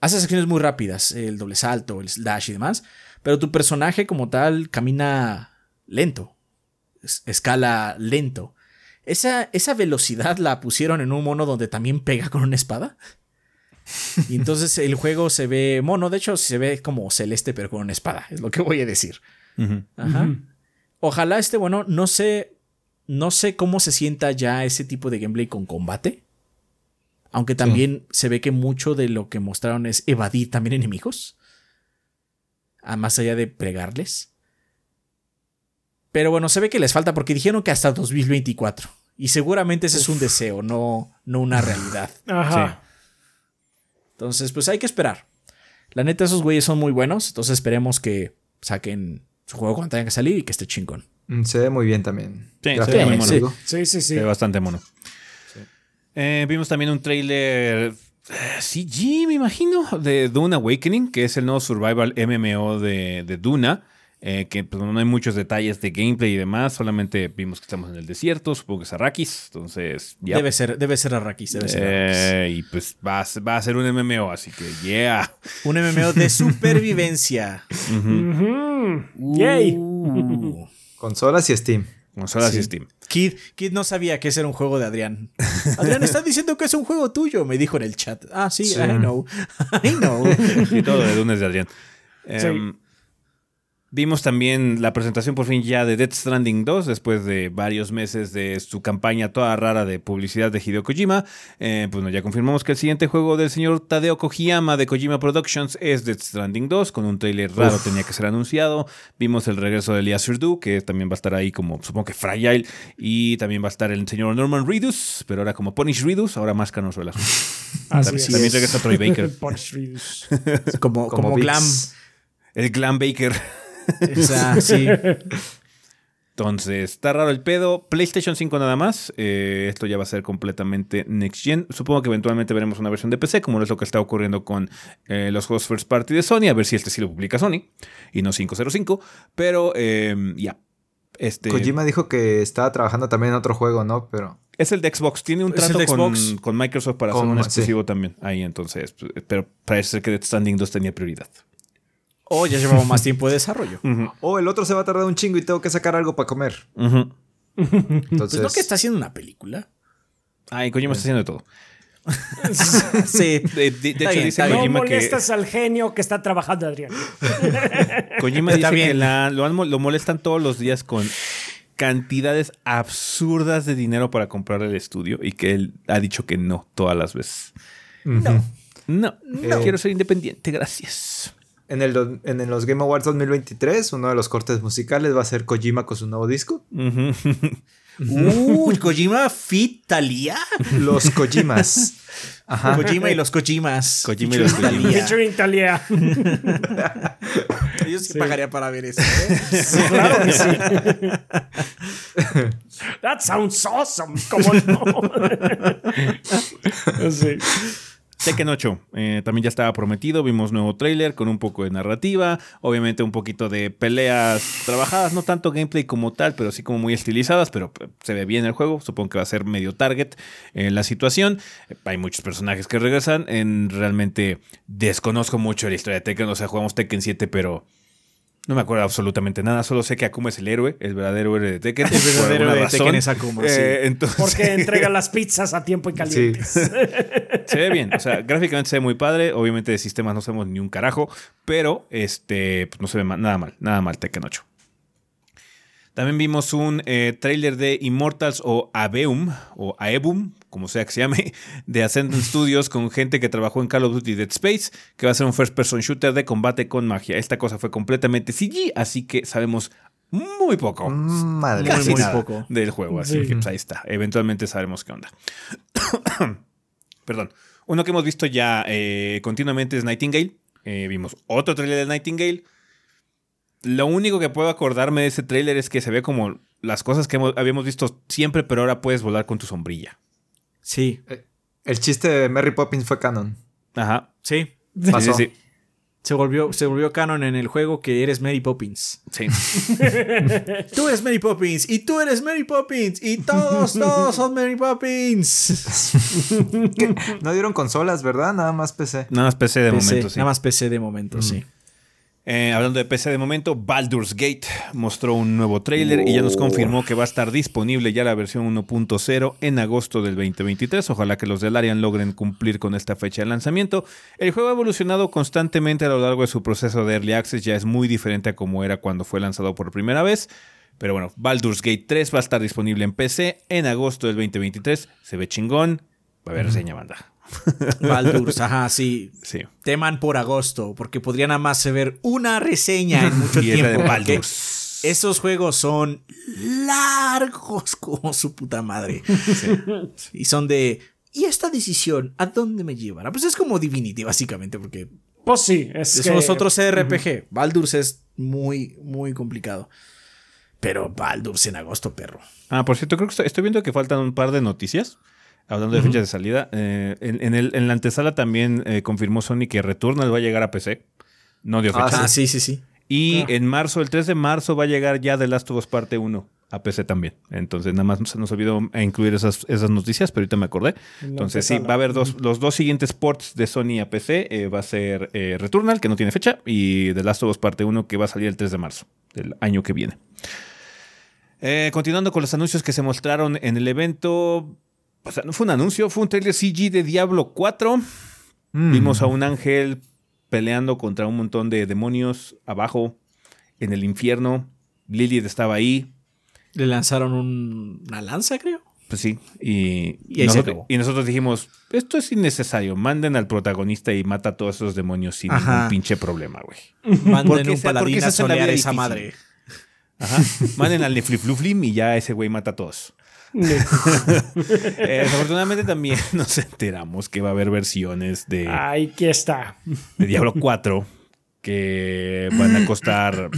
Haces acciones muy rápidas, el doble salto, el slash y demás, pero tu personaje como tal camina lento, es- escala lento. Esa, esa velocidad la pusieron en un mono donde también pega con una espada. Y entonces el juego se ve mono, de hecho se ve como celeste pero con una espada, es lo que voy a decir. Ajá. Ojalá este, bueno, no sé. No sé cómo se sienta ya ese tipo de gameplay con combate. Aunque también se ve que mucho de lo que mostraron es evadir también enemigos. A más allá de pregarles. Pero bueno, se ve que les falta porque dijeron que hasta 2024. Y seguramente ese es un deseo, no, no una realidad.
Ajá.
Entonces, pues hay que esperar. La neta, esos güeyes son muy buenos. Entonces esperemos que saquen su juego cuando tengan que salir y que esté chingón.
Mm, Se ve muy bien también.
Sí, se
Gráficamente,
ve muy mono.
Sí, sí, sí.
Se ve bastante mono. Eh, vimos también un trailer CG, me imagino, de Dune Awakening, que es el nuevo survival MMO de, de Duna. Eh, que pues, no hay muchos detalles de gameplay y demás, solamente vimos que estamos en el desierto, supongo que es Arrakis, entonces ya.
Debe ser, debe ser Arrakis, debe ser Arrakis.
Eh, y pues va a, ser- va a ser un MMO, así que yeah.
Un MMO de supervivencia.
Yay.
Uh.
Consolas y Steam.
Consolas y
Sí.
Steam.
Kid, Kid no sabía que ese era un juego de Adrián. Adrián está diciendo que es un juego tuyo, me dijo en el chat. Ah, sí,
Sí.
I know. I know.
Y todo de lunes de Adrián. Em, Vimos también la presentación por fin ya de Death Stranding 2, después de varios meses de su campaña toda rara de publicidad de Hideo Kojima. Eh, pues bueno, ya confirmamos que el siguiente juego del señor Tadeo Kojima de Kojima Productions es Death Stranding 2, con un trailer raro tenía que ser anunciado. Vimos el regreso de Elias Sirdu, que también va a estar ahí como, supongo que Fragile, y también va a estar el señor Norman Reedus, pero ahora como Punish Reedus, ahora más canoso el asunto.
Así
también,
es.
también regresa Troy Baker,
Punch Readers.
Como, como, glam.
el Glam Baker.
O sea, sí.
Entonces, está raro el pedo. PlayStation 5 nada más. Eh, esto ya va a ser completamente next gen. Supongo que eventualmente veremos una versión de PC, como es lo que está ocurriendo con eh, los juegos first party de Sony. A ver si este sí lo publica Sony y no 505. Pero eh, ya. Este
Kojima dijo que estaba trabajando también en otro juego, ¿no? Pero
es el de Xbox. Tiene un trato
de
con,
Xbox.
con Microsoft para hacer
Con-
un
sí.
exclusivo también. Ahí entonces. pues, Pero parece ser que Death Standing 2 tenía prioridad.
O ya llevaba más tiempo de desarrollo.
Oh, el otro se va a tardar un chingo y tengo que sacar algo para comer. Entonces,
Pues no que está haciendo una película.
Ay, Kojima está haciendo de todo.
sí.
De, de- de hecho,
bien,
dice.
No
Kojima que.
molestas al genio que está trabajando, Adrián.
Kojima
Está
dice
bien.
que la- lo, han mo- lo molestan todos los días con cantidades absurdas de dinero para comprar el estudio y que él ha dicho que no todas las veces.
no.
No,
No.
quiero ser independiente, gracias.
En, el, do- en los Game Awards 2023, uno de los cortes musicales va a ser Kojima con su nuevo disco.
Uh, Kojima Fit Thalía.
Los Kojimas. Ajá.
Kojima y los Kojimas.
Kojima y los
Featuring
Kojima.
Thalía.
Featuring Talia.
Yo sí, pagaría para ver eso. ¿eh?
Claro que sí. That sounds awesome. ¿Cómo no? sí.
Tekken 8 eh, también ya estaba prometido. Vimos nuevo tráiler con un poco de narrativa. Obviamente un poquito de peleas trabajadas. No tanto gameplay como tal, pero sí como muy estilizadas. Pero eh, se ve bien el juego. Supongo que va a ser medio target en la situación. Eh, hay muchos personajes que regresan. En, realmente desconozco mucho la historia de Tekken. O sea, jugamos Tekken 7, pero... No me acuerdo absolutamente nada, solo sé que Akuma es el héroe, el verdadero héroe de Tekken.
El verdadero
alguna
de. Tekken es Akuma, sí.
Eh, entonces,
Porque entrega las pizzas a tiempo y calientes.
se ve bien, o sea, gráficamente se ve muy padre. Obviamente de sistemas no sabemos ni un carajo, pero este, pues no se ve ma- nada mal, nada mal Tekken 8. También vimos un eh, trailer de Immortals o Abeum, o Aebum, como sea que se llame, de Ascendant Studios con gente que trabajó en Call of Duty Dead Space, que va a ser un first person shooter de combate con magia. Esta cosa fue completamente CG, así que sabemos muy poco.
Madre.
Casi
muy
nada
poco.
del juego, así
Sí.
que pues, ahí está. Eventualmente sabremos qué onda. Perdón. Uno que hemos visto ya eh, continuamente es Nightingale. Eh, vimos otro trailer de Nightingale. Lo único que puedo acordarme de ese trailer es que se ve como las cosas que hemos- habíamos visto siempre, pero ahora puedes volar con tu sombrilla.
Sí,
El chiste de Mary Poppins fue canon.
Ajá.
sí.
Sí,
Pasó.
sí, sí.
Se volvió, se volvió canon en el juego que eres Mary Poppins.
Sí.
Tú eres Mary Poppins y tú eres Mary Poppins y todos, todos son Mary Poppins.
No dieron consolas, ¿verdad? Nada más PC.
Nada más PC de
PC,
momento, sí.
Nada más PC de momento, sí.
Eh, hablando de PC de momento, Baldur's Gate mostró un nuevo tráiler y ya nos confirmó que va a estar disponible ya la versión 1.0 en agosto del 2023. Ojalá que los de Larian logren cumplir con esta fecha de lanzamiento. El juego ha evolucionado constantemente a lo largo de su proceso de Early Access, ya es muy diferente a como era cuando fue lanzado por primera vez. Pero bueno, Baldur's Gate 3 va a estar disponible en PC en agosto del 2023. Se ve chingón. Va a haber reseña banda.
Baldur's, ajá, sí.
Sí.
Teman por agosto, porque podrían nada más ver una reseña en mucho
Y
tiempo.
Baldur's.
Esos juegos son largos como su puta madre. Y son de. ¿Y esta decisión a dónde me llevará? Pues es como Divinity, básicamente, porque
Pues sí, es que...
somos otros RPG. Baldur's es muy, muy complicado. Pero Baldur's en agosto, perro.
Ah, por cierto, creo que estoy, estoy viendo que faltan un par de noticias. Hablando de fechas de salida, eh, en, en el- en la antesala también eh, confirmó Sony que Returnal va a llegar a PC. No dio
Ah,
fecha.
Ah, sí, sí, sí.
Y en marzo, el 3 de marzo, va a llegar ya The Last of Us Parte 1 a PC también. Entonces, nada más se nos olvidó incluir esas, esas noticias, pero ahorita me acordé. Entonces, sí, va a haber dos, los dos siguientes ports de Sony a PC. eh, va a ser eh, Returnal, que no tiene fecha, y The Last of Us Parte 1, que va a salir el 3 de marzo del año que viene. Eh, continuando con los anuncios que se mostraron en el evento. O sea, no fue un anuncio, fue un trailer CG de Diablo 4.
Mm.
Vimos a un ángel peleando contra un montón de demonios abajo en el infierno. Lilith estaba ahí.
Le lanzaron un- una lanza, creo.
Pues sí. Y, nosotros,
acabó.
y nosotros dijimos: Esto es innecesario. Manden al protagonista y mata a todos esos demonios sin
Ajá.
ningún pinche problema, güey.
Manden
Porque
un paladín a solear esa madre.
Ajá. Manden al Neflifluflim y ya ese güey mata a todos. Eh, desafortunadamente también nos enteramos que va a haber versiones de,
Ahí que está.
de Diablo 4 que van a costar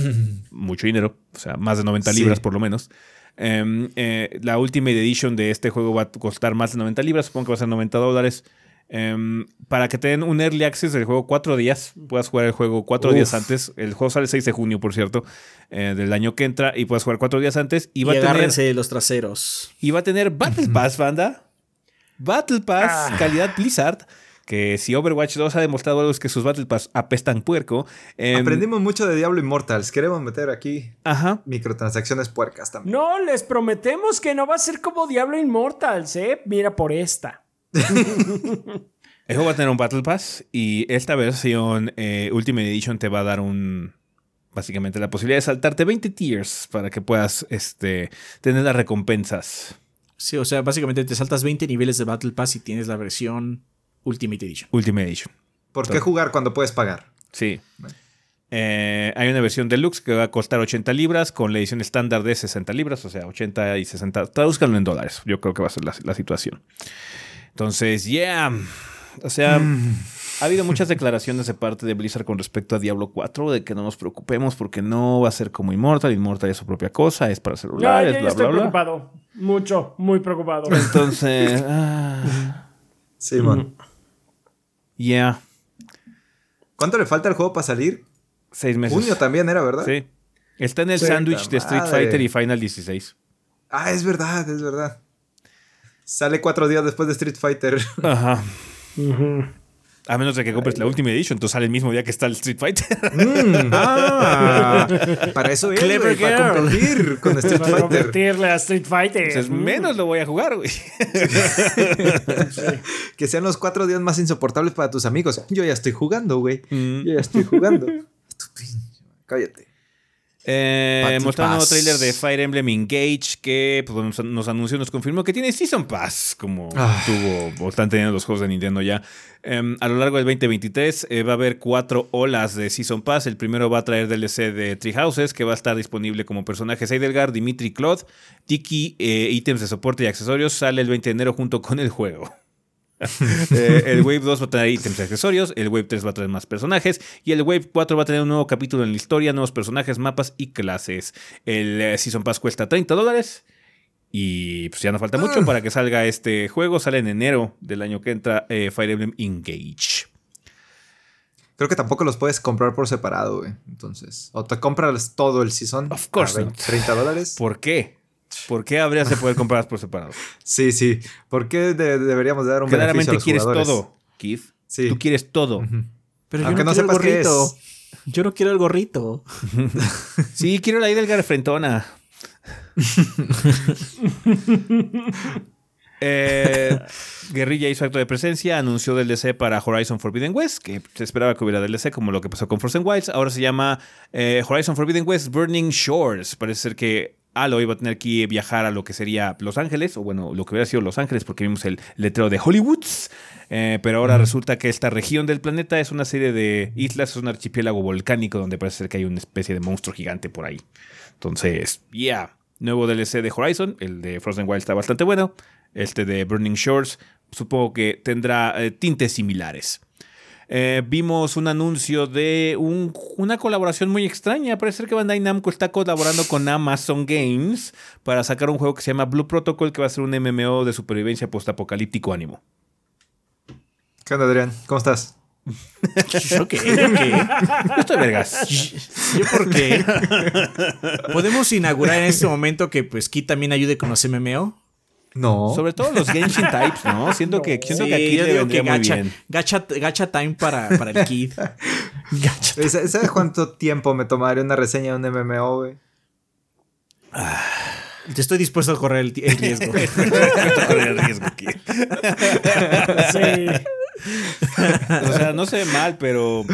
mucho dinero, o sea, más de 90
Sí.
libras por lo menos. Em, eh, la Ultimate Edition de este juego va a costar más de 90 libras, supongo que va a ser 90 dólares. Em, para que te den un early access del juego cuatro días, puedas jugar el juego cuatro
Uf.
días antes. El juego sale el 6 de junio, por cierto, eh, del año que entra, y puedes jugar cuatro días antes. Y
Y,
va, a tener,
agárrense los traseros.
y va a tener Battle Pass, banda. Battle Pass,
Ah.
calidad Blizzard. Que si Overwatch 2 ha demostrado algo es que sus Battle Pass apestan puerco. em,
Aprendimos mucho de Diablo Immortals. Queremos meter aquí
Ajá.
microtransacciones puercas también.
No, les prometemos que no va a ser como Diablo Immortals, ¿eh? Mira por esta.
El juego va a tener un Battle Pass y esta versión eh, Ultimate Edition te va a dar un. Básicamente la posibilidad de saltarte 20 tiers para que puedas este, tener las recompensas.
Sí, o sea, básicamente te saltas 20 niveles de Battle Pass y tienes la versión Ultimate Edition.
Ultimate Edition.
¿Por qué jugar cuando puedes pagar?
Sí. Eh, hay una versión deluxe que va a costar 80 libras con la edición estándar de 60 libras, o sea, 80 y 60. Tradúzcanlo en dólares. Yo creo que va a ser la, la situación. Entonces, yeah. O sea, ha habido muchas declaraciones de parte de Blizzard con respecto a Diablo 4 de que no nos preocupemos porque no va a ser como Immortal. Immortal es su propia cosa, es para celulares,
ya
bla,
estoy
bla, bla.
preocupado. Mucho, muy preocupado.
Entonces, ah,
Simón.
yeah.
¿Cuánto le falta al juego para salir?
Seis meses.
Junio también era, ¿verdad?
Sí. Está en el sándwich de Street. Fighter y Final 16.
Ah, es verdad, es verdad. Sale cuatro días después de Street Fighter.
Ajá. A menos de que compres la Ultimate Edition, entonces sale el mismo día que está el Street Fighter.
Mm, ah, para eso es,
Clever
güey, para
girl.
competir con Street
Para
Fighter.
convertirle a Street Fighter.
Entonces,
Mm.
menos lo voy a jugar, güey.
Que sean los cuatro días más insoportables para tus amigos. Yo ya estoy jugando, güey.
Mm.
Yo ya estoy jugando. Cállate.
Eh, mostrando un trailer de Fire Emblem Engage que pues, nos, anunció, nos confirmó que tiene Season Pass, como
Ah.
tuvo o están teniendo los juegos de Nintendo ya. Em, a lo largo del 2023 eh, va a haber cuatro olas de Season Pass. El primero va a traer DLC de Three Houses, que va a estar disponible como personajes Heidelgard, Dimitri Claude, Tiki, eh, ítems de soporte y accesorios. Sale el 20 de enero junto con el juego. Eh, el Wave 2 va a traer ítems y accesorios, el Wave 3 va a traer más personajes y el Wave 4 va a tener un nuevo capítulo en la historia, nuevos personajes, mapas y clases. El eh, Season Pass cuesta 30 dólares y pues ya no falta mucho
Ah.
para que salga este juego. Sale en enero del año que entra eh, Fire Emblem Engage.
Creo que tampoco los puedes comprar por separado, güey. Entonces, o te compras todo el season.
Of course
a 20,
not.
30 dólares.
¿Por qué? ¿Por qué habrías de poder comprarlas por separado?
Sí, sí. ¿Por qué de- deberíamos de dar un beneficio a
Claramente
los
quieres
jugadores?
todo, Keith.
Sí.
Tú quieres todo.
Pero
Aunque
yo
no
no, quiero
sepas
el
qué es.
gorrito. Yo no quiero el gorrito.
Sí, quiero la del Frentona. eh, Guerrilla hizo acto de presencia, anunció DLC para Horizon Forbidden West, que se esperaba que hubiera DLC como lo que pasó con Frozen Wilds. Ahora se llama eh, Horizon Forbidden West Burning Shores. Parece ser que Aloy va a tener que viajar a lo que sería Los Ángeles, o bueno, lo que hubiera sido Los Ángeles, porque vimos el letrero de Hollywoods. Eh, pero ahora resulta que esta región del planeta es una serie de islas, es un archipiélago volcánico donde parece ser que hay una especie de monstruo gigante por ahí. Entonces, yeah. Nuevo DLC de Horizon, el de Frozen Wild está bastante bueno. Este de Burning Shores, supongo que tendrá eh, tintes similares. Eh, vimos un anuncio de un- una colaboración muy extraña. Parece ser que Bandai Namco está colaborando con Amazon Games para sacar un juego que se llama Blue Protocol, que va a ser un MMO de supervivencia postapocalíptico ánimo.
¿Qué onda, Adrián? ¿Cómo estás?
¿Yo qué? ¿Yo qué?
Yo estoy vergas.
¿Yo por qué? ¿Podemos inaugurar en este momento que pues Kit también ayude con los MMO?
No.
Sobre todo los Genshin Types, ¿no? Siento que, siento
Sí,
que aquí
yo
le
digo que gacha,
bien.
gacha, gacha time para, para el Kid. gacha
¿Sabes sabes cuánto tiempo me tomaría una reseña de un MMO, güey?
Te estoy dispuesto a correr el, el riesgo.
Correr el riesgo aquí.
Sí.
O sea, no se ve mal, pero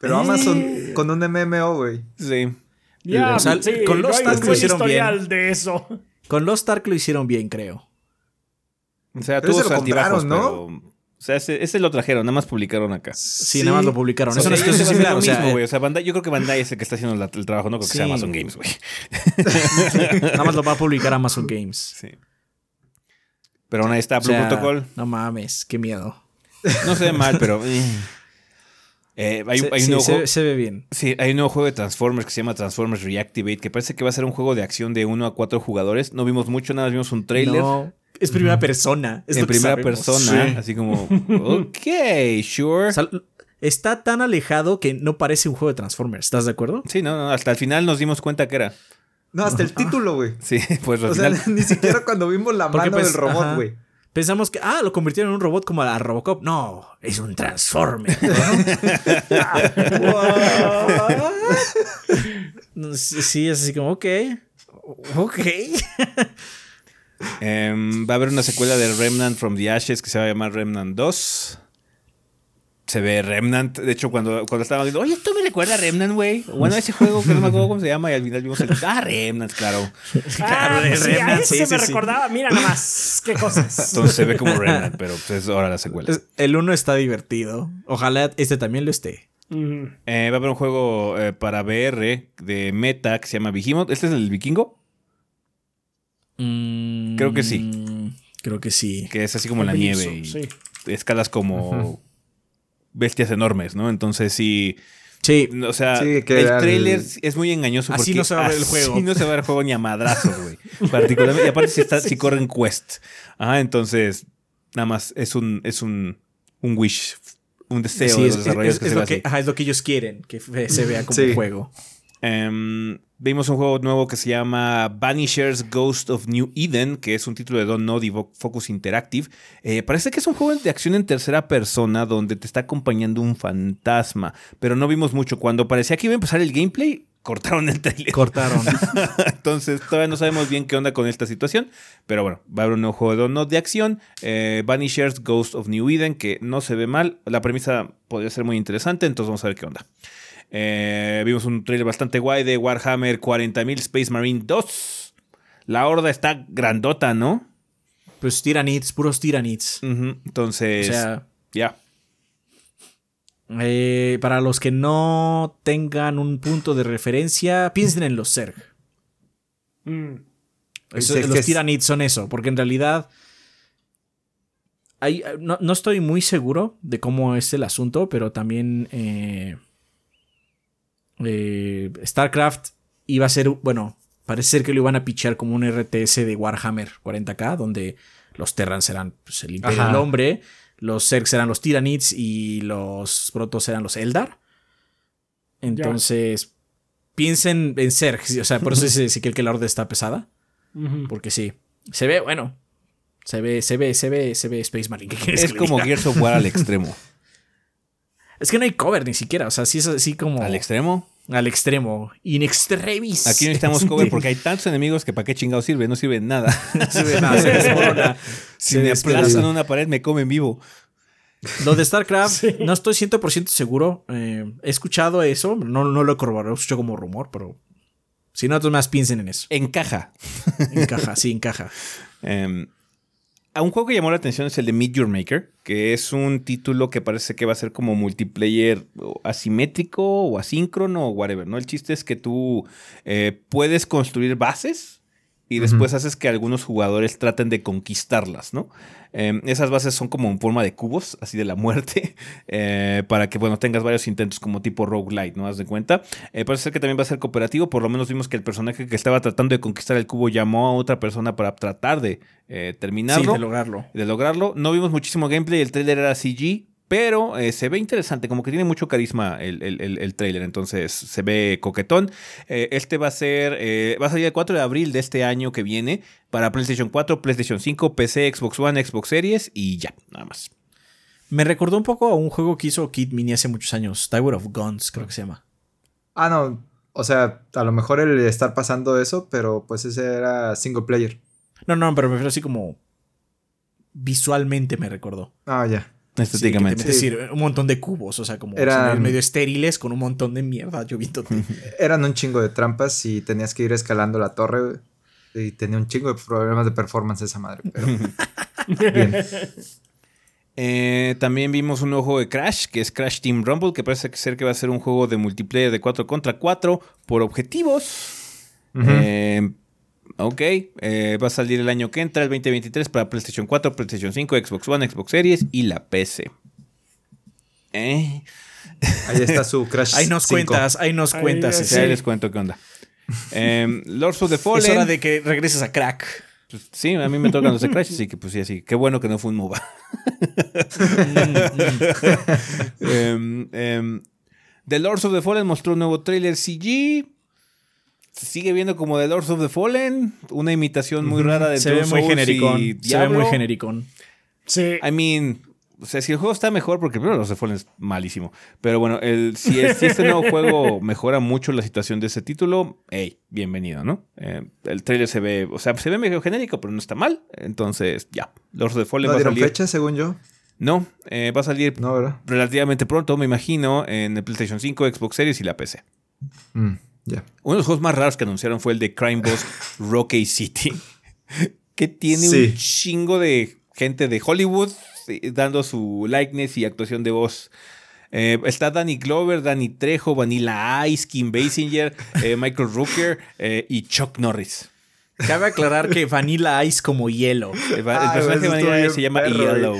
Pero Amazon con un MMO, güey.
sí.
Ya,
O sea,
sí,
con
no
los
buen
hicieron
historial de eso.
Con Lost Ark lo hicieron bien, creo.
O sea,
Pero
tuvo sus altibajos,
¿no?
pero... O sea, ese, ese lo trajeron, nada más publicaron acá.
Sí, nada más lo publicaron.
O
Eso no es que
lo
o sea,
mismo, güey.
eh,
O sea, Bandai, yo creo que Bandai es el que está haciendo la- el trabajo, no creo que sea. Amazon Games, güey.
nada más lo va a publicar Amazon Games.
Sí. Pero bueno, ahí está
O
Blue
sea,
Protocol.
No mames, qué miedo.
No se ve mal, pero... eh. Hay,
Se,
hay un
sí,
nuevo
se,
juego-
se ve bien.
Sí, hay un nuevo juego de Transformers que se llama Transformers Reactivate, que parece que va a ser un juego de acción de 1 a 4 jugadores. No vimos mucho, nada más vimos un trailer
No, es primera persona. es
en primera
sabemos.
persona,
Sí.
así como, ok, sure.
O sea, está tan alejado que no parece un juego de Transformers. ¿Estás de acuerdo?
Sí, no, no, hasta el final nos dimos cuenta que era.
No, hasta el título, güey.
Sí, pues al
O sea, ni siquiera cuando vimos la
Porque,
mano
pues,
del robot,
ajá.
güey.
Pensamos que, ah, lo convirtieron en un robot como a la Robocop. No, es un Transformer. ¿no? sí, es así como, ok. Ok.
Em, va a haber una secuela de Remnant from the Ashes que se va a llamar Remnant 2. Se ve Remnant. De hecho, cuando, cuando estaba viendo, oye, esto me recuerda a Remnant, güey. Bueno, ese juego que no me acuerdo cómo se llama. Y al final vimos el. Ah, Remnant, claro.
Claro,
ah, sí, a
Remnant,
ese
sí,
me
sí, sí.
recordaba. Mira nada más. Qué cosas.
Entonces se ve como Remnant, pero pues es ahora la secuela.
El uno está divertido. Ojalá este también lo esté.
Eh, va a haber un juego eh, para VR de Meta que se llama Behemoth. ¿Este es el vikingo?
Mm,
Creo que sí.
Creo que sí.
Que es así como en la nieve y
sí.
escalas como bestias enormes, ¿no? Entonces sí.
Sí.
O sea,
Sí, que
el trailer es muy engañoso.
Así
porque
no se va a ver el
así
juego.
no se va a ver el juego ni a madrazos, güey. Particularmente. Y aparte si, está, si corren quest. Ajá, entonces nada más es un, es un, un wish, un deseo
Sí,
de
es,
los desarrolladores
es-
que
es
se
lo que,
así.
ajá, es lo que ellos quieren, que se vea como
Sí.
un juego.
Em, vimos un juego nuevo que se llama Vanishers Ghost of New Eden, que es un título de Don Nod y Focus Interactive. Eh, parece que es un juego de acción en tercera persona donde te está acompañando un fantasma, pero no vimos mucho. Cuando parecía que iba a empezar el gameplay, cortaron el trailer.
Cortaron.
Entonces todavía no sabemos bien qué onda con esta situación. Pero bueno, va a haber un nuevo juego de Don Nod de acción. eh, Vanishers Ghost of New Eden, que no se ve mal. La premisa podría ser muy interesante, entonces vamos a ver qué onda. Eh, vimos un trailer bastante guay de Warhammer 40.000 Space Marine 2. La horda está grandota, ¿no?
pues tiranids, puros tiranids.
Entonces,
sea,
ya.
eh, para los que no tengan un punto de referencia, piensen en los Zerg.
Mm.
Eso-
Sí, es
los tiranids son eso, porque en realidad hay, no, no estoy muy seguro de cómo es el asunto, pero también eh, eh, StarCraft iba a ser, bueno, parece ser que lo iban a pichar como un RTS de Warhammer 40k, donde los Terrans serán pues, el Imperio
Ajá.
del Hombre, los Zerg serán los Tiranids y los Protoss serán los Eldar. Entonces, piensen en Zerg, o sea, por eso dice sí que la orden está pesada. Porque sí. Se ve, bueno. Se ve, se ve, se ve, se ve Space Marine. ¿Qué quieres
Es
que
como? Gears of War al extremo.
Es que no hay cover ni siquiera. O sea, sí es así como.
¿Al extremo?
al extremo. In extremis.
Aquí necesitamos cover porque hay tantos enemigos que para qué chingados sirve, no sirve nada.
No se ve nada, se desmorona.
Si
Se
me
despedaza.
aplastan una pared, me comen vivo.
Lo de StarCraft, no estoy 100% seguro. Eh, he escuchado eso. No, no lo he corroborado. Lo escucho como rumor, pero. Si no, más piensen en eso.
Encaja.
Encaja, sí, encaja.
Em, a un juego que llamó la atención es el de Meet Your Maker, que es un título que parece que va a ser como multiplayer asimétrico o asíncrono o whatever, ¿no? El chiste es que tú eh, puedes construir bases y después haces que algunos jugadores traten de conquistarlas, ¿no? Eh, esas bases son como en forma de cubos, así de la muerte, eh, para que, bueno, tengas varios intentos como tipo roguelite, ¿no? Haz de cuenta. Eh, parece ser que también va a ser cooperativo, por lo menos vimos que el personaje que estaba tratando de conquistar el cubo llamó a otra persona para tratar de eh, terminarlo.
Sí, de lograrlo.
de lograrlo. No vimos muchísimo gameplay, el trailer era CG, pero eh, se ve interesante, como que tiene mucho carisma el, el, el- el trailer, entonces se ve coquetón. Eh, este va a ser, eh, va a salir el 4 de abril de este año que viene para PlayStation 4, PlayStation 5, PC, Xbox One, Xbox Series y ya, nada más.
Me recordó un poco a un juego que hizo Kid Mini hace muchos años, Tower of Guns, creo que se llama.
Ah, no. O sea, a lo mejor el estar pasando eso, pero pues ese era single player.
No, no, pero me refiero así como visualmente me recordó.
Ah, ya.
Estéticamente.
es decir, un montón de cubos, o sea, como
Eran-
medio estériles con un montón de mierda lloviéndote.
Eran un chingo de trampas y tenías que ir escalando la torre. Y tenía un chingo de problemas de performance esa madre. Pero bien.
Eh, también vimos un nuevo juego de Crash, que es Crash Team Rumble, que parece ser que va a ser un juego de multiplayer de 4 contra 4 por objetivos. Eh, ok, eh, va a salir el año que entra, el 2023, para PlayStation 4, PlayStation 5, Xbox One, Xbox Series y la PC. Eh,
Ahí está su Crash.
Ahí nos
5.
cuentas, ahí nos
Ahí
cuentas.
es,
ya
ese-
les cuento qué onda. Eh, Lords of the
Es
Fallen.
hora de que regreses a crack.
Pues, sí, a mí me tocan los de Crash, así que pues sí, así. Qué bueno que no fue un MOBA. Em, The Lords of the Fallen mostró un nuevo trailer CG. Se sigue viendo como The Lords of the Fallen. Una imitación muy rara de
Se ve muy genericón. Se ve muy genericón.
Sí.
I mean, o sea, si el juego está mejor, porque primero Lords of the Fallen es malísimo. Pero bueno, el, si, es- si este nuevo juego mejora mucho la situación de ese título, hey, bienvenido, ¿no? Eh, el trailer se ve, o sea, se ve medio genérico, pero no está mal. Entonces, ya. Lords of the Fallen
¿No
va a salir.
fecha, según yo?
No, eh, va a salir
No, ¿verdad?
relativamente pronto, me imagino, en el PlayStation 5, Xbox Series y la PC.
Mm,
Uno de los juegos más raros que anunciaron fue el de Crime Boss Rocky City, que tiene
Sí.
un chingo de gente de Hollywood dando su likeness y actuación de voz. Eh, está Danny Glover, Danny Trejo, Vanilla Ice, Kim Basinger, eh, Michael Rooker eh, y Chuck Norris.
Cabe aclarar que Vanilla Ice como hielo.
El,
Ay,
personaje de Vanilla Ice se llama. Yellow.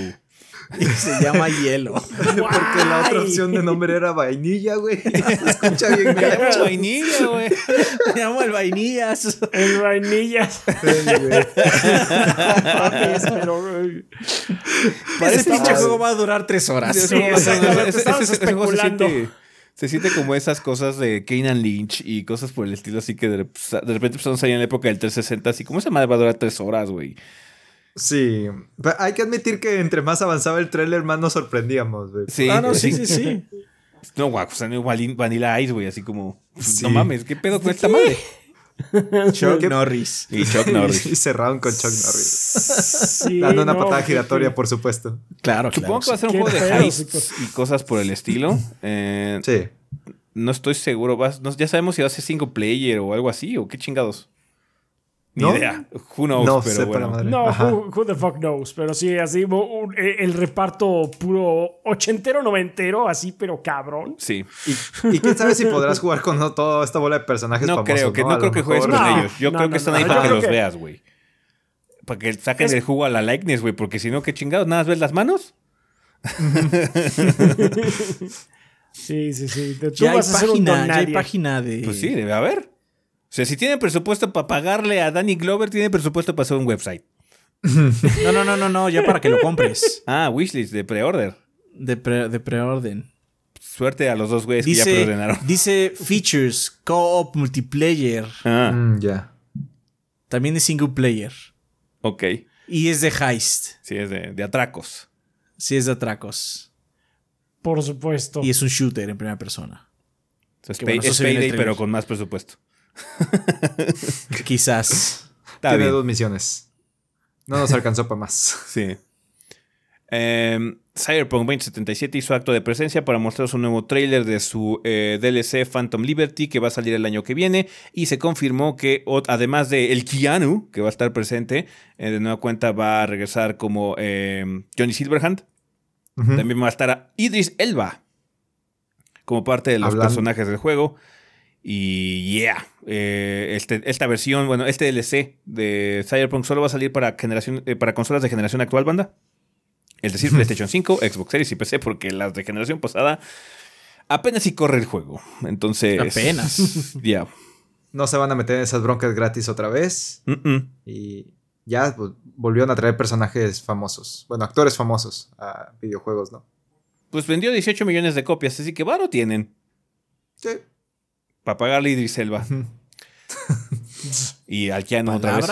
Y se llama hielo.
Porque la otra opción de nombre era vainilla, güey. Se escucha bien
Me llamo
gacho.
vainilla, güey.
Me llamo el vainillas.
El vainillas.
Güey.
Ese pinche juego va a durar tres horas.
Sí,
exactamente, estamos
ese- ese juego se
especulando.
siente- Se siente como esas cosas de Kanan Lynch y cosas por el estilo, así que de, rep- de repente empezamos ahí en la época del 360, así como esa madre va a durar tres horas, güey.
Sí. Pero hay que admitir que entre más avanzaba el tráiler, más nos sorprendíamos, güey.
Sí,
Ah, no, sí, sí, sí.
No, guau, o sea, no, Vanilla Ice, güey, así como,
Sí.
no mames, ¿qué pedo con esta madre?
Chuck. Norris.
Y Chuck Norris.
Y cerraron con Chuck Norris.
Sí,
Dando una
no,
patada giratoria, por supuesto.
Claro,
Supongo
claro.
que va a ser un juego de heists y cosas por el estilo. Eh,
Sí.
No estoy seguro, vas- no- ya sabemos si va a ser single player o algo así, o qué chingados. Ni
¿No?
idea. Who knows,
No
pero bueno.
No, who, who the fuck knows. Pero sí, así un- eh, el reparto puro ochentero, noventero, así, pero cabrón.
Sí.
Y, y quién sabe si podrás jugar con no- toda esta bola de personajes
No
famosos,
creo que no,
lo
creo que juegues con
No,
ellos. Yo
no,
creo
no,
que están
no,
ahí para que los
que-
veas, güey. Para que saquen
Es-
el jugo a la likeness, güey. Porque si no, qué chingados, nada más ves las manos.
Sí, sí, sí. Tú
Ya hay,
a
página, ya hay página de.
Pues sí, debe haber. O sea, si tienen presupuesto para pagarle a Danny Glover, tienen presupuesto para hacer un website.
No, no, no, no, no, ya para que lo compres.
Ah, wishlist de pre-order.
De, pre- de preorden.
Suerte a los dos güeyes que ya preordenaron.
dice features, co-op, multiplayer.
Ah,
Mm, ya.
También es single player.
ok.
Y es de heist.
Sí, es de, de atracos.
Sí, es de atracos.
Por supuesto.
Y es un shooter en primera persona.
Es,
bueno,
Payday, pero con más presupuesto.
Quizás.
Está
Tiene
bien.
dos misiones. No nos alcanzó para más.
Sí. Em, Cyberpunk 2077 hizo acto de presencia para mostrar su nuevo tráiler de su eh, DLC Phantom Liberty que va a salir el año que viene y se confirmó que además de el Keanu que va a estar presente eh, de nueva cuenta va a regresar como em, Johnny Silverhand también va a estar a Idris Elba como parte de los
Hablando-
personajes del juego Y yeah, eh, este- esta versión, bueno, este DLC de Cyberpunk solo va a salir para, generación, eh, para consolas de generación actual, banda. Es decir, PlayStation 5, Xbox Series y PC, porque las de generación pasada apenas si corre el juego. Entonces.
Apenas.
Ya.
No se van a meter en esas broncas gratis otra vez. Y ya volvieron a traer personajes famosos. Bueno, actores famosos a videojuegos, ¿no?
Pues vendió 18 millones de copias, así que varo tienen.
Sí.
Para pagarle a Idris Elba. y al Keanu otra vez.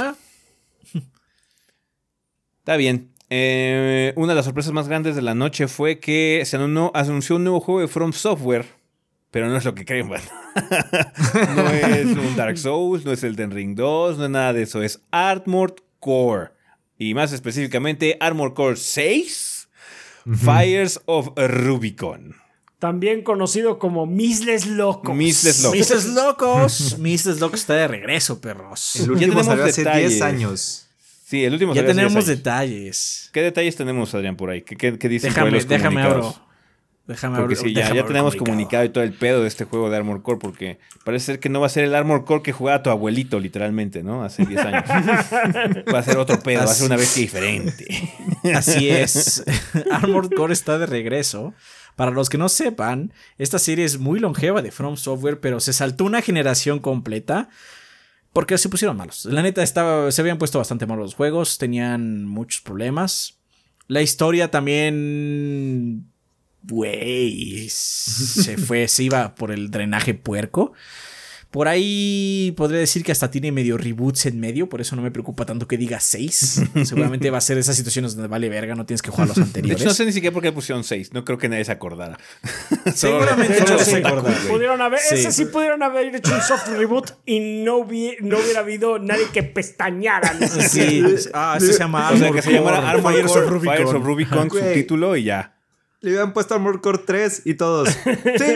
Está bien. Eh, una de las sorpresas más grandes de la noche fue que se anunció, un nuevo juego de From Software. Pero no es lo que creen, man. no es un Dark Souls, no es el Den Ring 2, no es nada de eso. Es Armored Core. Y más específicamente, Armored Core 6, Fires of Rubicon.
También conocido como Misles Locos.
Misles Locos.
Misles Locos. Misles Locos está de regreso, perros.
El último
tenemos
salió hace
detalles.
10 años.
Sí, el último
Ya tenemos
10 años.
detalles.
¿Qué detalles tenemos, Adrián, por ahí? ¿Qué, qué, qué dicen por ahí
Déjame,
los
déjame abro. Déjame
Porque
abro-
sí, ya, ya tenemos comunicado y todo el pedo de este juego de Armor Core, porque parece ser que no va a ser el Armor Core que jugaba tu abuelito, literalmente, ¿no? Hace 10 años. va a ser otro pedo, va a ser una bestia diferente.
Así es. Armored Core está de regreso. Para los que no sepan, esta serie es muy longeva de From Software, pero se saltó una generación completa porque se pusieron malos. La neta estaba, se habían puesto bastante malos los juegos, tenían muchos problemas. La historia también, güey, se fue, se iba por el drenaje puerco. Por ahí podría decir que hasta tiene medio reboots en medio, por eso no me preocupa tanto que diga 6. Seguramente va a ser esas situaciones donde vale verga, no tienes que jugar los
De
anteriores.
hecho, no sé ni siquiera por qué pusieron 6. No creo que nadie se acordara.
Seguramente no se
pudieron haber,
Sí.
ese sí pudieron haber hecho un soft reboot y no, hubi- no hubiera habido nadie que pestañara.
Sí, ah, eso se llama
O sea,
Armored
que se llamara
Core,
Armor
Fires
Core,
of Rubicon.
Fires of Rubicon,
Güey.
subtítulo y ya.
Le habían puesto Armor Core 3 y todos. Sí,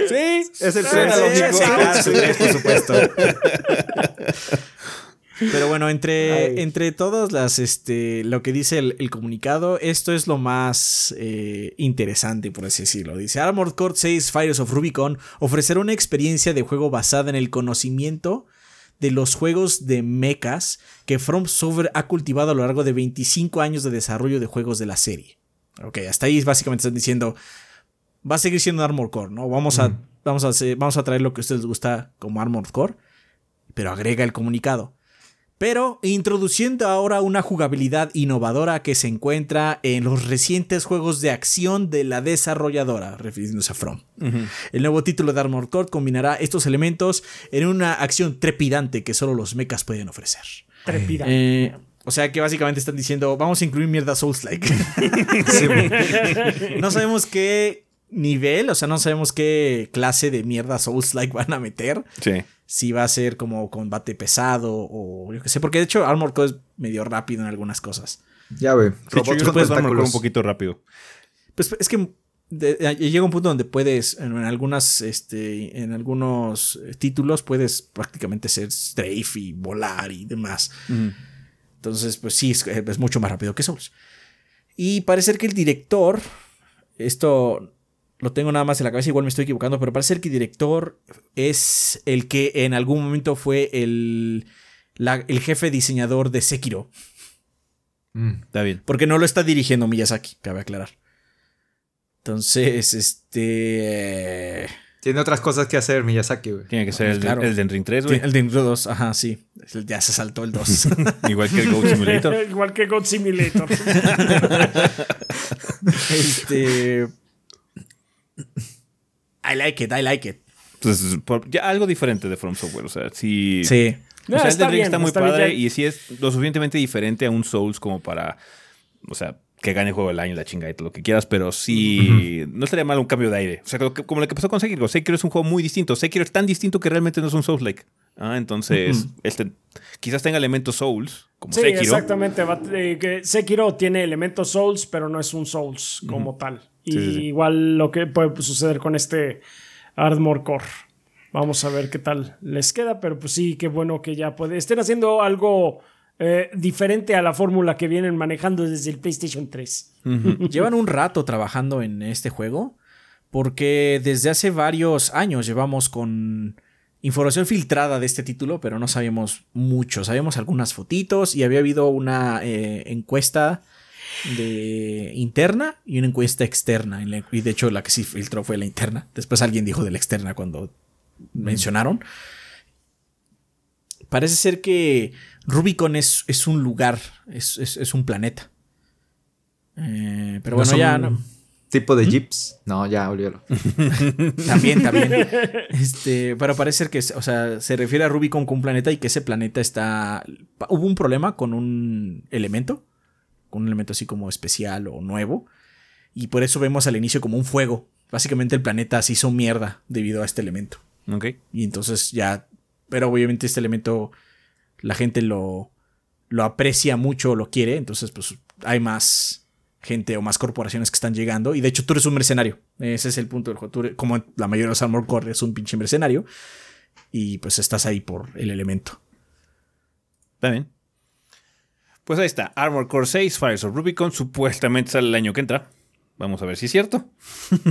Sí,
es el
suena
3.
lógico.
Sí, por supuesto. Pero bueno, entre,
Ay.
entre todas las, este, lo que dice el, el comunicado, esto es lo más eh, interesante, por así decirlo. Dice, Armored Core 6 Fires of Rubicon ofrecerá una experiencia de juego basada en el conocimiento de los juegos de mechas que From Software ha cultivado a lo largo de 25 años de desarrollo de juegos de la serie. Ok, hasta ahí básicamente están diciendo, va a seguir siendo Armored Core, ¿no? Vamos a, vamos a, hacer- vamos a traer lo que a ustedes les gusta como Armored Core, pero agrega el comunicado. Pero introduciendo ahora una jugabilidad innovadora que se encuentra en los recientes juegos de acción de la desarrolladora, refiriéndose a From. El nuevo título de Armored Core combinará estos elementos en una acción trepidante que solo los mechas pueden ofrecer.
Trepidante.
Eh, o sea que básicamente están diciendo, vamos a incluir mierda Souls-like. no sabemos qué nivel, o sea, no sabemos qué clase de mierda Souls-like van a meter.
Sí.
Si va a ser como combate pesado o yo qué sé, porque de hecho Armored Core es medio rápido en algunas cosas.
Ya,
hecho,
Robots
yo
con
puedes Armor un poquito rápido.
Pues es que de- de- llega un punto donde puedes, en, en algunas, este, en algunos eh, títulos puedes prácticamente ser strafe y volar y demás. Entonces, pues sí, es, es mucho más rápido que Souls. Y parece que el director, esto lo tengo nada más en la cabeza, igual me estoy equivocando, pero parece que el director es el que en algún momento fue el, la- el jefe diseñador de Sekiro.
Mm.
Está bien.
Porque no lo está dirigiendo Miyazaki, cabe aclarar. Entonces, este.
Tiene otras cosas que hacer Miyazaki, güey.
Tiene que ser
Pues
el,
claro.
el de Ring 3, güey.
El de 2, ajá, sí. Ya se saltó el 2.
Igual que el Goat Simulator.
Igual que God Simulator.
este. I like it, I like it.
Entonces, por- ya algo diferente de From Software. O sea, sí.
Sí.
O sea, el de Ring
bien,
está muy padre y sí es lo suficientemente diferente a un Souls como para. O sea, que gane juego del año, la chingada y todo lo que quieras, pero sí. No estaría mal un cambio de aire. O sea, como, como lo que pasó con Sekiro. Sekiro es un juego muy distinto. Sekiro es tan distinto que realmente no es un Souls-like. Ah, entonces, este, quizás tenga elementos Souls, como
Sí,
Sekiro.
exactamente. va- eh, que Sekiro tiene elementos Souls, pero no es un Souls como tal. Y
Sí, sí, sí.
igual lo que puede suceder con este Ardmore Core. Vamos a ver qué tal les queda, pero pues sí, qué bueno que ya puede. Estén haciendo algo eh, diferente a la fórmula que vienen manejando desde el PlayStation 3.
Llevan un rato trabajando en este juego. Porque desde hace varios años llevamos con información filtrada de este título, pero no sabíamos mucho. Sabíamos algunas fotitos y había habido una eh, encuesta de interna y una encuesta externa. Y de hecho la que sí filtró fue la interna. Después alguien dijo de la externa cuando mencionaron. Parece ser que Rubicon es, es un lugar, es, es, un planeta. Eh, pero bueno, ya no.
¿Tipo de jeeps? No, ya, olvídalo.
también, también. Este, pero parece ser que, o sea, se refiere a Rubicon como un planeta y que ese planeta está. Hubo un problema con un elemento con un elemento así como especial o nuevo. Y por eso vemos al inicio como un fuego. Básicamente el planeta se hizo mierda debido a este elemento.
Ok.
Y entonces ya. Pero obviamente este elemento la gente lo, lo aprecia mucho, lo quiere. Entonces, pues hay más gente o más corporaciones que están llegando. Y de hecho, tú eres un mercenario. Ese es el punto del juego. como la mayoría de los Armor Core es un pinche mercenario. Y pues estás ahí por el elemento.
Está bien. Pues ahí está, Armor Core 6, Fires of Rubicon, supuestamente sale el año que entra. Vamos a ver si es cierto.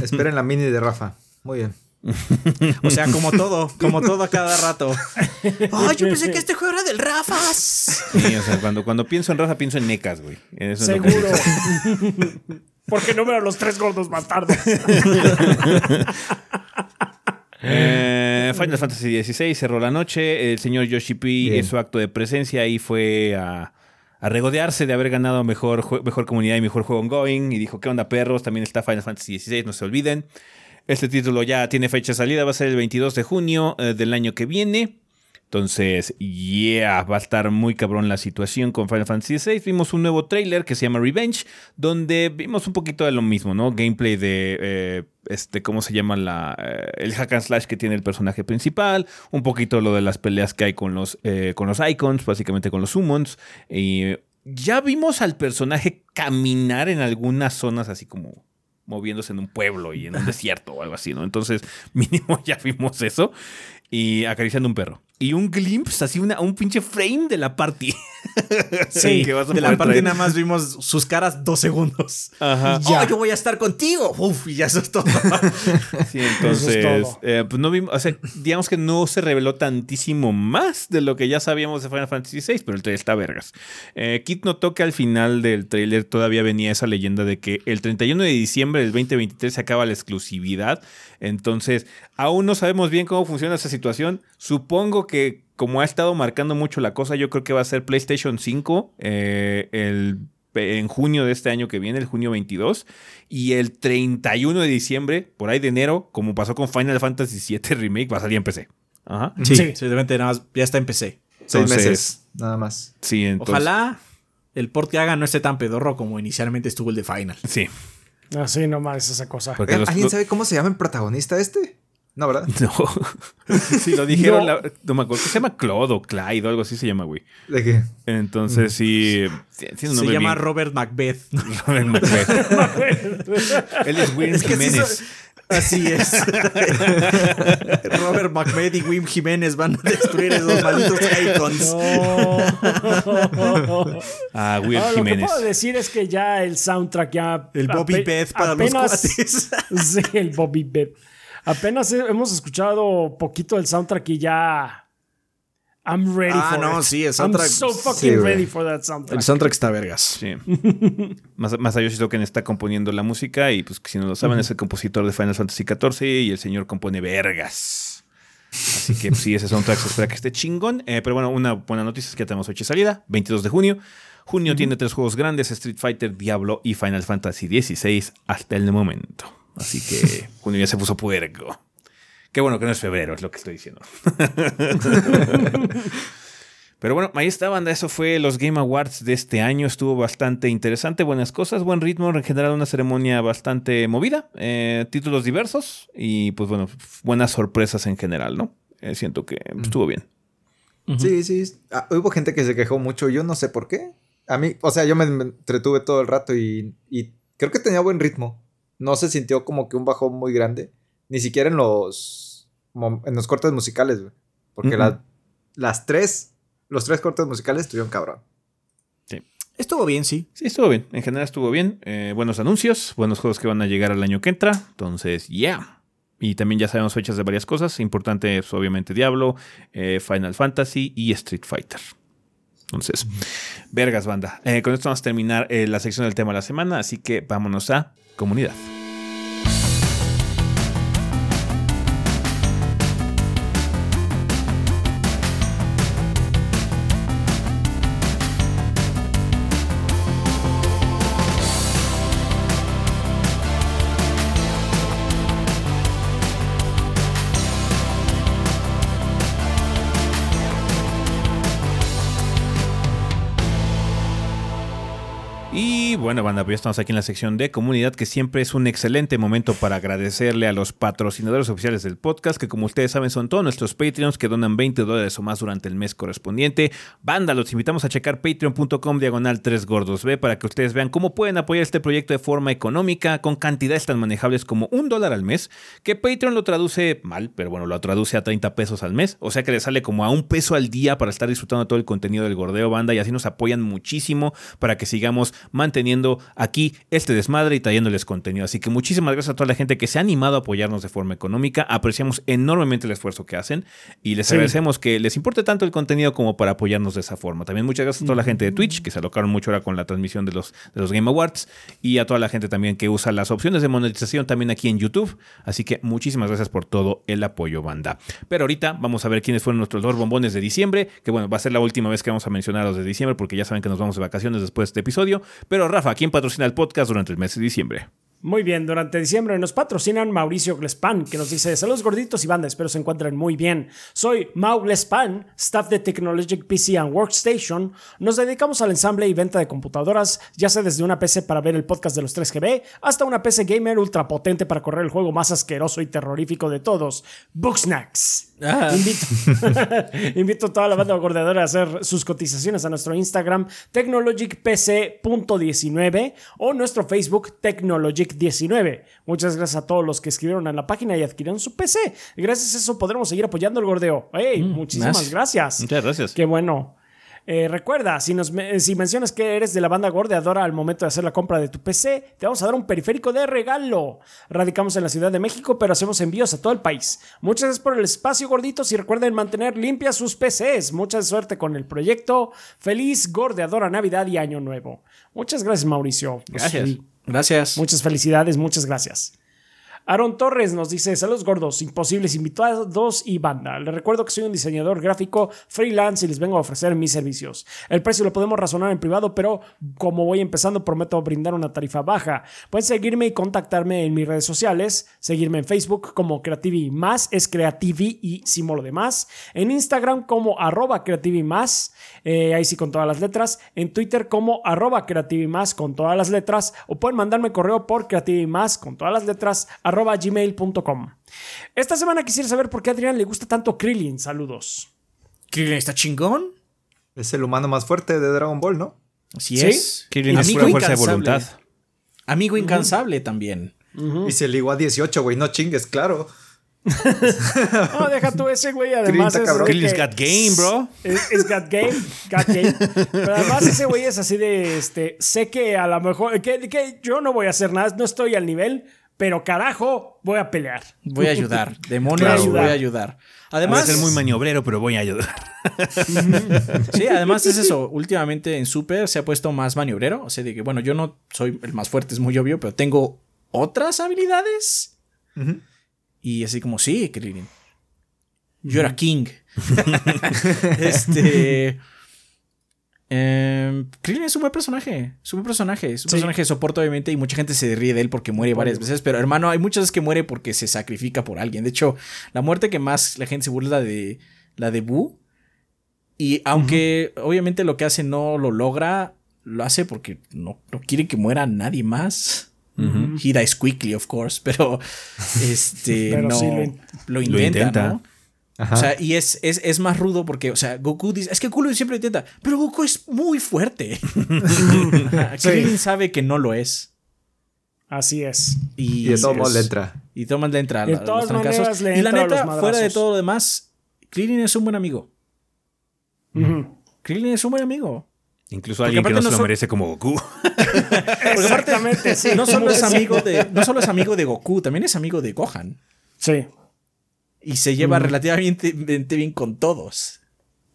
Esperen la mini de Rafa. Muy bien.
O sea, como todo, como todo a cada rato. ¡Ay, yo pensé que este juego era del Rafas!
Sí, o sea, cuando, cuando pienso en Rafa, pienso en Necas, güey.
Seguro. Porque no veo los tres gordos bastardos.
Eh, Final Fantasy XVI cerró la noche. El señor Yoshi P hizo acto de presencia y fue a a regodearse de haber ganado mejor, mejor comunidad y mejor juego ongoing. Y dijo, ¿qué onda, perros? También está Final Fantasy XVI, no se olviden. Este título ya tiene fecha de salida, va a ser el 22 de junio eh, del año que viene. Entonces, yeah, va a estar muy cabrón la situación con Final Fantasy VI. Vimos un nuevo trailer que se llama Revenge, donde vimos un poquito de lo mismo, ¿no? Gameplay de, eh, este, ¿cómo se llama? La, eh, el hack and slash que tiene el personaje principal, un poquito lo de las peleas que hay con los, con los icons, básicamente con los summons. Y ya vimos al personaje caminar en algunas zonas así como moviéndose en un pueblo y en un desierto o algo así, ¿no? Entonces, mínimo ya vimos eso y acariciando un perro y un glimpse, así una, un pinche frame de la party.
Sí, de la party nada más vimos sus caras dos segundos. Ajá. Ya. Oh, yo voy a estar contigo. Uf, y ya eso es todo.
sí, entonces, eh, pues no vimos, o sea, digamos que no se reveló tantísimo más de lo que ya sabíamos de Final Fantasy VI, pero el trailer está vergas. Eh, Kit notó que al final del trailer todavía venía esa leyenda de que el 31 de diciembre del 2023 se acaba la exclusividad. Entonces, aún no sabemos bien cómo funciona esa situación. Supongo que como ha estado marcando mucho la cosa, yo creo que va a ser PlayStation 5 eh, el, en junio de este año que viene, el junio 22. Y el 31 de diciembre, por ahí de enero, como pasó con Final Fantasy VII Remake, va a salir en PC.
Ajá. Sí, sí. nada más, ya está en PC.
Seis meses, nada más.
Sí,
Ojalá el port que haga no esté tan pedorro como inicialmente estuvo el de Final.
Sí.
Así nomás esa cosa.
¿Alguien sabe cómo se llama el protagonista este? No, ¿verdad?
No. sí, lo dijeron. No. me acuerdo. Se llama Claude o Clyde o algo así se llama, güey.
¿De qué?
Entonces, sí.
se llama Robert Macbeth. Robert Macbeth.
Él es Will Jiménez.
Así es. Robert Macbeth y Wim Jiménez van a destruir esos malditos icons.
Ah, Will Jiménez. Lo que
puedo decir es que ya el soundtrack ya.
El Bobby Beth para los cuates.
sí, el Bobby Beth. Apenas hemos escuchado poquito del soundtrack y ya. I'm ready ah, no,
sí, el soundtrack. I'm
so fucking ready for that soundtrack.
El soundtrack está vergas.
Sí. Masayoshi Token está componiendo la música y, pues, si no lo saben, es el compositor de Final Fantasy XIV y el señor compone vergas. Así que, sí, ese soundtrack se espera que esté chingón. Eh, pero bueno, una buena noticia es que ya tenemos fecha de salida, 22 de junio. Junio tiene tres juegos grandes: Street Fighter, Diablo y Final Fantasy XVI hasta el momento. Así que junio ya se puso puerco. Qué bueno que no es febrero, es lo que estoy diciendo. Pero bueno, ahí está, banda. Eso fue los Game Awards de este año. Estuvo bastante interesante, buenas cosas, buen ritmo. En general, una ceremonia bastante movida. Eh, títulos diversos y, pues bueno, buenas sorpresas en general, ¿no? Eh, siento que estuvo bien.
Sí, sí. Ah, hubo gente que se quejó mucho. Yo no sé por qué. A mí, o sea, yo me entretuve todo el rato y, y creo que tenía buen ritmo no se sintió como que un bajón muy grande. Ni siquiera en los, en los cortes musicales, güey. Porque las tres, los tres cortes musicales estuvieron cabrón.
Sí. Estuvo bien, sí.
Sí, estuvo bien. En general estuvo bien. Eh, buenos anuncios, buenos juegos que van a llegar al año que entra. Entonces, ya. Yeah. Y también ya sabemos fechas de varias cosas. Importante es obviamente Diablo, eh, Final Fantasy y Street Fighter. Entonces, vergas, banda. Eh, con esto vamos a terminar eh, la sección del tema de la semana, así que vámonos a comunidad. Bueno, banda, pues ya estamos aquí en la sección de comunidad, que siempre es un excelente momento para agradecerle a los patrocinadores oficiales del podcast, que como ustedes saben son todos nuestros Patreons que donan 20 dólares o más durante el mes correspondiente. Banda, los invitamos a checar patreon.com diagonal 3 gordos B para que ustedes vean cómo pueden apoyar este proyecto de forma económica con cantidades tan manejables como un dólar al mes, que Patreon lo traduce mal, pero bueno, lo traduce a 30 pesos al mes, o sea que le sale como a un peso al día para estar disfrutando todo el contenido del gordeo banda y así nos apoyan muchísimo para que sigamos manteniendo aquí este desmadre y trayéndoles contenido. Así que muchísimas gracias a toda la gente que se ha animado a apoyarnos de forma económica. Apreciamos enormemente el esfuerzo que hacen y les agradecemos que les importe tanto el contenido como para apoyarnos de esa forma. También muchas gracias a toda la gente de Twitch que se alocaron mucho ahora con la transmisión de los, de los Game Awards y a toda la gente también que usa las opciones de monetización también aquí en YouTube. Así que muchísimas gracias por todo el apoyo, banda. Pero ahorita vamos a ver quiénes fueron nuestros dos bombones de diciembre, que bueno, va a ser la última vez que vamos a mencionar los de diciembre porque ya saben que nos vamos de vacaciones después de este episodio. Pero Rafa, ¿quién patrocina el podcast durante el mes de diciembre?
Muy bien, durante diciembre nos patrocinan Mauricio Glespan, que nos dice, saludos gorditos y banda, espero se encuentren muy bien. Soy Mau Glespan, staff de Technologic PC and Workstation. Nos dedicamos al ensamble y venta de computadoras, ya sea desde una PC para ver el podcast de los 3GB, hasta una PC gamer ultra potente para correr el juego más asqueroso y terrorífico de todos, Booksnacks.
Ah.
Invito, invito a toda la banda gordeadora a hacer sus cotizaciones a nuestro Instagram technologicpc.19 o nuestro Facebook technologic19. Muchas gracias a todos los que escribieron en la página y adquirieron su PC. Gracias a eso podremos seguir apoyando el gordeo. Hey, muchísimas
nice.
gracias.
Muchas gracias.
Qué bueno. Eh, recuerda, si, nos, me- si mencionas que eres de la banda gordeadora al momento de hacer la compra de tu PC, te vamos a dar un periférico de regalo. Radicamos en la Ciudad de México, pero hacemos envíos a todo el país. Muchas gracias por el espacio, gorditos, y recuerden mantener limpias sus PCs. Mucha suerte con el proyecto. Feliz gordeadora Navidad y Año Nuevo. Muchas gracias, Mauricio. Pues,
Gracias.
sí,
Gracias.
Muchas felicidades, muchas gracias. Aaron Torres nos dice, saludos gordos, imposibles invitados y banda. Les recuerdo que soy un diseñador gráfico freelance y les vengo a ofrecer mis servicios. El precio lo podemos razonar en privado, pero como voy empezando prometo brindar una tarifa baja. Pueden seguirme y contactarme en mis redes sociales, seguirme en Facebook como Creativi Más, es Creativi y símbolo de más, en Instagram como arroba Creativi Más, eh, ahí sí con todas las letras, en Twitter como arroba Creativi Más con todas las letras, o pueden mandarme correo por Creativi Más con todas las letras gmail.com. Esta semana quisiera saber por qué a Adrián le gusta tanto Krillin. Saludos.
Krillin está chingón.
Es el humano más fuerte de Dragon Ball, ¿no?
Así
¿Sí?
es.
Krillin es
Amigo
pura fuerza de
incansable.
voluntad.
Amigo incansable también.
Y se ligó a 18, güey. No chingues, claro.
No, deja tú ese güey. Además,
está
es
Krillin's got game, bro.
Es, es got game, got game. Pero además ese güey es así de, este, sé que a lo mejor, que, que yo no voy a hacer nada, no estoy al nivel, pero carajo, voy a pelear.
Voy a ayudar. Demonios,
Voy a ayudar.
voy a ayudar.
Voy a
Además,
ser muy maniobrero, pero voy a ayudar.
sí, además es eso. Últimamente en Super se ha puesto más maniobrero. O sea, de que, bueno, yo no soy el más fuerte, es muy obvio, pero tengo otras habilidades. Y así como, sí, Krillin. You're a king. este. Em, Krillin es un buen personaje. Es un buen personaje. Es un
Sí.
personaje de soporte, obviamente, y mucha gente se ríe de él porque muere varias veces. Pero, hermano, hay muchas veces que muere porque se sacrifica por alguien. De hecho, la muerte que más la gente se burla es la de la de Boo. Y aunque obviamente lo que hace no lo logra, lo hace porque no, no quiere que muera nadie más. He dies quickly, of course, pero este
Pero
no
sí
lo,
lo
intenta,
in-
intenta.
¿no? O sea, y es, es, es más rudo porque, o sea, Goku dice, es que Goku siempre intenta, pero Goku es muy fuerte.
Sí.
Krillin sabe que no lo es.
Así es.
Y,
Y de todos modos le entra.
Y maneras le entra.
De todas maneras le
y la
entra a los
neta, fuera de todo lo demás, Krillin es un buen amigo.
Ujú.
Krillin es un buen amigo.
Incluso alguien que
aparte
no se lo merece como Goku.
Exactamente, sí.
No solo es amigo de, no solo es amigo de Goku, también es amigo de Gohan.
Sí,
Y se lleva relativamente bien con todos.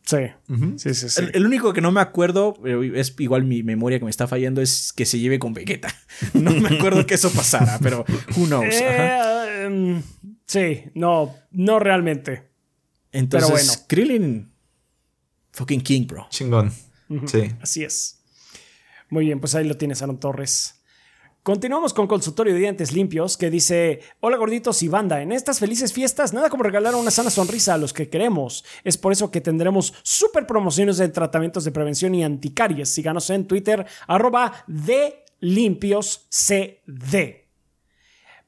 sí. Sí, sí, sí.
El, el único que no me acuerdo, pero es igual mi memoria que me está fallando, es que se lleve con Vegeta. No me acuerdo que eso pasara, pero who knows.
Eh, em, sí, no, no realmente.
Entonces,
bueno.
Krillin, fucking king, bro.
Chingón. Sí.
Así es. Muy bien, pues ahí lo tienes, Aaron Torres. Continuamos con consultorio de dientes limpios que dice, hola gorditos y banda, en estas felices fiestas nada como regalar una sana sonrisa a los que queremos. Es por eso que tendremos super promociones de tratamientos de prevención y anticaries. Síganos en Twitter, arroba de limpios CD.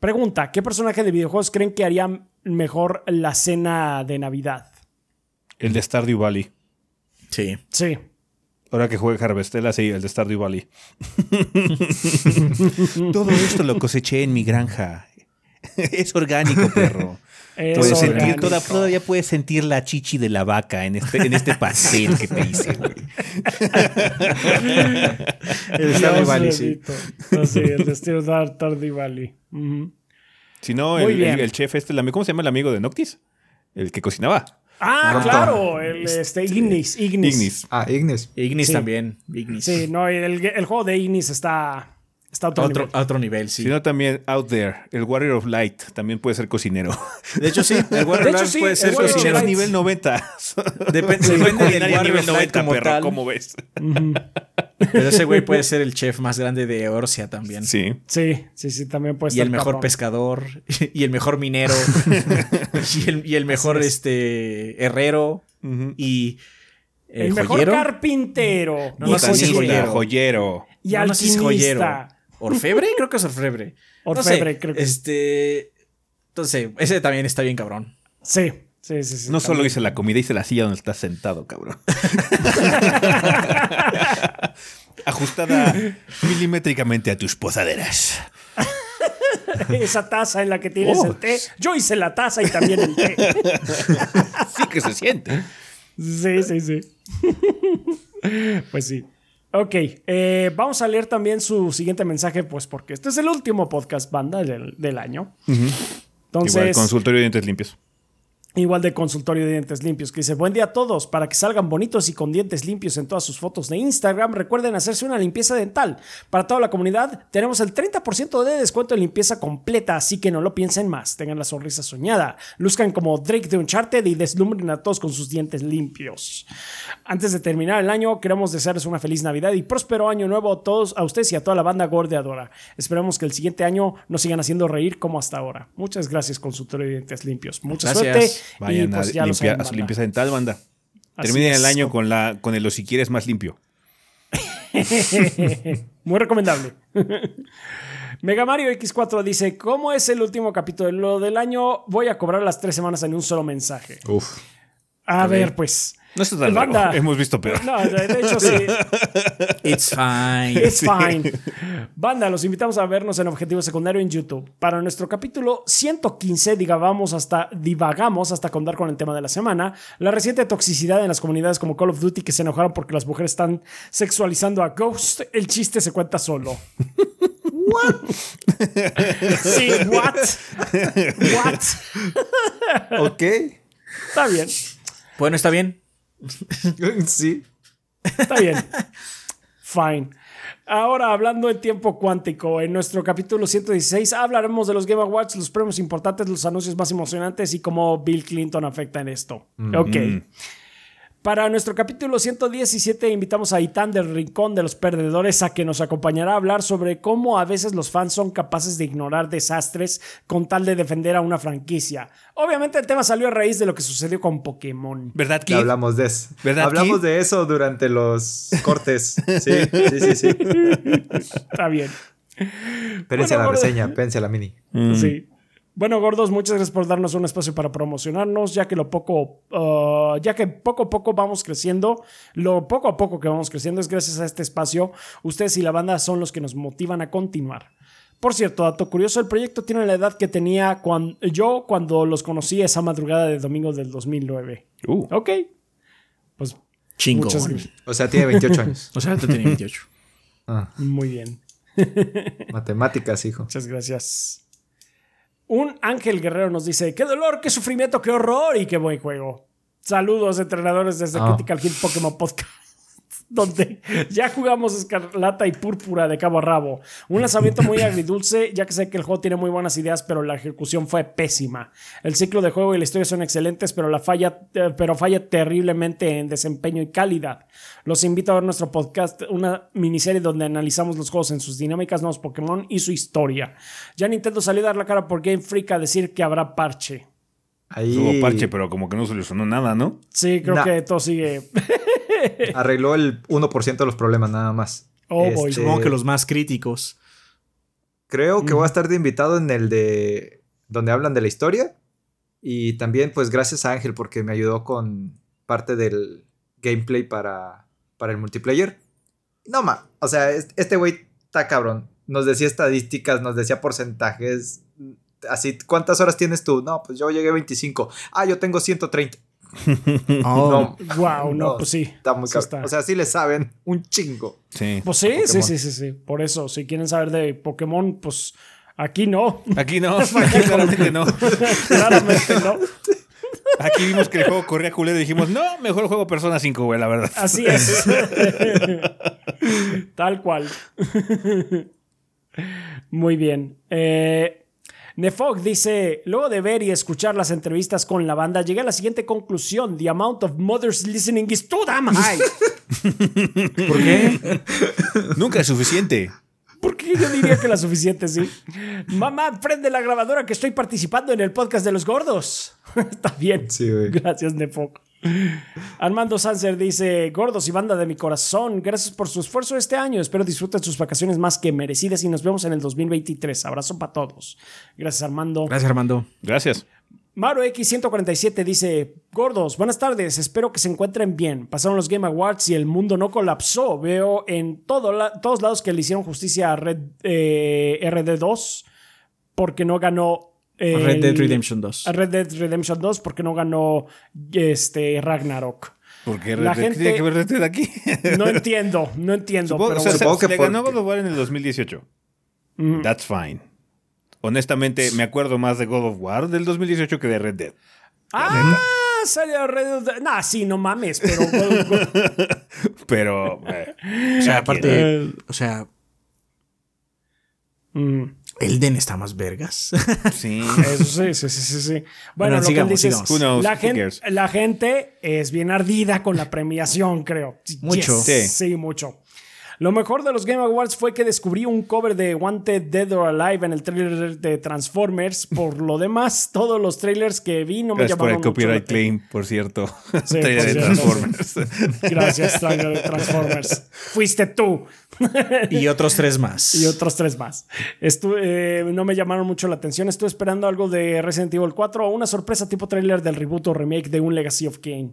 Pregunta, ¿qué personaje de videojuegos creen que haría mejor la cena de Navidad?
El de Stardew Valley.
Sí.
Sí.
Ahora que juegue Harvestella, sí, el de Stardew Valley. Todo esto lo coseché en mi granja. Es orgánico, perro.
Es
Puedes sentir
orgánico.
toda- todavía puedes sentir la chichi de la vaca en este, en este pastel que te hice, güey.
El Stardew Valley, sí.
No, sí, el de Stardew Valley.
Si no, el,
bien.
el- el chef este, el ami- ¿cómo se llama el amigo de Noctis? El que cocinaba.
Ah,
Pronto.
claro, el este, Ignis, Ignis.
Ignis.
Ah, Ignis.
Ignis
Sí.
también. Ignis.
Sí, no, el, el juego de Ignis está, está a otro,
A otro,
nivel.
a otro nivel, sí.
Si no, también Out There, el Warrior of Light, también puede ser cocinero.
De hecho, sí. El Warrior
De hecho,
Light
sí,
puede
el
ser
Warrior
cocinero.
Light.
nivel 90.
Dep- depende del
Culinaria
Warrior Light como
perro,
tal.
¿cómo ves?
Pero ese güey puede ser el chef más grande de Orcia también.
Sí.
Sí, sí, sí, también puede
Y
estar
el mejor
cabrón.
pescador. Y el mejor minero. y, el, y el mejor este herrero. Y. eh,
El mejor
joyero.
carpintero.
No,
y
no sé si
joyero.
joyero.
joyero.
Y
No, no sé si es joyero.
alquimista.
¿Orfebre? Creo que es orfebre. No sé,
Orfebre, creo que es.
Este. Entonces, ese también está bien cabrón.
Sí, sí, sí. sí
No solo hice la comida, hice la silla donde estás sentado, cabrón. Ajustada milimétricamente a tus posaderas.
Esa taza en la que tienes
Oh.
el té. Yo hice la taza y también el té.
Sí que se siente.
Sí, sí, sí. pues sí. Ok, eh, vamos a leer también su siguiente mensaje, pues porque este es el último podcast banda del, del año. Entonces,
Igual, consultorio de dientes limpios.
Igual de consultorio de dientes limpios, que dice, buen día a todos, para que salgan bonitos y con dientes limpios en todas sus fotos de Instagram, recuerden hacerse una limpieza dental. Para toda la comunidad tenemos el 30% de descuento en limpieza completa, así que no lo piensen más, tengan la sonrisa soñada, luzcan como Drake de Uncharted y deslumbren a todos con sus dientes limpios. Antes de terminar el año, queremos desearles una feliz Navidad y próspero año nuevo a todos, a ustedes y a toda la banda gordeadora. Esperemos que el siguiente año nos sigan haciendo reír como hasta ahora. Muchas gracias, consultorio de dientes limpios. Mucha
Gracias.
suerte.
Vayan
y pues
a,
ya
limpiar-
saben,
a su limpieza dental, banda. Terminen el año con, la, con el o si quieres más limpio.
Muy recomendable. Mega Mario X4 dice: ¿Cómo es el último capítulo del año? Voy a cobrar las tres semanas en un solo mensaje.
Uf.
A ver, pues.
No está tan
Banda.
raro. Hemos visto peor.
No, de hecho sí.
It's fine.
It's fine. Banda, los invitamos a vernos en Objetivo Secundario en YouTube. Para nuestro capítulo 115, divagamos hasta, divagamos hasta contar con el tema de la semana. La reciente toxicidad en las comunidades como Call of Duty que se enojaron porque las mujeres están sexualizando a Ghost. El chiste se cuenta solo. Sí, what? What?
Ok.
Está bien,
Bueno, está bien.
sí.
está bien. Fine. Ahora, hablando en tiempo cuántico, en nuestro capítulo 116 hablaremos de los Game Awards, los premios importantes, los anuncios más emocionantes y cómo Bill Clinton afecta en esto. Ok. Para nuestro capítulo 117 invitamos a Itán del Rincón de los Perdedores a que nos acompañará a hablar sobre cómo a veces los fans son capaces de ignorar desastres con tal de defender a una franquicia. Obviamente el tema salió a raíz de lo que sucedió con Pokémon.
¿Verdad, Kid?
hablamos de eso.
¿Verdad,
Hablamos de eso durante los cortes. Sí, sí, sí, sí.
Está bien.
Espérense a la
Bueno,
reseña, espérense a la mini.
Sí. Bueno, gordos, muchas gracias por darnos un espacio para promocionarnos, ya que lo poco, uh, ya que poco a poco vamos creciendo, lo poco a poco que vamos creciendo es gracias a este espacio. Ustedes y la banda son los que nos motivan a continuar. Por cierto, dato curioso, el proyecto tiene la edad que tenía cuan- yo cuando los conocí esa madrugada de domingo del 2009.
Uh,
Ok. Pues
Chingo.
muchas.
O sea, tiene 28 años.
O sea, tú tenías 28.
Ah,
Muy bien.
matemáticas, hijo.
Muchas gracias. Un Ángel Guerrero nos dice: ¡Qué dolor, qué sufrimiento, qué horror y qué buen juego! Saludos, entrenadores desde
Ah.
Critical Hit Pokémon Podcast. Donde ya jugamos Escarlata y Púrpura de cabo a rabo. Un lanzamiento muy agridulce, ya que sé que el juego tiene muy buenas ideas, pero la ejecución fue pésima. El ciclo de juego y la historia son excelentes, pero, la falla, eh, pero falla terriblemente en desempeño y calidad. Los invito a ver nuestro podcast, una miniserie donde analizamos los juegos en sus dinámicas, nuevos Pokémon y su historia. Ya Nintendo salió a dar la cara por Game Freak a decir que habrá parche.
Ahí
Tuvo parche, pero como que no solucionó nada, ¿no?
Sí, creo
Nah.
que todo sigue.
arregló el 1% de los problemas nada más.
Oh, boy.
Este,
Supongo que los más críticos.
Creo que voy a estar de invitado en el de donde hablan de la historia. Y también, pues, gracias a Ángel porque me ayudó con parte del gameplay para, para el multiplayer. No, ma. O sea, es- este güey está cabrón. Nos decía estadísticas, nos decía porcentajes. Así, ¿cuántas horas tienes tú? No, pues yo llegué a 25. Ah, yo tengo 130.
Oh,
No,
Wow, no,
No,
pues sí.
está muy
Sí está.
O sea, sí le saben un chingo.
Sí.
Pues sí, sí, sí, sí, sí. Por eso, si quieren saber de Pokémon, pues aquí no.
Aquí no, aquí claramente no.
Claramente no.
Aquí vimos que el juego corría culero y dijimos, no, mejor juego Persona 5, güey, la verdad.
Así es. Tal cual. Muy bien. Eh, Nefog dice, luego de ver y escuchar las entrevistas con la banda, llegué a la siguiente conclusión. The amount of mothers listening is too damn high.
¿Por qué?
Nunca es suficiente.
¿Por qué yo diría que la suficiente, sí? Mamá, prende la grabadora que estoy participando en el podcast de los gordos. Está bien.
Sí, güey.
Gracias, Nefok. Armando Sanser dice: Gordos y banda de mi corazón, gracias por su esfuerzo este año. Espero disfruten sus vacaciones más que merecidas y nos vemos en el 2023. Abrazo para todos. Gracias, Armando.
Gracias, Armando.
Gracias.
Maro X147 dice: Gordos, buenas tardes, espero que se encuentren bien. Pasaron los Game Awards y el mundo no colapsó. Veo en todo la- todos lados que le hicieron justicia a Red, eh, RD2 porque no ganó. El-
Red Dead Redemption 2.
a Red Dead Redemption 2 porque no ganó este, Ragnarok.
Porque
La
¿qué
gente-
tiene que ver Red Dead aquí?
No entiendo, no entiendo.
Supongo,
pero
o sea,
bueno.
supongo
se-
que
le ganó God of War en el 2018.
Mm.
That's fine. Honestamente, me acuerdo más de God of War del 2018 que de Red Dead.
Ah, salió Red Dead. Nah, sí, no mames, pero.
Pero, eh,
O sea, aparte, o sea,
Mm,
Elden está más vergas.
sí.
eso sí, sí, sí, sí, sí. Bueno,
Bueno,
lo
sigamos,
que él dice es,
sigamos.
Who knows?
la,
Who
gente,
cares?
la gente es bien ardida con la premiación, creo.
Mucho.
Yes,
Sí.
sí, mucho. Lo mejor de los Game Awards fue que descubrí un cover de Wanted Dead or Alive en el trailer de Transformers. Por lo demás, todos los trailers que vi no me
Gracias por
llamaron
el
mucho la
copyright
atención.
claim, por cierto.
Sí,
Trailer
por
de. Transformers.
Gracias, trailer de Transformers. Fuiste tú.
y otros tres más.
Y otros tres más. Eh, no me llamaron mucho la atención. Estuve esperando algo de Resident Evil 4 o una sorpresa tipo trailer del reboot o remake de un Legacy of Kane.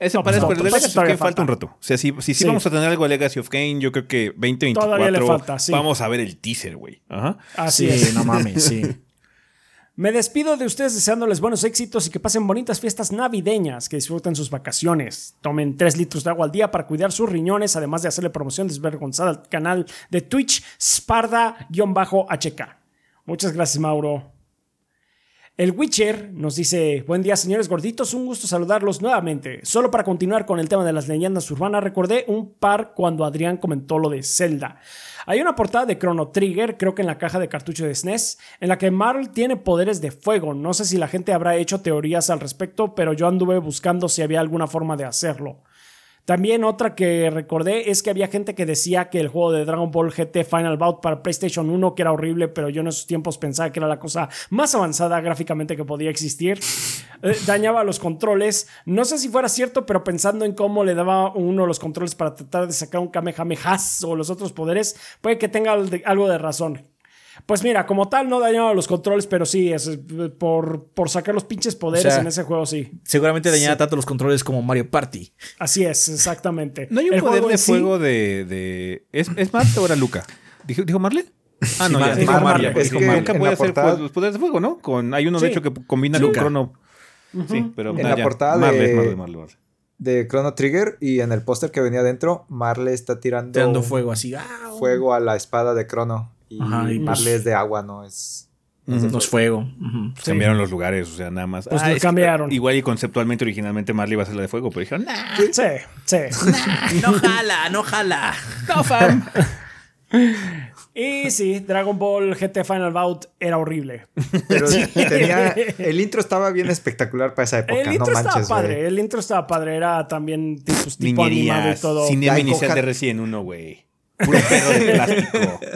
Eso
No,
parece,
pues,
pero
no,
de Legacy of
todavía
Kane falta
falta.
un rato. O sea, si, si, sí
Sí.
vamos a tener algo de Legacy of Kane, yo creo que 2024
Todavía le falta, sí.
vamos a ver el teaser, güey. Ajá.
Así
sí,
es.
no mames, sí.
Me despido de ustedes deseándoles buenos éxitos y que pasen bonitas fiestas navideñas, que disfruten sus vacaciones. Tomen 3 litros de agua al día para cuidar sus riñones, además de hacerle promoción desvergonzada al canal de Twitch Sparda-HK. Muchas gracias, Mauro. El Witcher nos dice, buen día señores gorditos, un gusto saludarlos nuevamente. Solo para continuar con el tema de las leyendas urbanas, recordé un par cuando Adrián comentó lo de Zelda. Hay una portada de Chrono Trigger, creo que en la caja de cartucho de SNES, en la que Marl tiene poderes de fuego. No sé si la gente habrá hecho teorías al respecto, pero yo anduve buscando si había alguna forma de hacerlo. También otra que recordé es que había gente que decía que el juego de Dragon Ball GT Final Bout para PlayStation 1 que era horrible, pero yo en esos tiempos pensaba que era la cosa más avanzada gráficamente que podía existir. Eh, dañaba los controles. No sé si fuera cierto, pero pensando en cómo le daba uno los controles para tratar de sacar un Kamehameha o los otros poderes, puede que tenga algo de razón. Pues mira, como tal no dañaba los controles, pero sí, es, eh, por, por sacar los pinches poderes
O sea,
en ese juego, sí.
Seguramente dañaba tanto los controles como Mario Party.
Así es, exactamente.
¿No hay un
El
poder de
sí-
fuego de, de- ¿Es, ¿Es Marte o era Luca? ¿Dijo, ¿dijo Marle? Ah, no,
Sí,
ya.
dijo
Dijo
Marle.
Marle.
Es
Dijo
que
Marle.
en
puede hacer
portada-
pues, los poderes de fuego, ¿no? Con, hay uno, de hecho, que combina
Luca.
con Crono. Sí, pero
En
ah,
la
ya.
portada
Marle,
de-
Marle, Marle, Marle.
de Chrono Trigger y en el póster que venía adentro, Marle está tirando,
Tirando fuego así. ¡ah!
fuego a la espada de Chrono. Y
Ajá, y pues-
es de agua, no es.
No es fuego.
Cambiaron los lugares, o sea, nada más.
Pues lo
que,
cambiaron.
igual y conceptualmente originalmente Marley iba a ser la de fuego, pero dijeron, nah,
Sí, sí.
No jala, no jala.
no fam.
Y sí, Dragon Ball GT Final Bout era horrible.
Pero tenía. El intro estaba bien espectacular para esa época.
El intro
no
estaba padre, el intro estaba padre, era también tipo, tipo animado y todo.
cinema inicial de Resident 1, güey. Puro perro de plástico.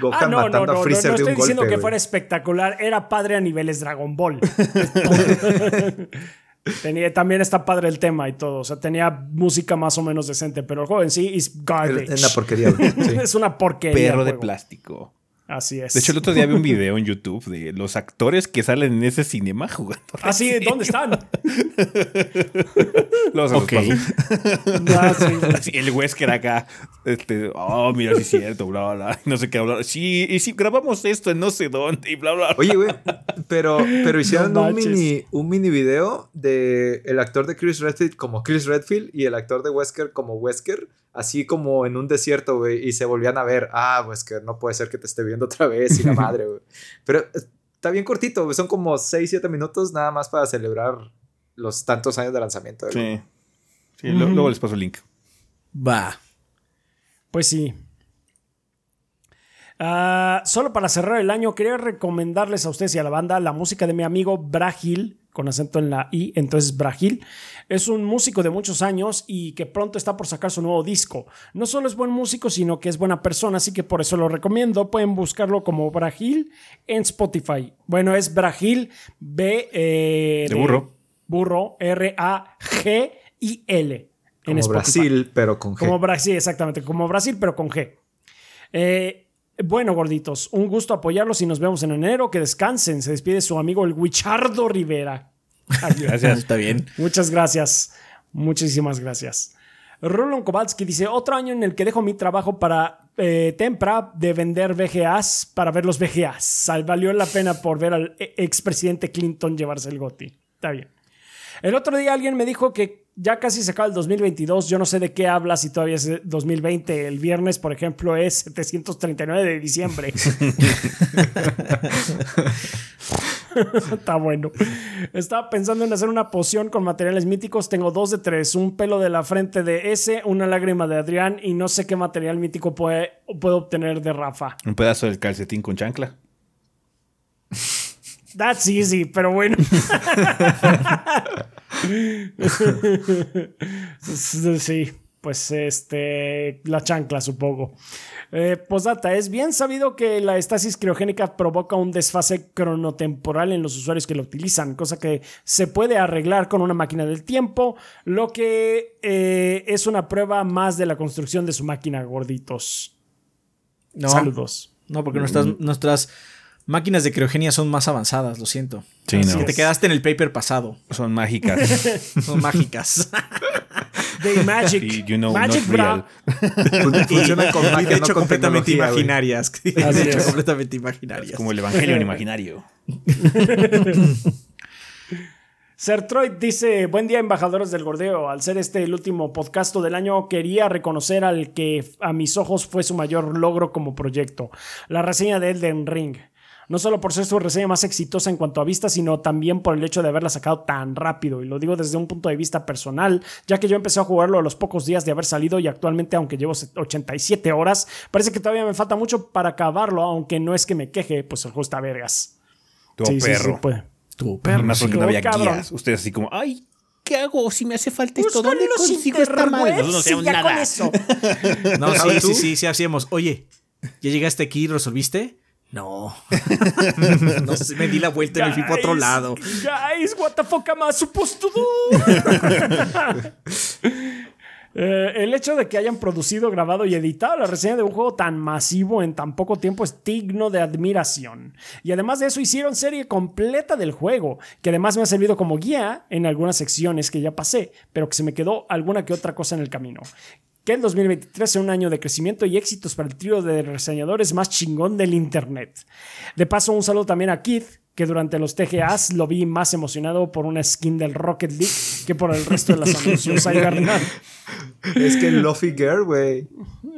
Gohan
Ah, no, no,
matando
no,
a
no,
Freezer
no
de un
estoy diciendo
golpe,
que fuera espectacular, era padre a niveles Dragon Ball. tenía, también está padre el tema y todo, o sea, tenía música más o menos decente, pero el juego en sí es garbage.
Es una porquería. Sí.
es una porquería.
Perro de plástico.
Así es.
De hecho, el otro día vi un video en YouTube de los actores que salen en ese cinema jugando.
Ah, sí, ¿dónde están?
Los, los
Ok.
paso.
Ah, sí.
El Wesker acá. Este, oh, mira, sí es cierto, bla, bla, bla. No sé qué hablar. Sí, y si grabamos esto en no sé dónde y bla, bla. bla.
Oye, güey, pero, pero hicieron
No
un, mini, un mini video de el actor de Chris Redfield como Chris Redfield y el actor de Wesker como Wesker, así como en un desierto, güey, y se volvían a ver. Ah, Wesker, no puede ser que te esté viendo otra vez y la madre, güey. Pero eh, está bien cortito, güey, son como 6, 7 minutos nada más para celebrar los tantos años de lanzamiento. güey.
Sí. Sí, luego les paso el link.
Va.
Pues sí. Ah, solo para cerrar el año, quería recomendarles a ustedes y a la banda la música de mi amigo Bragil, con acento en la I, entonces Bragil. Es un músico de muchos años y que pronto está por sacar su nuevo disco. No solo es buen músico, sino que es buena persona, así que por eso lo recomiendo. Pueden buscarlo como Bragil en Spotify. Bueno, es Bragil B eh,
De burro.
Burro, R-A-G-I-L. En
Como
Spotify.
Brasil, pero con G.
Como Brasil, exactamente, como Brasil, pero con G. Eh, bueno, gorditos, un gusto apoyarlos y nos vemos en enero. Que descansen. Se despide su amigo el Wichardo Rivera. Adiós.
Gracias.
Está bien.
Muchas gracias. Muchísimas gracias. Rolon Kowalski dice: Otro año en el que dejo mi trabajo para eh, Tempra de vender VGAs para ver los VGAs. Valió la pena por ver al e- expresidente Clinton llevarse el goti. Está bien. El otro día alguien me dijo que ya casi se acaba el 2022. Yo no sé de qué habla si todavía es 2020. El viernes, por ejemplo, es 739 de diciembre. Está bueno. Estaba pensando en hacer una poción con materiales míticos. Tengo dos de tres. Un pelo de la frente de ese, una lágrima de Adrián y no sé qué material mítico puede, puedo obtener de Rafa.
Un pedazo del calcetín con chancla.
That's easy, pero bueno. sí, pues este, la chancla supongo. Eh, Postdata, es bien sabido que la estasis criogénica provoca un desfase cronotemporal en los usuarios que lo utilizan, cosa que se puede arreglar con una máquina del tiempo, lo que eh, es una prueba más de la construcción de su máquina, gorditos.
No,
Saludos.
no porque nuestras, nuestras máquinas de criogenia son más avanzadas, lo siento.
Sí,
Así
no.
que te quedaste en el paper pasado.
Son mágicas.
Son mágicas.
They magic.
Y, you know,
magic,
real.
Funcionan con magia,
de
no con
completamente imaginarias. de hecho completamente imaginarias.
Como el evangelio en imaginario.
Sertroid dice, buen día embajadores del gordeo, al ser este el último podcast del año quería reconocer al que a mis ojos fue su mayor logro como proyecto, la reseña de Elden Ring. No solo por ser su reseña más exitosa en cuanto a vistas, sino también por el hecho de haberla sacado tan rápido. Y lo digo desde un punto de vista personal, ya que yo empecé a jugarlo a los pocos días de haber salido y actualmente, aunque llevo 87 horas, parece que todavía me falta mucho para acabarlo, aunque no es que me queje, pues el juego está vergas.
Tu
Sí, sí, sí,
perro.
pues.
Tu
Pero más
sí.
porque no había
cabrón.
guías. Ustedes así como, ay, ¿qué hago si me hace falta esto? ¿Dónde consigo esta madre? Nosotros no
ya
nada.
con eso.
No, sí, sí, sí, sí hacíamos. Oye, ¿ya llegaste aquí y resolviste? No. no sé, me di la vuelta y me fui para otro lado.
Guys, what the fuck am I supposed to do? Eh, el hecho de que hayan producido, grabado y editado la reseña de un juego tan masivo en tan poco tiempo es digno de admiración. Y además de eso hicieron serie completa del juego, que además me ha servido como guía en algunas secciones que ya pasé, pero que se me quedó alguna que otra cosa en el camino. Que el 2023 sea un año de crecimiento y éxitos para el trío de reseñadores más chingón del internet. De paso, un saludo también a Keith, que durante los TGAs lo vi más emocionado por una skin del Rocket League que por el resto de los anuncios. Ahí.
Es que Luffy Girl, güey.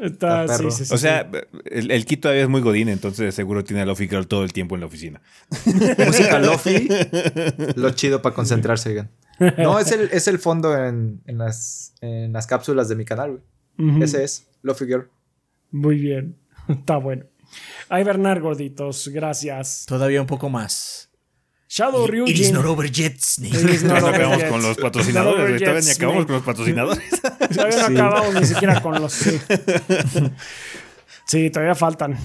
Está,
Está
sí,
perro.
sí, sí,
O sea, el, el kit todavía es muy godín, entonces seguro tiene a Luffy Girl todo el tiempo en la oficina.
Música Luffy. Lo chido para concentrarse, oigan. No, es el, es el fondo en, en las, en las cápsulas de mi canal, güey. Ese es, Luffy Girl.
Muy bien. Está bueno. Ahí, Bernard, gorditos. Gracias.
Todavía un poco más.
Shadow
It is
Ryujin.
not over yet, Snake.
It is not
Todavía no
over
acabamos
yet.
con los patrocinadores,
over.
Todavía
yet,
ni acabamos con los patrocinadores.
Todavía no acabamos ni siquiera con los. Sí. Sí, todavía faltan.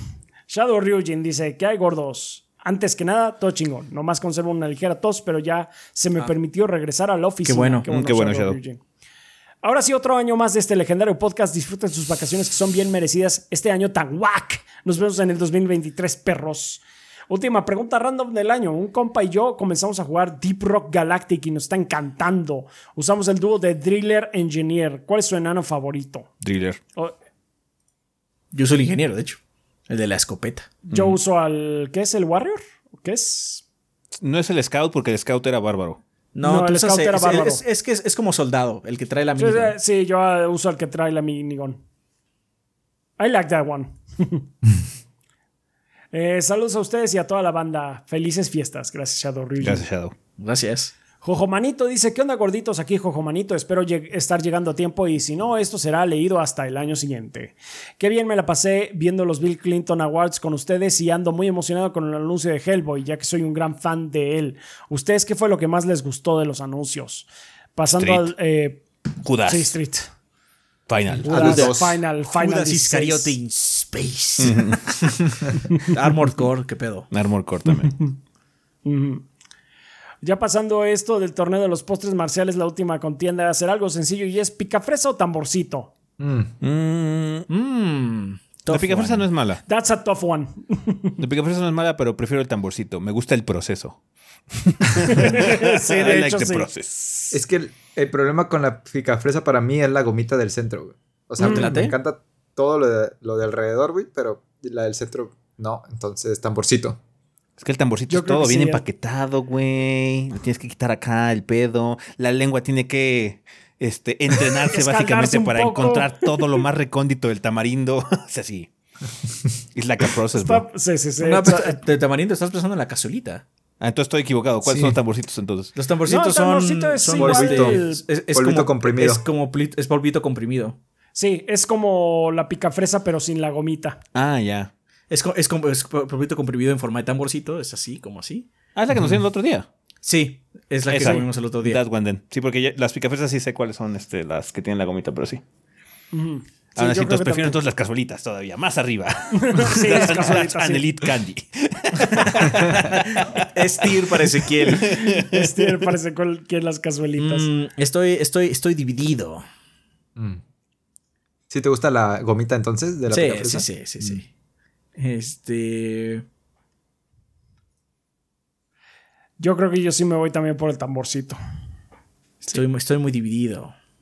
Shadow Ryujin dice: ¿Qué hay, gordos? Antes que nada, todo chingón. Nomás conservo una ligera tos, pero ya se me permitió regresar a la oficina.
bueno.
Mm, qué bueno, Shadow.
Ryujin. Ahora sí, otro año más de este legendario podcast. Disfruten sus vacaciones que son bien merecidas este año tan guac. Nos vemos en el 2023, perros. Última pregunta random del año. Un compa y yo comenzamos a jugar Deep Rock Galactic y nos está encantando. Usamos el dúo de Driller Engineer. ¿Cuál es su enano favorito?
Driller.
Oh,
Yo soy el ingeniero, de hecho. El de la escopeta.
Yo uso al. ¿Qué es el Warrior? ¿Qué es?
No es el Scout porque el Scout era bárbaro.
No,
No,
tú
el
usas-
Scout era
es,
bárbaro.
es- es que es, es como soldado, el que trae la minigun.
sí, sí, yo ah, uso el que trae la minigun. I like that one. Eh, saludos a ustedes y a toda la banda. Felices fiestas. Gracias, Shadow.
Gracias, Shadow.
Gracias.
Jojomanito dice, ¿qué onda gorditos? Aquí Jojomanito, espero lleg- estar llegando a tiempo y si no, esto será leído hasta el año siguiente. Qué bien me la pasé viendo los Bill Clinton Awards con ustedes y ando muy emocionado con el anuncio de Hellboy, ya que soy un gran fan de él. ¿Ustedes qué fue lo que más les gustó de los anuncios? Pasando
Street.
al... Eh,
Judas.
sí, Street.
Final.
Judas,
dos.
Final, Final
Judas
16.
Iscariote in Space. Armored Core, qué pedo.
Armor Core también.
Ya pasando esto del torneo de los postres marciales, la última contienda, hacer algo sencillo y es picafresa o tamborcito.
Mm.
Mm,
Mmm.
la picafresa no es mala.
That's a tough one.
La picafresa no es mala, pero prefiero el tamborcito. Me gusta el proceso.
sí,
I
de
like
hecho
the
sí.
process.
Es que el, el problema con la picafresa para mí es la gomita del centro, güey. O sea, me encanta todo lo de, lo de alrededor, güey, pero la del centro no. Entonces, tamborcito.
Es que el tamborcito
Yo
es todo bien
sí, eh.
empaquetado, güey. Le Tienes que quitar acá el pedo. La lengua tiene que este, entrenarse básicamente para
poco.
encontrar todo lo más recóndito del tamarindo. o sea, sí. Es like a process.
Está- sí, sí, sí.
No, de tamarindo estás pensando en la cazuelita.
Ah, entonces estoy equivocado. ¿Cuáles
Sí.
son los tamborcitos entonces?
Los tamborcitos
No, el
son.
tamborcito es
son este, es, es
Polvito
como,
comprimido.
Es como es polvito comprimido.
sí, es como la picafresa, pero sin la gomita.
Ah, ya.
Es, es como es polvito comprimido en forma de tamborcito. Es así, como así.
Ah, es la que nos dieron el otro día.
Sí, es la que
Esa.
comimos el otro día.
That one then. Sí, porque ya- las picafresas sí sé cuáles son este, las que tienen la gomita, pero sí.
Sí,
Ahora sí,
creo
entonces
que
prefiero entonces las cazuelitas todavía, más arriba.
Sí, las
That's
cazuelitas,
an
sí.
elite candy.
Es tir para Ezequiel.
Parece cual- que las cazuelitas.
Mm, estoy, estoy, estoy dividido.
Mm. ¿Sí te gusta la gomita entonces de la
Sí,
picafresa?
sí, sí, sí, sí. Este.
Yo creo que yo sí me voy también por el tamborcito.
Estoy, muy- estoy muy dividido.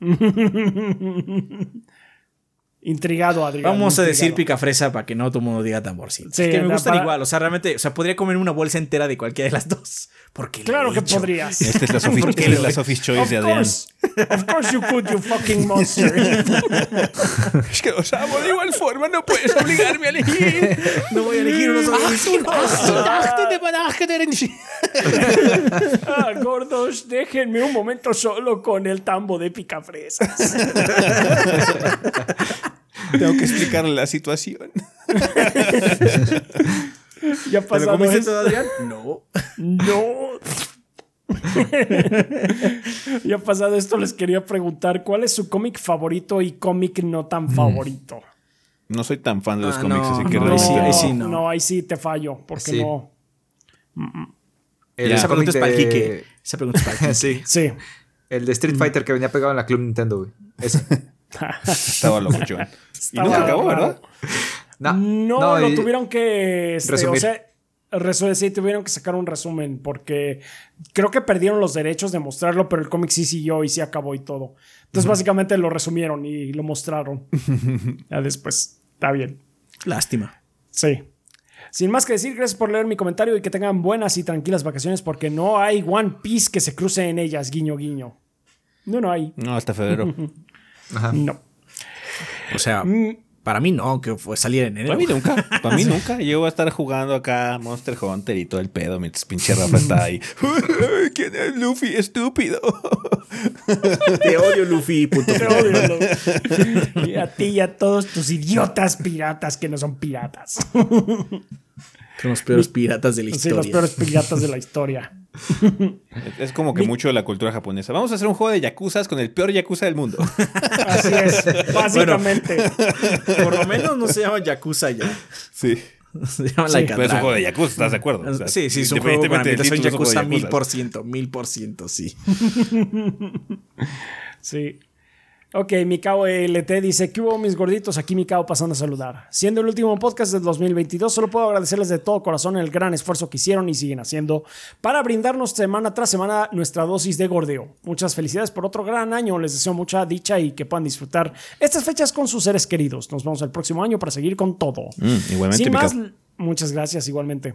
Intrigado, Adrián.
Vamos a decir
intrigado.
picafresa para que no todo el mundo diga tamborcito.
Sí,
es que me gustan
para-
igual. O sea, realmente, o sea, podría comer una bolsa entera de cualquiera de las dos. Porque lo
Claro
he
que
hecho.
podrías.
Esta es la Sophie,
¿Por qué
esta es la Sophie's
Of
Choice de Adrián.
course. Of course you could, you fucking monster.
Es que los amo de igual forma, no puedes obligarme a elegir.
No voy a elegir uno solo.
Ah, gordos, déjenme un momento solo con el tambo de picafresas.
Tengo que explicarle la situación.
Ya
¿Te lo
pasado
comiste Adrián? No.
No. ya pasado esto, les quería preguntar cuál es su cómic favorito y cómic no tan favorito.
No soy tan fan de los
Ah,
cómics,
no,
así que
no, sí, ahí sí no.
No, ahí sí te fallo, porque
Sí.
no.
El
Ya.
Esa pregunta es para el. Esa pregunta es para
sí.
Sí.
El de Street Fighter que venía pegado en la Club Nintendo, güey. Ese.
Estaba loco, John. Y nunca acabó,
raro.
¿verdad?
No,
No, lo
y-
tuvieron que. este,
resumir.
o sea, resu- sí, tuvieron que sacar un resumen porque creo que perdieron los derechos de mostrarlo, pero el cómic sí siguió y sí acabó y todo. Entonces, básicamente lo resumieron y lo mostraron. ya después. Está bien.
Lástima.
Sí. Sin más que decir, gracias por leer mi comentario y que tengan buenas y tranquilas vacaciones porque no hay One Piece que se cruce en ellas, guiño, guiño. No, no hay.
No, hasta febrero.
No.
O sea,
Mm,
para mí no, que fue salir en enero.
Para mí nunca, para mí nunca. Yo voy a estar jugando acá Monster Hunter y todo el pedo mientras pinche Rafa está ahí. ¿Quién es Luffy? Estúpido.
Te odio, Luffy, puto.
te odio, lo- Y a ti y a todos tus idiotas piratas que no son piratas.
Son los peores piratas de la
Sí,
historia.
los peores piratas de la historia.
Es como que mucho de la cultura japonesa. Vamos a hacer un juego de yakuzas con el peor yakuza del mundo.
Así es, básicamente.
Por lo menos no se llama Yakuza ya.
Sí.
Se llama
Sí,
Like a
Pero es un juego de yakuza, ¿estás de acuerdo? O sea,
sí, sí, es un juego con ambientación
título, es un
Yakuza mil por ciento, mil por ciento, sí.
Sí. Ok, Mikao LT dice, ¿qué hubo mis gorditos? Aquí Mikao pasando a saludar. Siendo el último podcast del 2022, solo puedo agradecerles de todo corazón el gran esfuerzo que hicieron y siguen haciendo para brindarnos semana tras semana nuestra dosis de gordeo. Muchas felicidades por otro gran año, les deseo mucha dicha y que puedan disfrutar estas fechas con sus seres queridos. Nos vemos el próximo año para seguir con todo.
Mm, igualmente,
Sin más, muchas gracias igualmente.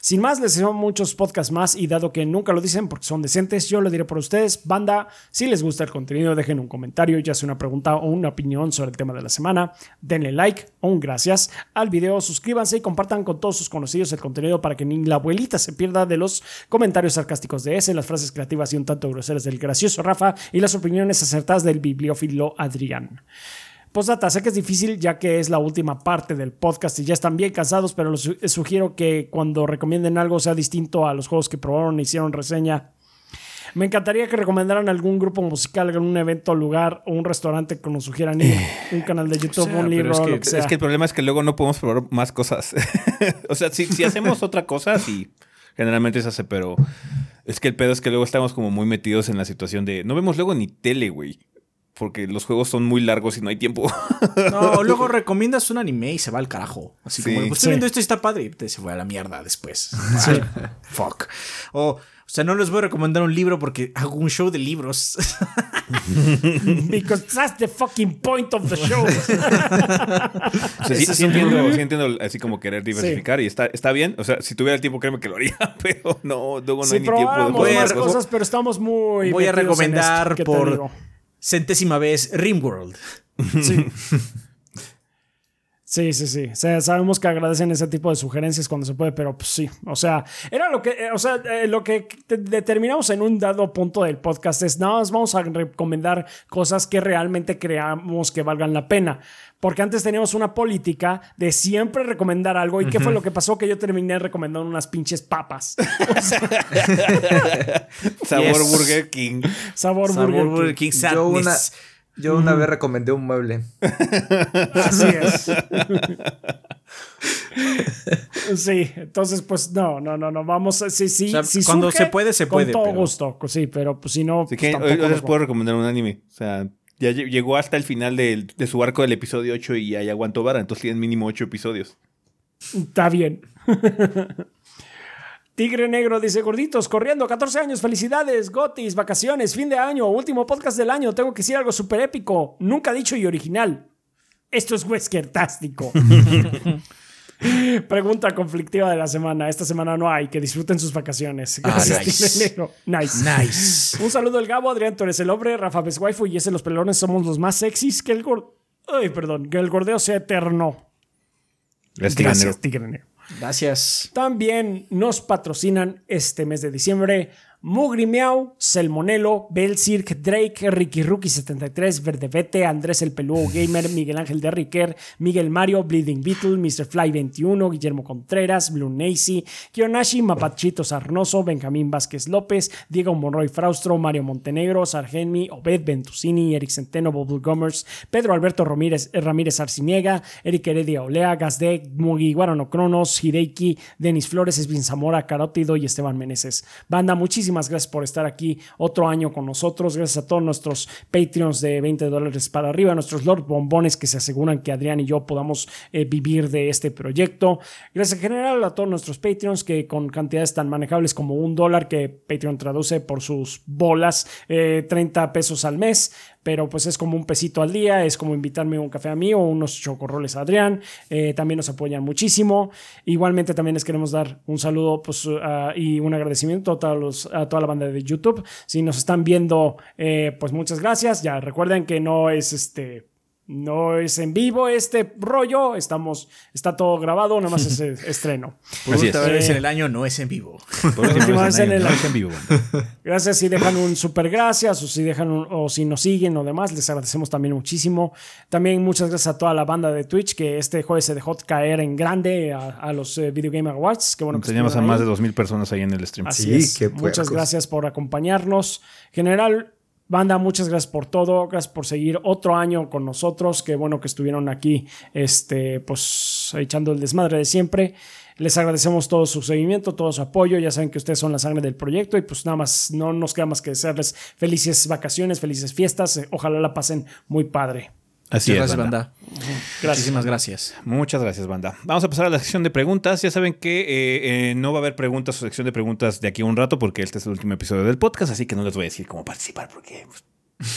Sin más, les deseo muchos podcasts más y dado que nunca lo dicen porque son decentes, yo lo diré por ustedes. Banda, si les gusta el contenido, dejen un comentario, ya sea una pregunta o una opinión sobre el tema de la semana. Denle like o un gracias al video, suscríbanse y compartan con todos sus conocidos el contenido para que ni la abuelita se pierda de los comentarios sarcásticos de ese, las frases creativas y un tanto groseras del gracioso Rafa y las opiniones acertadas del bibliófilo Adrián. Postdata, sé que es difícil ya que es la última parte del podcast y ya están bien cansados, pero les su- sugiero que cuando recomienden algo sea distinto a los juegos que probaron e hicieron reseña. Me encantaría que recomendaran algún grupo musical, algún evento, lugar o un restaurante que nos sugieran ir, un canal de YouTube,
sea,
un libro,
es que-
lo que sea.
Es que el problema es que luego no podemos probar más cosas. o sea, si, si hacemos otra cosa, sí, generalmente se hace, pero es que el pedo es que luego estamos como muy metidos en la situación de no vemos luego ni tele, güey. Porque los juegos son muy largos y no hay tiempo.
No, luego recomiendas un anime y se va al carajo. Así
Sí.
como, pues estoy
Sí.
viendo esto y está padre. Y te se fue a la mierda después. Fuck. O, o sea, no les voy a recomendar un libro porque hago un show de libros.
Because that's the fucking point of the show.
O sea, sí, sí entiendo, sí entiendo así como querer diversificar
Sí.
y está, está bien. O sea, si tuviera el tiempo, créeme que lo haría, pero no, luego no
si
hay ni tiempo de
probáramos
Voy a
más cosas, pero estamos muy
Voy a recomendar
esto, ¿qué te
por
digo?
Centésima vez Rimworld.
Sí. Sí, sí, sí. O sea, sabemos que agradecen ese tipo de sugerencias cuando se puede, pero pues sí. O sea, era lo que, eh, o sea, eh, lo que te- determinamos en un dado punto del podcast es nada más vamos a recomendar cosas que realmente creamos que valgan la pena. Porque antes teníamos una política de siempre recomendar algo. ¿Y qué fue lo que pasó? Que yo terminé recomendando unas pinches papas. O sea,
Sabor
Yes.
Burger King.
sabor,
Sabor
Burger
Burger
King.
King
Yo una,
Sadness.
Yo una vez recomendé un mueble.
Así es. Sí, entonces pues no, no, no, no, vamos, a- sí, sí,
O sea,
si
cuando
surge,
se puede, se puede,
Con todo
pero-
gusto, sí, pero pues si no, pues,
que hoy,
tampoco
hoy les puedo recomendar un anime. O sea, ya lle- llegó hasta el final de su arco del episodio 8 y ya aguantó vara. Entonces tienen mínimo 8 episodios.
Está bien. Tigre Negro dice, gorditos, corriendo, 14 años, felicidades, gotis, vacaciones, fin de año, último podcast del año, tengo que decir algo súper épico, nunca dicho y original. Esto es Weskertástico. Pregunta conflictiva de la semana. Esta semana no hay. Que disfruten sus vacaciones.
Ah,
Gracias,
nice.
Tigre Negro. Nice.
Nice.
Un saludo al Gabo, Adrián, tú eres el hombre, Rafa es waifu y ese los pelones somos los más sexys que el gordeo. Ay, perdón, que el gordeo sea eterno. Gracias, Tigre Negro.
Gracias.
También nos patrocinan este mes de diciembre Mugri Miau, Selmonelo, Belcirc, Drake, Ricky Rookie 73, Verdevete, Andrés el Peludo Gamer, Miguel Ángel de Riquer, Miguel Mario, Bleeding Beetle, Mr. Fly 21, Guillermo Contreras, Blue Nacy, Kionashi, Mapachito Sarnoso, Benjamín Vázquez López, Diego Monroy Fraustro, Mario Montenegro, Sargenmi, Obed Ventusini, Eric Centeno, Bubble Gomers, Pedro Alberto Ramírez, Ramírez Arciniega, Eric Heredia Olea, Gazde, Mugi Guarano Cronos, Hideiki, Denis Flores, Esvin Zamora, Carótido y Esteban Meneses. Banda, muchísimas gracias por estar aquí otro año con nosotros. Gracias a todos nuestros Patreons de 20 dólares para arriba, nuestros Lord Bombones que se aseguran que Adrián y yo podamos eh, vivir de este proyecto. Gracias en general a todos nuestros Patreons que con cantidades tan manejables como un dólar que Patreon traduce por sus bolas, eh, 30 pesos al mes pero pues es como un pesito al día, es como invitarme un café a mí o unos chocorroles a Adrián. Eh, también nos apoyan muchísimo. Igualmente también les queremos dar un saludo pues, y un agradecimiento a, todos a toda la banda de YouTube. Si nos están viendo, eh, pues muchas gracias. Ya recuerden que no es este no es en vivo este rollo, estamos, está todo grabado, nada más es estreno.
Por última vez en el año no es en vivo.
Por última vez en el año no es en vivo. Gracias si dejan un super gracias o si dejan o si nos siguen o demás, les agradecemos también muchísimo. También muchas gracias a toda la banda de Twitch que este jueves se dejó caer en grande a, los eh, Video Game Awards. Qué bueno que
Teníamos a más de 2.000 personas ahí en el stream.
Así sí, es. Muchas gracias por acompañarnos. General, Banda, muchas gracias por todo, gracias por seguir otro año con nosotros, qué bueno que estuvieron aquí, este, pues echando el desmadre de siempre. Les agradecemos todo su seguimiento, todo su apoyo, ya saben que ustedes son la sangre del proyecto y pues nada más, no nos queda más que desearles felices vacaciones, felices fiestas, ojalá la pasen muy padre.
Así es, banda. Muchísimas gracias.
Muchas gracias, banda. Vamos a pasar a la sección de preguntas. Ya saben que eh, eh, no va a haber preguntas o sección de preguntas de aquí a un rato porque este es el último episodio del podcast, así que no les voy a decir cómo participar porque pues,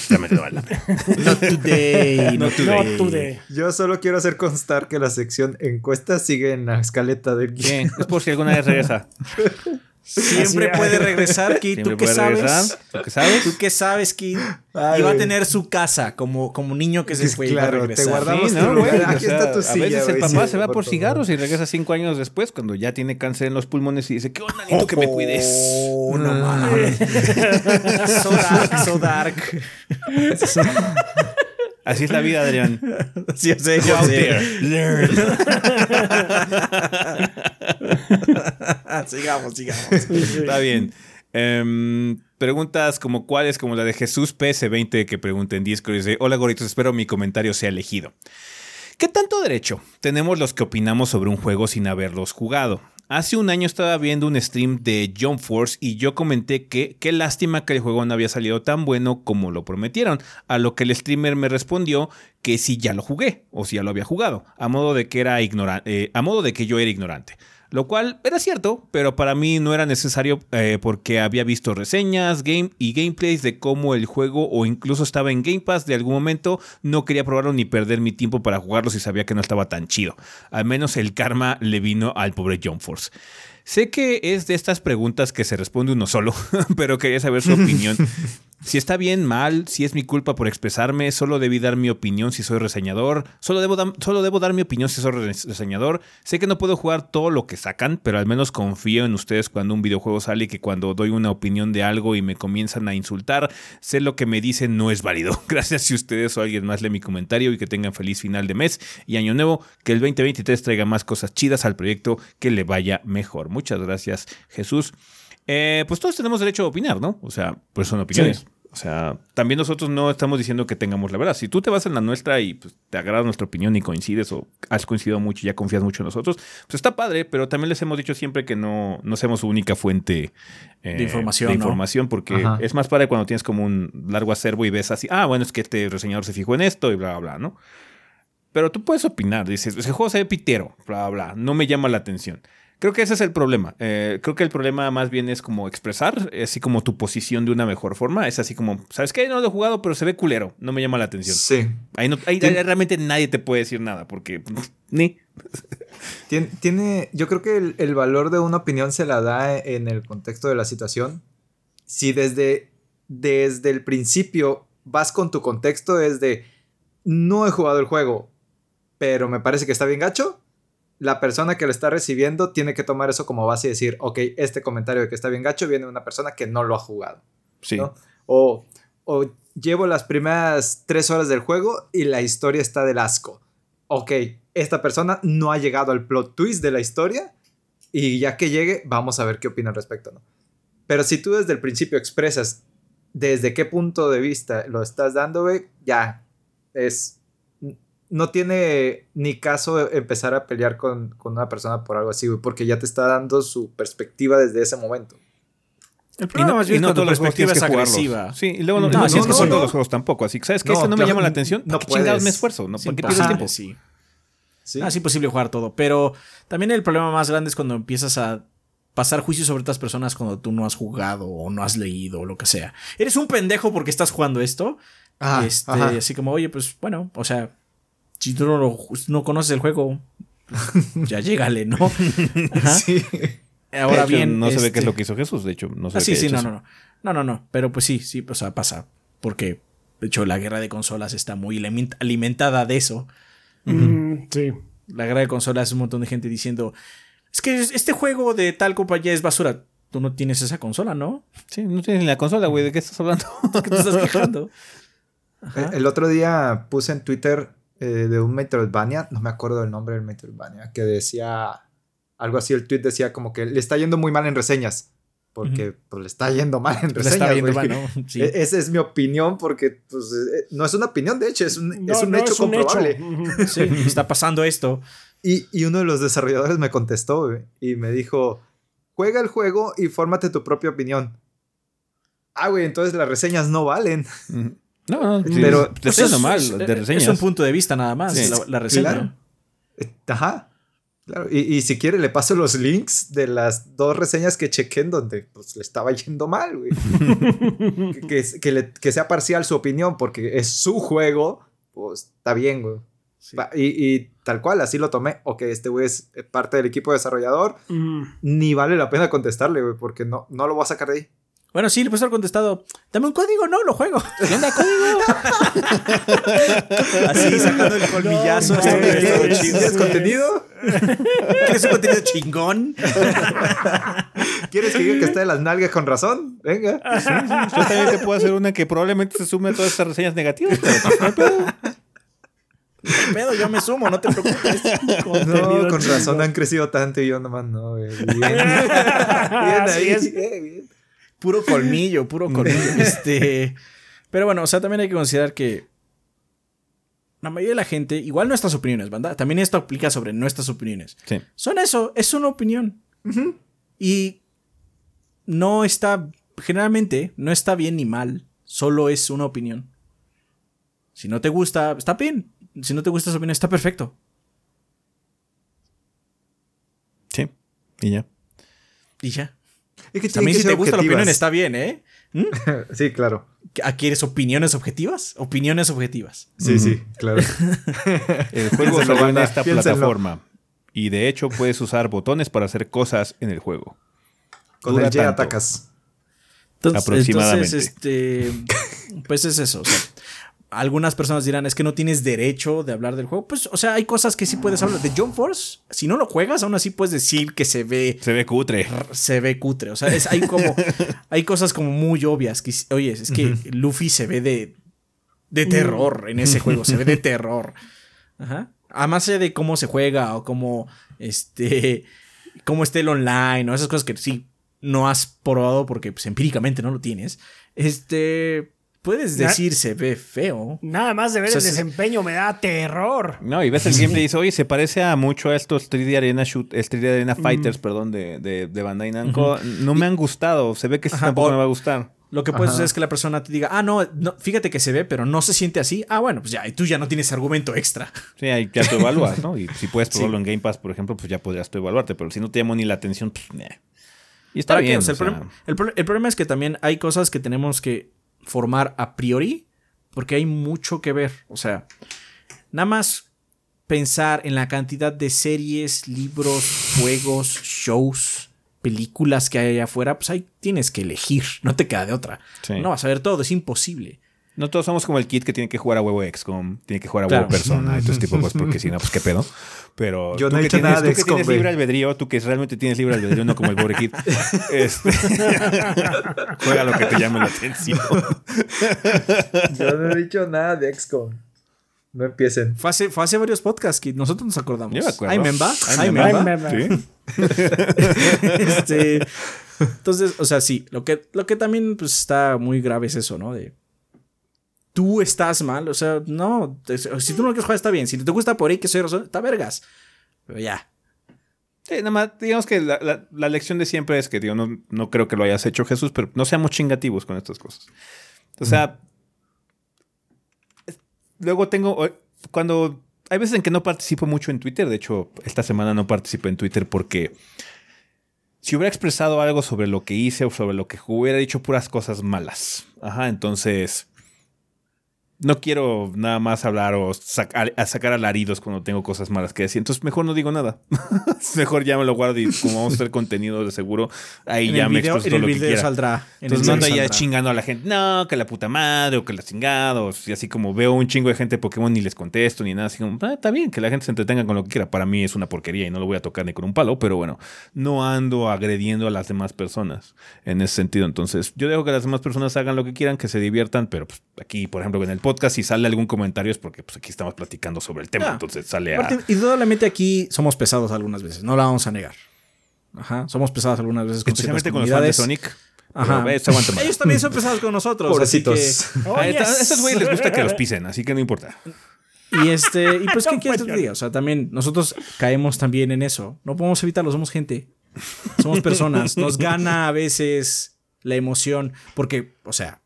realmente no vale la pena.
Not today,
not today.
Yo solo quiero hacer constar que la sección encuestas sigue en la escaleta del
Bien, es por si alguna vez regresa.
Siempre puede regresar, Kid. ¿Tú qué sabes?
¿Tú qué sabes?
¿Tú qué sabes, Kid? y va a tener su casa como, como niño que se fue
claro,
a regresar.
Te guardamos tu lugar. Aquí está tu
silla, A veces el papá se va por, cigarros y regresa cinco años después cuando ya tiene cáncer en los pulmones y dice, ¿qué onda, Nito, que me cuides?
Oh, no mames. so dark, so dark.
Así es la vida, Adrián.
Sí, sé, Go out there. sigamos, sigamos.
Está bien. Em, preguntas como cuáles, como la de Jesús PS20 que pregunta en Discord y dice, hola goritos, espero mi comentario sea elegido. ¿Qué tanto derecho tenemos los que opinamos sobre un juego sin haberlos jugado? Hace un año estaba viendo un stream de Jump Force y yo comenté que qué lástima que el juego no había salido tan bueno como lo prometieron, a lo que el streamer me respondió que si ya lo jugué o si ya lo había jugado, a modo de que era ignorante, eh, a modo de que yo era ignorante. Lo cual era cierto, pero para mí no era necesario eh, porque había visto reseñas game y gameplays de cómo el juego o incluso estaba en Game Pass de algún momento. No quería probarlo ni perder mi tiempo para jugarlo si sabía que no estaba tan chido. Al menos el karma le vino al pobre John Force. Sé que es de estas preguntas que se responde uno solo, pero quería saber su opinión. Si está bien, mal, si es mi culpa por expresarme, solo debí dar mi opinión si soy reseñador, solo debo, solo debo dar mi opinión si soy reseñador. Sé que no puedo jugar todo lo que sacan, pero al menos confío en ustedes cuando un videojuego sale y que cuando doy una opinión de algo y me comienzan a insultar, sé lo que me dicen no es válido. Gracias si ustedes o alguien más lee mi comentario y que tengan feliz final de mes y año nuevo, que el 2023 traiga más cosas chidas al proyecto, que le vaya mejor. Muchas gracias, Jesús. Eh, pues todos tenemos derecho a opinar, ¿no? O sea, pues son opiniones. O sea, también nosotros no estamos diciendo que tengamos la verdad. Si tú te vas en la nuestra y pues, te agrada nuestra opinión y coincides o has coincidido mucho y ya confías mucho en nosotros, pues está padre, pero también les hemos dicho siempre que no, no seamos su única fuente
eh, de información.
De información, porque es más padre cuando tienes como un largo acervo y ves así, ah, bueno, es que este reseñador se fijó en esto y bla, bla, bla, ¿no? Pero tú puedes opinar, dices, ese juego se ve pitero, bla, bla, no me llama la atención. Creo que ese es el problema. Eh, creo que el problema más bien es como expresar, así como tu posición de una mejor forma. Es así como, ¿sabes qué? No lo he jugado, pero se ve culero. No me llama la atención.
Sí.
Ahí, no, ahí, realmente nadie te puede decir nada, porque ni.
Tiene, tiene, yo creo que el, el, valor de una opinión se la da en el contexto de la situación. Si desde, desde el principio vas con tu contexto, es de, no he jugado el juego, pero me parece que está bien gacho la persona que lo está recibiendo tiene que tomar eso como base y decir, ok, este comentario de que está bien gacho viene de una persona que no lo ha jugado.
Sí.
O, o llevo las primeras tres horas del juego y la historia está del asco. Ok, esta persona no ha llegado al plot twist de la historia y ya que llegue, vamos a ver qué opina al respecto, ¿no? Pero si tú desde el principio expresas desde qué punto de vista lo estás dando, güey, ya es no tiene ni caso empezar a pelear con, una persona por algo así, güey, porque ya te está dando su perspectiva desde ese momento.
El problema más bien no toda la perspectiva es agresiva. Sí, y luego no, no, es que son todos los juegos tampoco. Así que, ¿sabes que Esto no me llama la atención. No qué chingados me esfuerzo? ¿no? ¿Por qué pierdes tiempo?
Sí. ¿Sí? Ah, es imposible jugar todo. Pero también el problema más grande es cuando empiezas a pasar juicio sobre otras personas cuando tú no has jugado o no has leído o lo que sea. Eres un pendejo porque estás jugando esto
Ah,
este,
ajá.
así como, oye, pues bueno, o sea, si tú no, lo- no conoces el juego, ya llégale, ¿no? Ajá.
Sí.
Ahora
De hecho,
bien.
No se ve qué
este-
es lo que hizo Jesús, de hecho. No se
Ah,
ve
sí,
que
sí, no, no, no. No, no, no. Pero pues sí, sí, o sea, pasa. Porque, de hecho, la guerra de consolas está muy aliment- alimentada de eso.
Mm, sí.
La guerra de consolas es un montón de gente diciendo: Es que este juego de tal compañía es basura. Tú no tienes esa consola, ¿no?
Sí, no tienes ni la consola, güey. ¿De qué estás hablando?
¿Qué te estás quejando? Ajá.
Eh, El otro día puse en Twitter eh, de un Metroidvania, no me acuerdo del nombre del Metroidvania, que decía algo así, el tweet decía como que le está yendo muy mal en reseñas. Porque pues, le está yendo mal en reseñas. güey.
mal, ¿no? Sí.
E- Esa es mi opinión porque pues, eh, no es una opinión, de hecho, es un,
No,
es un
no,
hecho
es un
comprobable.
hecho. Ujú.
Sí, está pasando esto.
Y, y uno de los desarrolladores me contestó y me dijo, juega el juego y fórmate tu propia opinión. Ah, güey, entonces las reseñas no valen.
No, no,
Pero-
Pues es- es-
de reseñas.
Es un punto de vista nada más,
Sí.
la, la reseña.
Claro. Eh, Ajá. Claro. Y, y si quiere le paso los links de las dos reseñas que chequé en donde pues le estaba yendo mal, güey. que, que- que le- que sea parcial su opinión porque es su juego, pues está bien, güey.
Sí.
Y, y tal cual, así lo tomé. Ok, este güey es parte del equipo desarrollador.
Mm.
Ni vale la pena contestarle, güey, porque no, no lo voy a sacar de ahí.
Bueno, sí, le puedes haber contestado, dame un código, no, lo juego.
¿Qué onda, código?
Así, sacando el colmillazo.
No,
estado
¿Quieres
chido.
¿Quieres contenido?
¿Quieres un contenido chingón?
¿Quieres que diga que está de las nalgas con razón? Venga.
Yo también te puedo hacer una que probablemente se sume a todas estas reseñas negativas. pero pues, pedo.
¿Qué pedo? Yo me sumo, no te preocupes.
No, con razón han crecido tanto y yo nomás no, güey. Bien, bien
Así
ahí.
es.
eh, bien.
Puro colmillo, puro colmillo. este. Pero bueno, o sea, también hay que considerar que la mayoría de la gente, igual nuestras opiniones, banda, también esto aplica sobre nuestras opiniones.
Sí.
Son eso, es una opinión. Y no está, generalmente, no está bien ni mal, solo es una opinión. Si no te gusta, está bien. Si no te gusta esa opinión, está perfecto.
Sí. Y ya.
Y ya.
Es que
También
que
si te gusta la opinión está bien, ¿eh?
Sí, claro.
¿Quieres opiniones objetivas? Opiniones objetivas.
Sí, sí, claro.
El juego
Piénsenlo,
salió en esta
piénsenlo.
plataforma. Y de hecho puedes usar botones para hacer cosas en el juego.
Con
Dura
el J
tanto.
atacas.
Entonces,
Aproximadamente.
entonces, este, pues es eso. o sea, algunas personas dirán, es que no tienes derecho de hablar del juego. Pues, o sea, hay cosas que sí puedes hablar. De John Force, si no lo juegas, aún así puedes decir que se ve,
Se ve cutre.
se ve cutre. O sea, es, hay como, hay cosas como muy obvias. Que, oye, es que Luffy se ve de, de terror en ese juego. Se ve de terror. Ajá. Además de cómo se juega o cómo, este, cómo esté el online o esas cosas que sí no has probado porque pues, empíricamente no lo tienes. Este, puedes
Na-
decir se ve feo.
Nada más de ver
O sea,
el desempeño me da terror.
No, y ves el gameplay y dices, oye, se parece a mucho a estos 3D Arena, shoot, eh, 3D Arena
Mm.
Fighters, perdón, de, de, de Bandai Namco. No me han gustado. Se ve que
Ajá,
tampoco me va a gustar.
Lo que puedes
Ajá.
hacer es que la persona te diga, ah, no, no, fíjate que se ve, pero no se siente así. Ah, bueno, pues ya, y tú ya no tienes argumento extra.
Sí, ahí ya tú evalúas, ¿no? Y si puedes
Sí.
probarlo en Game Pass, por ejemplo, pues ya podrías tú evaluarte. Pero si no te llamó ni la atención, pues, meh. Y está bien.
O sea, el,
o sea,
problema, el pro- el problema es que también hay cosas que tenemos que formar a priori porque hay mucho que ver. O sea, nada más pensar en la cantidad de series, libros, juegos, shows, películas que hay allá afuera, pues ahí tienes que elegir. No te queda de otra.
Sí.
No vas a ver todo, es imposible.
No todos somos como el kid que tiene que jugar a huevo XCOM, tiene que jugar a
Claro.
huevo Persona y todo ese tipo de cosas, porque si no, pues qué pedo. Pero
Yo
tú
no he
que
hecho
tienes,
nada de
tú que tienes libre albedrío, tú que realmente tienes libre albedrío, no como el pobre kid. este, juega lo que te llame la atención.
Yo no he dicho nada de XCOM. No empiecen.
Fue hace, fue hace varios podcasts que nosotros nos acordamos.
Yo me acuerdo.
Ay, memba.
Ay,
Ay,
memba.
memba.
Ay, me-
Sí.
Este, entonces, o sea, sí, lo que, lo que también pues, está muy grave es eso, ¿no? De tú estás mal, o sea, no, si tú no quieres jugar está bien, si te gusta por ahí que soy razón, está vergas. Pero ya.
Sí, nada más, digamos que la, la- la lección de siempre es que, digo, no, no creo que lo hayas hecho Jesús, pero no seamos chingativos con estas cosas. O sea, luego tengo, cuando, hay veces en que no participo mucho en Twitter, de hecho, esta semana no participé en Twitter porque si hubiera expresado algo sobre lo que hice o sobre lo que jugué, hubiera dicho puras cosas malas. Ajá, entonces... no quiero nada más hablar o sacar, a sacar alaridos cuando tengo cosas malas que decir. Entonces, mejor no digo nada. mejor ya me lo guardo y como vamos a hacer contenido de seguro, ahí
En
ya me expreso todo
el
lo que quiera.
saldrá.
Entonces no ando ya chingando a la gente, no, que la puta madre o que la chingados. Y así como veo un chingo de gente de Pokémon ni les contesto ni nada. Así como, ah, está bien, que la gente se entretenga con lo que quiera. Para mí es una porquería y no lo voy a tocar ni con un palo, pero bueno, no ando agrediendo a las demás personas en ese sentido. Entonces, yo dejo que las demás personas hagan lo que quieran, que se diviertan, pero pues, aquí, por ejemplo, en el podcast, si sale algún comentario es porque pues, aquí estamos platicando sobre el tema.
Ya.
Entonces sale a.
Indudablemente aquí somos pesados algunas veces, no la vamos a negar. Ajá, somos pesados algunas veces con
Especialmente con los fans de. Sonic.
Ajá.
Pero, eh, se aguanta más.
Ellos también son pesados con nosotros.
Pobrecitos.
así
Oh,
A estos güeyes les gusta que los pisen, así que no importa.
y este, y pues, ¿qué
No,
quieres que diga? O sea, también nosotros caemos también en eso. No podemos evitarlo, somos gente. Somos personas. Nos gana a veces la emoción. Porque, o sea,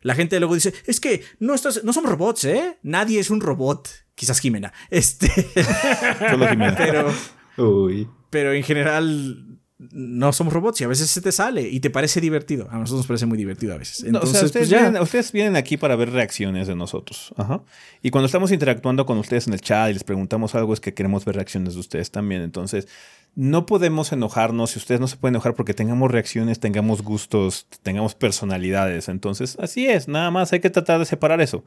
la gente luego dice, es que no, estás, no somos robots, ¿eh? Nadie es un robot. Quizás Jimena. Este.
Solo Jimena.
Pero.
Uy.
pero en general no somos robots y a veces se te sale y te parece divertido. A nosotros nos parece muy divertido a veces.
No,
Entonces,
o sea, ustedes,
pues ya.
vienen, ustedes vienen aquí para ver reacciones de nosotros. Ajá. Y cuando estamos interactuando con ustedes en el chat y les preguntamos algo, es que queremos ver reacciones de ustedes también. Entonces, no podemos enojarnos y ustedes no se pueden enojar porque tengamos reacciones, tengamos gustos, tengamos personalidades. Entonces, así es, nada más hay que tratar de separar eso.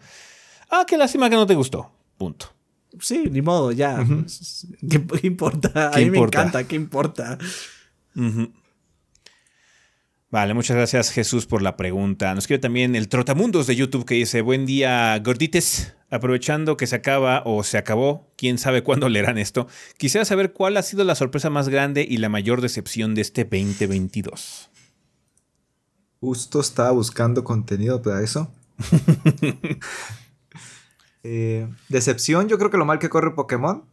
Ah, qué lástima que no te gustó. Punto.
Sí, ni modo, ya. ¿Qué, qué importa? A
¿Qué
mí
importa?
me encanta, ¿qué importa?
Vale, muchas gracias Jesús por la pregunta. Nos quiere también el Trotamundos de YouTube que dice, buen día gordites, aprovechando que se acaba o se acabó, quién sabe cuándo leerán esto, quisiera saber cuál ha sido la sorpresa más grande y la mayor decepción de este 2022.
Justo estaba buscando contenido para eso. Eh, decepción, yo creo que lo mal que corre Pokémon.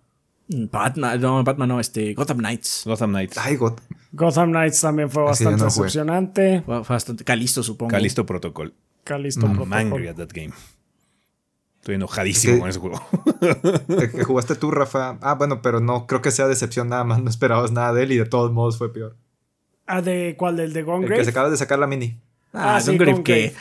Mm, Batman, no, Batman no, este, Gotham Knights.
Gotham Knights.
Ay, God.
Gotham Knights también fue bastante
no
decepcionante.
Fue fue bastante calisto, supongo.
Calisto Protocol.
Calisto
I'm
Protocol.
angry at that game. Estoy enojadísimo
¿Qué?
con ese juego.
Que jugaste tú, Rafa. Ah, bueno, pero no creo que sea decepción nada más. No esperabas nada de él y de todos modos fue peor.
Ah, ¿de cuál? ¿Del de Gone
El que
Grave?
se acaba de sacar la mini.
Ah,
Ah, sí, Gone
¿qué?
Grave.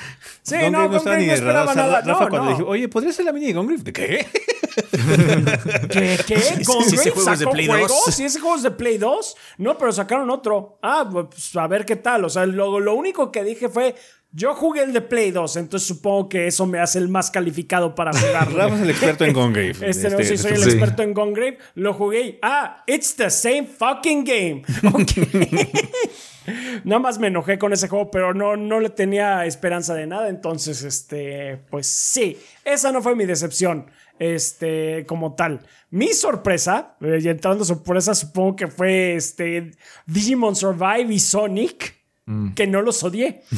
Sí,
Gone
no,
Grave estaba
Grave
ni
no
de
esperaba
radar. O sea,
nada.
Rafa
No,
cuando
no.
le dije, oye, ¿podría ser la mini de Gone Grave? ¿De qué?
¿Qué? ¿Qué? ¿Gone
ese
Grave
juego es de
sacó
Play 2.
juegos? ¿Sí, ese juego es de Play 2? No, pero sacaron otro. Ah, pues a ver qué tal. O sea, lo, lo único que dije fue, yo jugué el de Play 2, entonces supongo que eso me hace el más calificado para jugarlo.
Rafa es el experto en Gone Grave.
Este, no, sí, soy el
sí.
experto en Gone Grave. Lo jugué. y, Ah, it's the same fucking game. Ok. Nada más me enojé con ese juego, pero no, no le tenía esperanza de nada. Entonces, este, pues sí, esa no fue mi decepción. Este, como tal. Mi sorpresa, eh, y entrando sorpresa, supongo que fue este Digimon Survive y Sonic, que no los odié.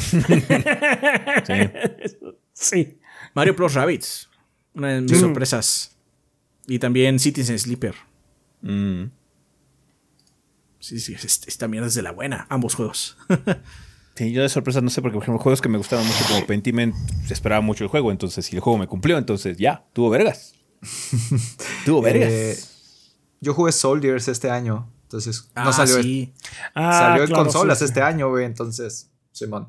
sí.
Mario Plus Rabbits. Una de mis sorpresas. Y también Citizen Sleeper.
Mm.
Sí, sí, es- esta mierda es de la buena. Ambos juegos.
Sí, yo de sorpresa no sé, porque por ejemplo, juegos que me gustaban mucho como Pentiment, se esperaba mucho el juego, entonces si el juego me cumplió, entonces ya, tuvo vergas. tuvo vergas.
Eh, yo jugué Soldiers este año. Entonces, no
Ah,
salió,
sí.
Ah,
salió en
claro,
consolas
sí, sí.
este año, güey. Entonces, Simón.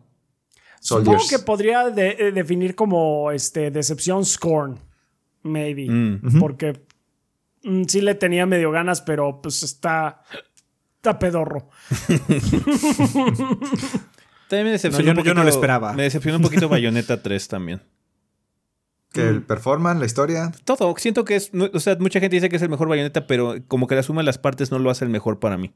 Supongo que podría de- eh, definir como este, decepción Scorn. Maybe.
Mm.
Porque mm, sí le tenía medio ganas, pero pues está. Está pedorro.
También me decepcionó
No, yo no-
un
yo no lo
poquito-
esperaba.
Me decepcionó un poquito Bayonetta 3 también.
Que el performance, la historia.
Todo, siento que es, o sea, mucha gente dice que es el mejor Bayonetta, pero como que la suma de las partes no lo hace el mejor para mí.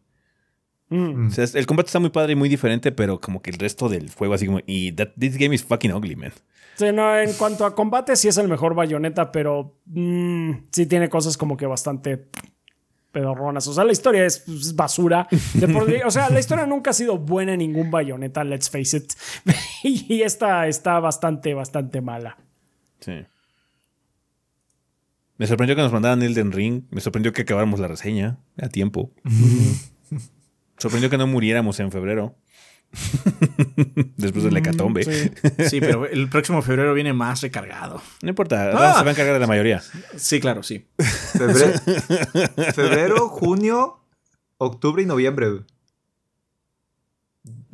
Mm.
O sea, el combate está muy padre y muy diferente, pero como que el resto del juego así como, y that, this game is fucking ugly, man.
Sí, no, en cuanto a combate, sí es el mejor bayoneta, pero mm, sí tiene cosas como que bastante pedorronas. O sea, la historia es, pues, basura. De por- o sea, la historia nunca ha sido buena en ningún bayoneta, let's face it. y esta está bastante, bastante mala.
Sí. Me sorprendió que nos mandaran Elden Ring. Me sorprendió que acabáramos la reseña a tiempo. sorprendió que no muriéramos en febrero. Después del hecatombe.
Sí.
Sí, pero el próximo febrero viene más recargado.
No importa,
Ah.
se va a encargar de la mayoría.
Sí, claro, sí.
Febrero, febrero junio, octubre y noviembre.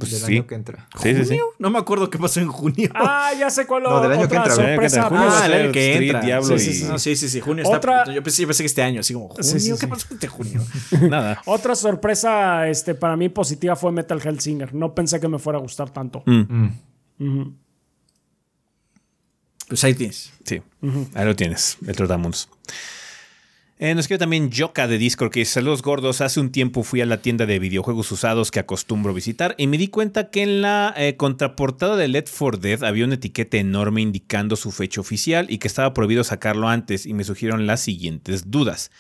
Pues
del
sí.
año que entra.
Sí, sí, sí.
¿Junio? No me acuerdo qué pasó en junio.
Ah, ya sé cuál
No, del año que
otra
entra,
sorpresa.
Junio
Ah, el año que
Street,
entra.
Diablo
sí, sí, sí. No, sí, sí, sí, junio
Otra-
está. Yo pensé, yo pensé que este año, así como junio.
Sí, sí,
¿Qué
sí.
pasó este junio?
Nada.
Otra sorpresa este, para mí positiva fue Metal Hellsinger. No pensé que me fuera a gustar tanto.
Mm,
Mm.
Pues ahí tienes.
sí, ahí lo tienes, el Trotamundos. Eh, nos escribe también Yoka de Discord que dice, saludos gordos, hace un tiempo fui a la tienda de videojuegos usados que acostumbro visitar y me di cuenta que en la eh, contraportada de Let for Dead había una etiqueta enorme indicando su fecha oficial y que estaba prohibido sacarlo antes y me surgieron las siguientes dudas.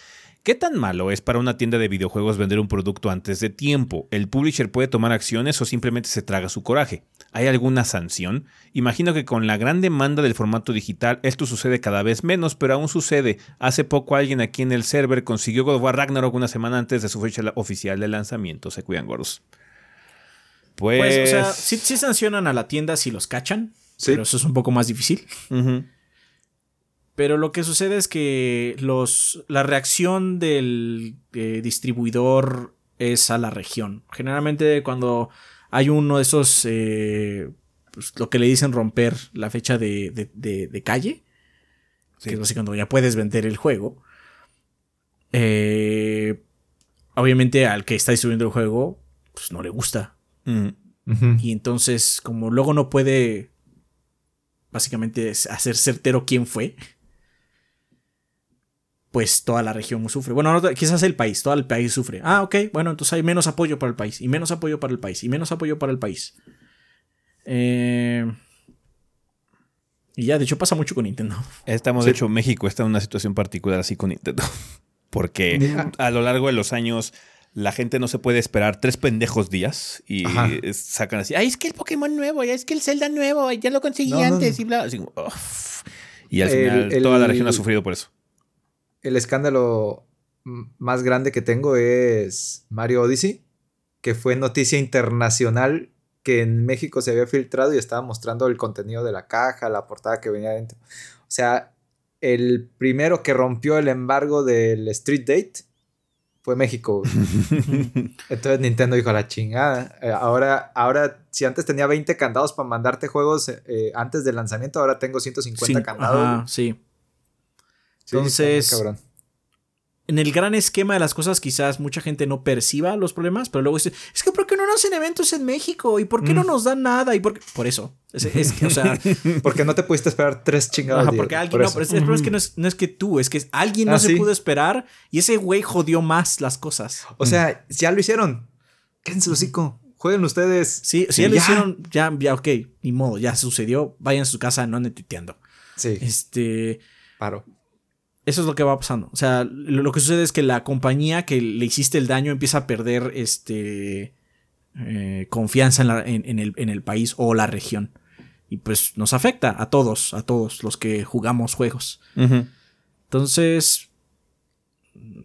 ¿Qué tan malo es para una tienda de videojuegos vender un producto antes de tiempo? ¿El publisher puede tomar acciones o simplemente se traga su coraje? ¿Hay alguna sanción? Imagino que con la gran demanda del formato digital esto sucede cada vez menos, pero aún sucede. Hace poco alguien aquí en el server consiguió God of War Ragnarok una semana antes de su fecha oficial de lanzamiento. Se cuidan gordos. Pues...
Pues, o sea, sí, sí sancionan a la tienda si los cachan.
Sí.
Pero eso es un poco más difícil. Pero lo que sucede es que los, la reacción del eh, distribuidor es a la región. Generalmente cuando hay uno de esos, eh, pues, lo que le dicen romper la fecha de, de- de- de calle,
Sí.
que es básicamente cuando ya puedes vender el juego, eh, obviamente al que está distribuyendo el juego, pues no le gusta.
Ujú.
Y entonces, como luego no puede básicamente hacer certero quién fue, pues toda la región sufre. Bueno, no, quizás el país, todo el país sufre. Ah, ok, bueno, entonces hay menos apoyo para el país, y menos apoyo para el país, y menos apoyo para el país. Eh, y ya, de hecho, pasa mucho con Nintendo.
Estamos, de hecho, México está en una situación particular así con Nintendo. Porque a lo largo de los años la gente no se puede esperar tres pendejos días y
Ajá.
sacan así, ay, es que el Pokémon nuevo, ya es que el Zelda nuevo, ya lo conseguí
No,
antes
no.
y bla. así y al
El-
final
el-
toda la región ha sufrido por eso.
El escándalo más grande que tengo es Mario Odyssey, que fue noticia internacional que en México se había filtrado y estaba mostrando el contenido de la caja, la portada que venía adentro. O sea, el primero que rompió el embargo del Street Date fue México. Entonces Nintendo dijo la chingada. Eh, ahora, ahora, si antes tenía 20 candados para mandarte juegos eh, antes del lanzamiento, ahora tengo 150
Cin-
candados.
Ajá,
güey.
Sí, Entonces,
cabrón.
en el gran esquema de las cosas quizás mucha gente no perciba los problemas, pero luego dice, es que ¿por qué no nos hacen eventos en México? ¿Y por qué no
Mm.
nos dan nada? ¿Y por qué? Por eso. Es, es que, o sea,
Porque no te pudiste esperar tres chingados.
ajá, porque
por
alguien no,
eso.
pero es- el problema es que no es, no es que tú, es que alguien no
Ah,
se
sí.
pudo esperar y ese güey jodió más las cosas.
O sea, ya lo hicieron. Quédense el hocico. Jueguen ustedes.
Sí, si
Sí,
ya lo hicieron, ya, ya, ok, ni modo, ya sucedió, vayan a su casa, no anden tuiteando.
Sí,
Este,
paro.
Eso es lo que va pasando. O sea, lo, lo que sucede es que la compañía que le hiciste el daño empieza a perder este eh, confianza en, la- en- en el, en el país o la región. Y pues nos afecta a todos, a todos los que jugamos juegos. Entonces,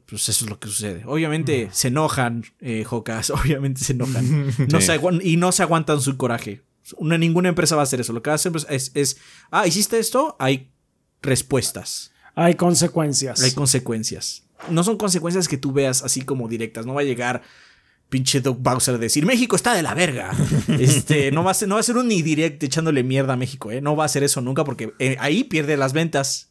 pues eso es lo que sucede. Obviamente se enojan, eh, Jocas, obviamente se enojan. No
Sí.
se y no se aguantan su coraje. Una, ninguna empresa va a hacer eso. Lo que hacen pues, es, es, ah, hiciste esto, hay respuestas.
Hay consecuencias.
Hay consecuencias. No son consecuencias que tú veas así como directas. No va a llegar pinche Doug Bowser a decir México está de la verga. Este, no va a ser, no va a ser un ni direct echándole mierda a México, ¿eh? No va a hacer eso nunca porque eh, ahí pierde las ventas.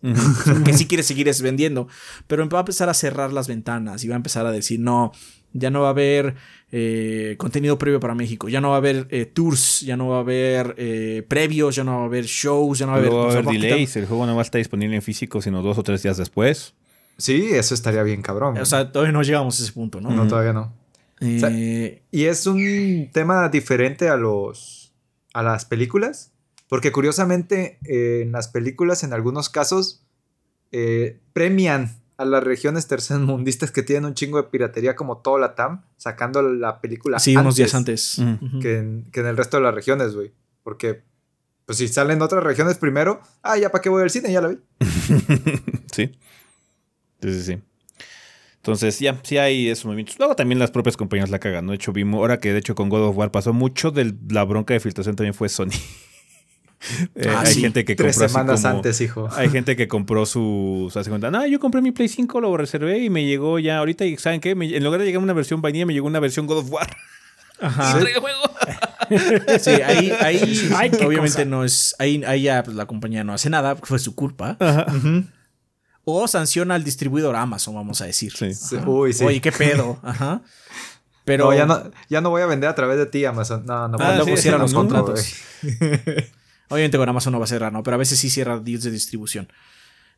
que sí quiere seguir es vendiendo. Pero va a empezar a cerrar las ventanas y va a empezar a decir, no, ya no va a haber eh, contenido previo para México, ya no va a haber eh, tours, ya no va a haber eh, previos, ya no va a haber shows, ya no va a haber...
Luego va a haber
quitar-
delays, el juego no va a estar disponible en físico sino dos o tres días después.
Sí, eso estaría bien cabrón.
O sea, todavía no llegamos a ese punto, ¿no?
no, todavía no. sea, Y es un tema diferente a los a las películas, porque curiosamente eh, en las películas en algunos casos eh, premian a las regiones tercermundistas que tienen un chingo de piratería como todo la TAM, sacando la película
sí, unos días antes.
Ujú.
que en, que en el resto de las regiones, güey. Porque pues si salen otras regiones primero, ah, ya para qué voy al cine, ya la vi.
sí. Sí, sí, sí. Entonces, ya, sí hay esos movimientos. Luego también las propias compañías la cagan, ¿no? De hecho, vimos, ahora que de hecho con God of War pasó mucho de la bronca de filtración también fue Sony. Eh,
Ah,
hay
sí.
gente que
Tres
compró
semanas
como-
antes, hijo.
Hay gente que compró su. Se hace cuenta, no, yo compré mi Play 5, lo reservé y me llegó ya ahorita. Y ¿saben qué? Me- en lugar de llegar una versión vainilla, me llegó una versión God of War.
Ajá.
juego.
Sí, ahí, ahí
Ay,
obviamente
cosa.
no es. Ahí, ahí ya pues, la compañía no hace nada, fue su culpa. O sanciona al distribuidor Amazon, vamos a decir.
Sí.
Sí, Uy, sí.
Oye, qué pedo. Ajá. Pero
No, ya no, ya no voy a vender a través de ti, Amazon. No, no.
Ah,
Sí, no,
los
no,
contratos. Obviamente con Amazon no va a cerrar, ¿no? Pero a veces sí cierra deals de distribución.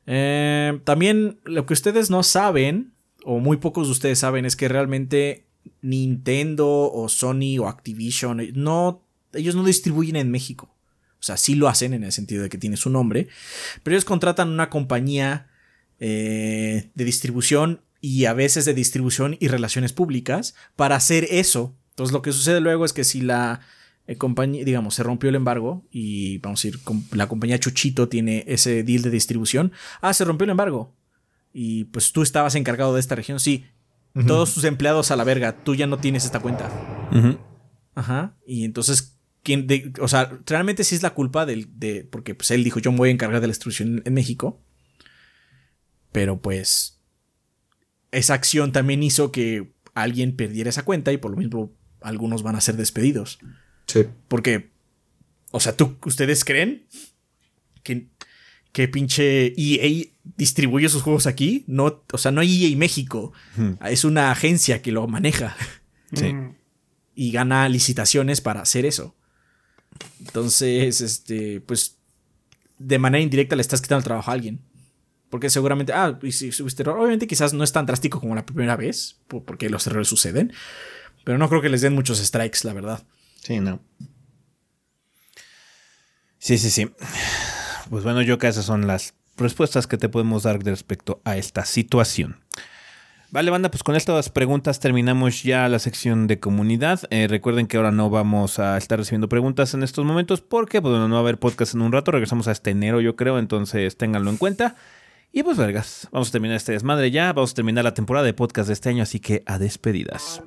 Eh, también lo que ustedes no saben, o muy pocos de ustedes saben, es que realmente Nintendo o Sony o Activision, eh, no, ellos no distribuyen en México. O sea, sí lo hacen en el sentido de que tiene su nombre, pero ellos contratan una compañía eh, de distribución y a veces de distribución y relaciones públicas para hacer eso. Entonces lo que sucede luego es que si la eh, compañía, digamos, se rompió el embargo y vamos a ir, con, la compañía Chuchito tiene ese deal de distribución, ah, se rompió el embargo y pues tú estabas encargado de esta región, sí, todos tus empleados a la verga, tú ya no tienes esta cuenta. Ajá. Y entonces, ¿quién de- o sea, realmente sí es la culpa del, de, porque pues él dijo, yo me voy a encargar de la distribución en México. Pero pues, esa acción también hizo que alguien perdiera esa cuenta y por lo mismo algunos van a ser despedidos.
Sí.
Porque, o sea, ¿tú, ¿ustedes creen que, que pinche EA distribuye sus juegos aquí? No, o sea, no hay EA México. Es una agencia que lo maneja
Sí.
Mm.
y gana licitaciones para hacer eso. Entonces, este, pues, de manera indirecta le estás quitando el trabajo a alguien. Porque seguramente, ah, y si subiste error, obviamente quizás no es tan drástico como la primera vez, po- porque los errores suceden, pero no creo que les den muchos strikes, la verdad.
Sí, no. Sí, sí, sí. Pues bueno, yo que esas son las respuestas que te podemos dar respecto a esta situación. Vale, banda, pues con estas preguntas terminamos ya la sección de comunidad. Eh, recuerden que ahora no vamos a estar recibiendo preguntas en estos momentos porque pues, bueno, no va a haber podcast en un rato. Regresamos a este enero, yo creo, entonces ténganlo en cuenta. Y pues, vergas, vamos a terminar este desmadre ya. Vamos a terminar la temporada de podcast de este año, así que a despedidas.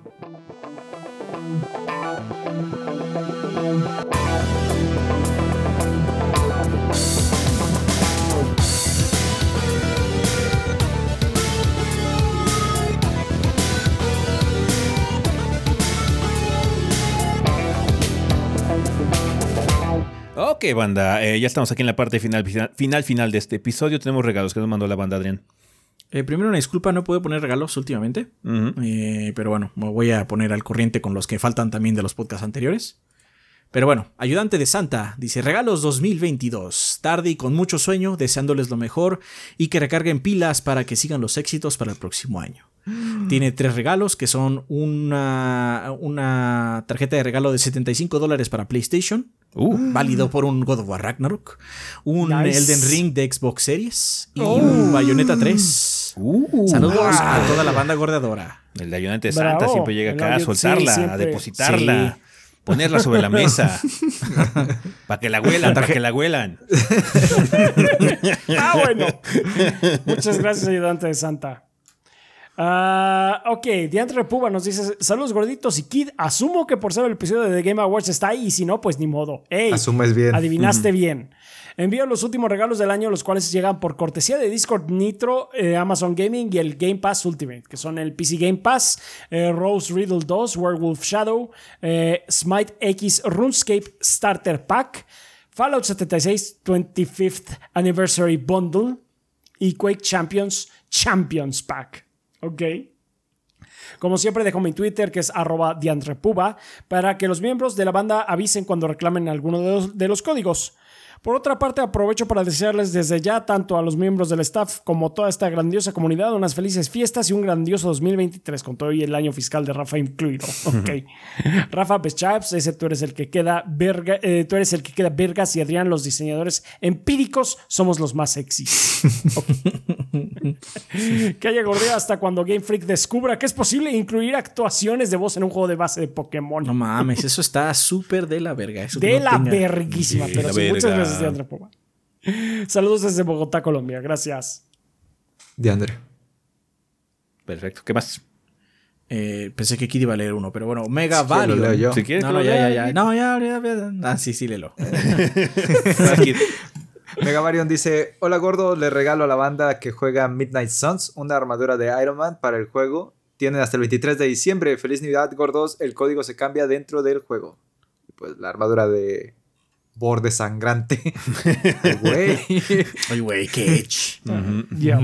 Ok, banda, eh, ya estamos aquí en la parte final, final, final, de este episodio. Tenemos regalos que nos mandó la banda, Adrián.
Eh, primero, una disculpa, no puedo poner regalos últimamente. Eh, pero bueno, me voy a poner al corriente con los que faltan también de los podcasts anteriores. Pero bueno, ayudante de Santa dice regalos 2022, tarde y con mucho sueño, deseándoles lo mejor y que recarguen pilas para que sigan los éxitos para el próximo año. Tiene tres regalos que son una, una tarjeta de regalo de 75 dólares para PlayStation,
Uh,
válido por un God of War Ragnarok, un
Nice.
Elden Ring de Xbox Series y
Oh.
un Bayonetta 3.
uh.
Saludos
Wow.
a toda la banda gordeadora.
El de ayudante de
Bravo.
Santa siempre llega acá a soltarla,
sí,
a depositarla,
Sí.
ponerla sobre la mesa. para que la huelan, para que la huelan.
Ah, bueno. Muchas gracias, ayudante de Santa. Ah, ok, Diantre Puba nos dice: Saludos gorditos y Kid. Asumo que por ser el episodio de The Game Awards está ahí, y si no, pues ni modo. Ey,
Asumes bien.
Adivinaste bien. Envío los últimos regalos del año, los cuales llegan por cortesía de Discord Nitro, eh, Amazon Gaming y el Game Pass Ultimate, que son el PC Game Pass, eh, Rose Riddle 2, Werewolf Shadow, eh, Smite X RuneScape Starter Pack, Fallout 76 25th Anniversary Bundle y Quake Champions Champions Pack. Ok. Como siempre, dejo mi Twitter, que es arroba diantrepuba, para que los miembros de la banda avisen cuando reclamen alguno de los, de los códigos. Por otra parte, aprovecho para desearles desde ya, tanto a los miembros del staff como toda esta grandiosa comunidad, unas felices fiestas y un grandioso 2023, con todo y el año fiscal de Rafa incluido. Ok. Rafa Peschaps, ese tú eres el que queda verga, eh, tú eres el que queda vergas y Adrián, los diseñadores empíricos, somos los más sexys. que haya gordea hasta cuando Game Freak descubra que es posible incluir actuaciones de voz en un juego de base de Pokémon.
No mames, eso está súper de la verga. Eso
de
no
la
tenga-
verguísima,
De
pero muchas
verga.
Gracias, Diandre Poma. Saludos desde Bogotá, Colombia. Gracias.
De Andre.
Perfecto. ¿Qué más?
Eh, pensé que Kid iba a leer uno, pero bueno, Mega
Si quieres, lo
Valium.
leo yo.
Si quieres,
No,
que
no, ya, ya, ya. No, ya, ya, ya. Ah, sí, sí, léelo.
Aquí.
Megavarion dice: Hola gordo, le regalo a la banda que juega Midnight Suns una armadura de Iron Man para el juego tienen hasta el 23 de diciembre. Feliz Navidad, gordos. El código se cambia dentro del juego. Pues la armadura de borde sangrante. Ay, Güey.
Ay, güey, qué edge.
Ya.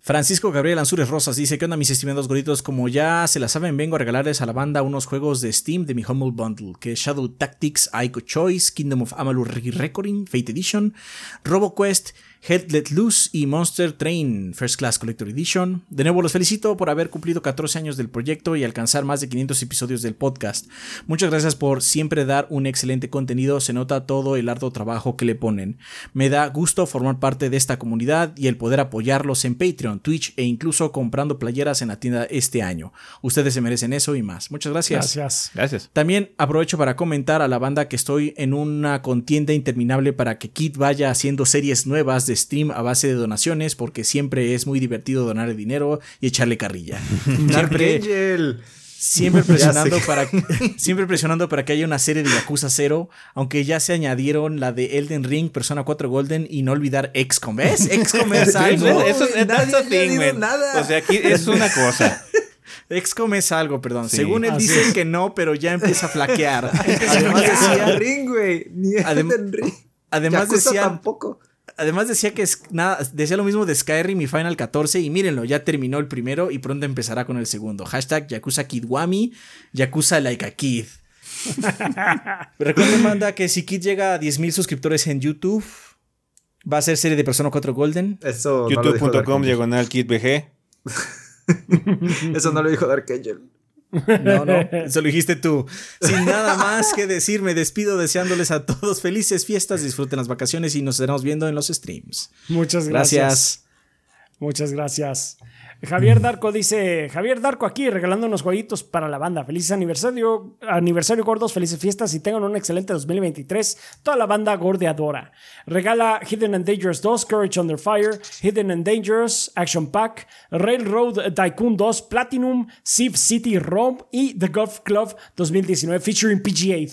Francisco Gabriel Ansures Rosas dice: ¿Qué onda, mis estimados gorditos? Como ya se la saben, vengo a regalarles a la banda unos juegos de Steam de mi Humble Bundle: que es Shadow Tactics, Ico Choice, Kingdom of Amalur Recording, Fate Edition, RoboQuest, Head Let Loose y Monster Train First Class Collector Edition. De nuevo los felicito por haber cumplido 14 años del proyecto y alcanzar más de 500 episodios del podcast. Muchas gracias por siempre dar un excelente contenido, se nota todo el arduo trabajo que le ponen. Me da gusto formar parte de esta comunidad y el poder apoyarlos en Patreon, Twitch e incluso comprando playeras en la tienda este año. Ustedes se merecen eso y más. Muchas gracias.
Gracias.
Gracias.
También aprovecho para comentar a la banda que estoy en una contienda interminable para que Kit vaya haciendo series nuevas de stream a base de donaciones porque siempre es muy divertido donar dinero y echarle carrilla.
Dark
siempre,
Angel.
siempre presionando para siempre presionando para que haya una serie de Yakuza 0, aunque ya se añadieron la de Elden Ring, Persona 4 Golden y no olvidar XCOM. ¿Ves? XCOM es algo.
No,
eso es
nadie
that's a
ha
thing,
añadido
man.
nada.
O sea, aquí es una cosa.
XCOM es algo, perdón.
Sí.
Según él dice
es.
que no, pero ya empieza a flaquear.
Además
decía-
decía Ring, güey. Ni Elden Ring.
Además
Yakuza
decía,
tampoco.
Además decía que es nada, decía lo mismo de Skyrim y Final 14 y mírenlo, ya terminó el primero y pronto empezará con el segundo. Hashtag Yakuza Kidwami, Yakuza Like a Kid. Recuerden, manda, que si Kid llega a 10.000 suscriptores en YouTube, va a ser serie de Persona 4 Golden.
Eso no lo dijo Dark
YouTube.com
Angel.
diagonal kitbg.
Eso no lo dijo Dark Angel.
No, no, eso lo dijiste tú. Sin nada más que decir, me despido deseándoles a todos felices fiestas, disfruten las vacaciones y nos estaremos viendo en los streams.
Muchas gracias.
Gracias.
Muchas gracias. Javier Darko dice, Javier Darko aquí regalando unos jueguitos para la banda. Feliz aniversario, aniversario gordos, felices fiestas y tengan un excelente 2023. Toda la banda gordeadora. Regala Hidden and Dangerous 2, Courage Under Fire, Hidden and Dangerous, Action Pack, Railroad Tycoon 2, Platinum, Civ City Rome y The Golf Club 2019 featuring PGA.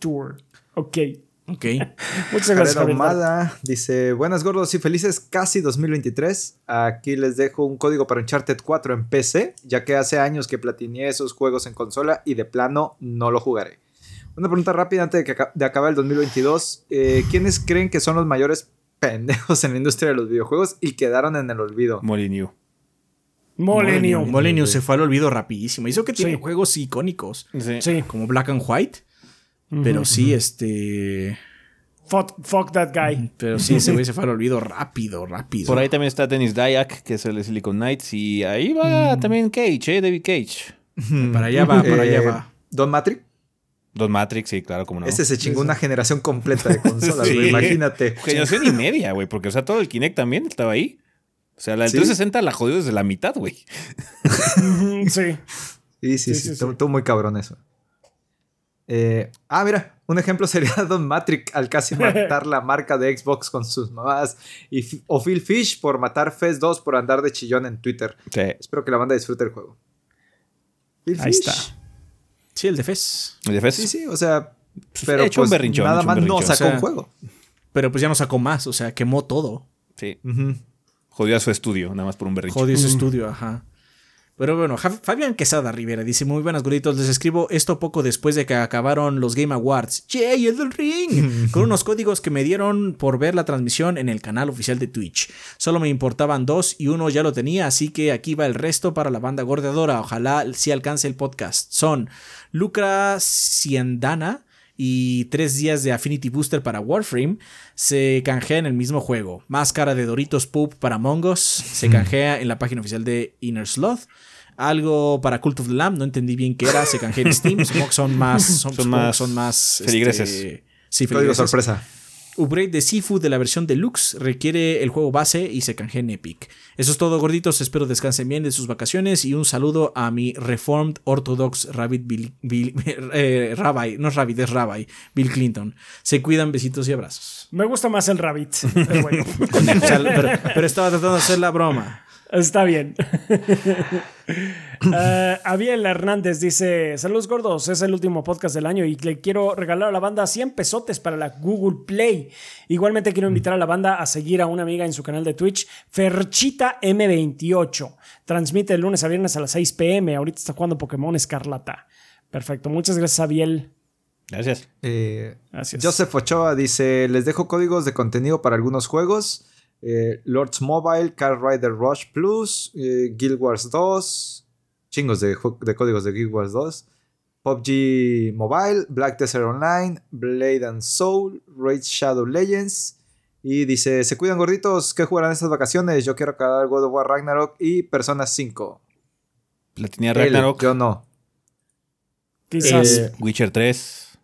Tour. Ok.
Ok.
Muchas gracias.
Ahumada dice: Buenas gordos y felices casi 2023. Aquí les dejo un código para Uncharted 4 en PC, ya que hace años que platineé esos juegos en consola y de plano no lo jugaré. Una pregunta rápida antes de, que de acabar el 2022. eh, ¿Quiénes creen que son los mayores pendejos en la industria de los videojuegos y quedaron en el olvido?
Molyneux.
Molenio.
Molenio se fue al olvido rapidísimo. Hizo que tiene
Sí.
juegos icónicos,
Sí.
Sí.
como Black and White. Pero sí, este.
Fuck, fuck that guy.
Pero sí, ese güey se fue al olvido rápido, rápido.
Por ahí también está Dennis Dayak, que es el de Silicon Knights. Y ahí va también Cage, ¿eh? David Cage.
Para allá va, para allá
Eh,
va.
Don Matrix.
Don Matrix, sí, claro, como no.
Ese se chingó una generación completa de consolas,
Sí.
güey, Imagínate.
Generación y media, güey, porque, o sea, todo el Kinect también estaba ahí. O sea, la del
Sí.
360 la jodió desde la mitad, güey.
Sí.
Sí, sí,
Sí,
sí.
sí,
estuvo
sí.
estuvo muy cabrón eso. Eh, ah, mira, un ejemplo sería Don Matrix al casi matar la marca de Xbox con sus mamás. Y, o Phil Fish por matar Fez 2 por andar de chillón en Twitter.
Sí.
Espero que la banda disfrute el juego. Phil
Ahí
Fish.
está.
Sí, el de Fez.
¿El de Fez?
Sí, sí, o sea, pero
hecho un
pues,
berrinchón,
nada
hecho un
más no
berrinchón.
sacó
O sea,
un juego.
Pero pues ya no sacó más, o sea, quemó todo.
Sí.
Ujú.
Jodió a su estudio, nada más por un berrinche.
Jodió su estudio, ajá. Pero bueno, Fabián Quesada Rivera dice: Muy buenas, gorditos. Les escribo esto poco después de que acabaron los Game Awards. ¡Yay, el ring! Con unos códigos que me dieron por ver la transmisión en el canal oficial de Twitch. Solo me importaban dos y uno ya lo tenía, así que aquí va el resto para la banda gordeadora. Ojalá sí alcance el podcast. Son Lucra Ciendana y tres días de Affinity Booster para Warframe se canjea en el mismo juego. Máscara de Doritos Poop para Mongos se canjea en la página oficial de Inner Sloth. Algo para Cult of the Lamb, no entendí bien qué era, se canjea en Steam. Supongo que son más. Son,
más
son más.
feligreses.
este, sí,
Código
feligreses.
sorpresa.
Upgrade de Seafood de la versión deluxe requiere el juego base y se canjea en Epic. Eso es todo, gorditos. Espero descansen bien de sus vacaciones y un saludo a mi Reformed Orthodox Rabbit Bill, Bill- eh, Rabbi, no es Rabbit, es Rabbi, Bill Clinton. Se cuidan, besitos y abrazos.
Me gusta más el Rabbit. Pero bueno,
pero estaba tratando de hacer la broma.
está bien. Eh, Abiel Hernández dice: Saludos gordos, es el último podcast del año y le quiero regalar a la banda 100 pesotes para la Google Play. Igualmente quiero invitar a la banda a seguir a una amiga en su canal de Twitch, Ferchita M28. Transmite el lunes a viernes a las 6 pm. Ahorita está jugando Pokémon Escarlata. Perfecto, muchas gracias, Abiel.
Gracias.
Eh,
Gracias.
Joseph Ochoa dice: Les dejo códigos de contenido para algunos juegos. eh, Lords Mobile, Car Rider Rush Plus, eh, Guild Wars 2, chingos de, de códigos de Guild Wars 2, PUBG Mobile, Black Desert Online, Blade and Soul, Raid Shadow Legends. Y dice, se cuidan gorditos, ¿qué jugarán estas vacaciones? Yo quiero acabar God of War Ragnarok y Persona 5.
Platinia
Él,
Ragnarok,
yo no.
Quizás.
Eh,
Witcher 3.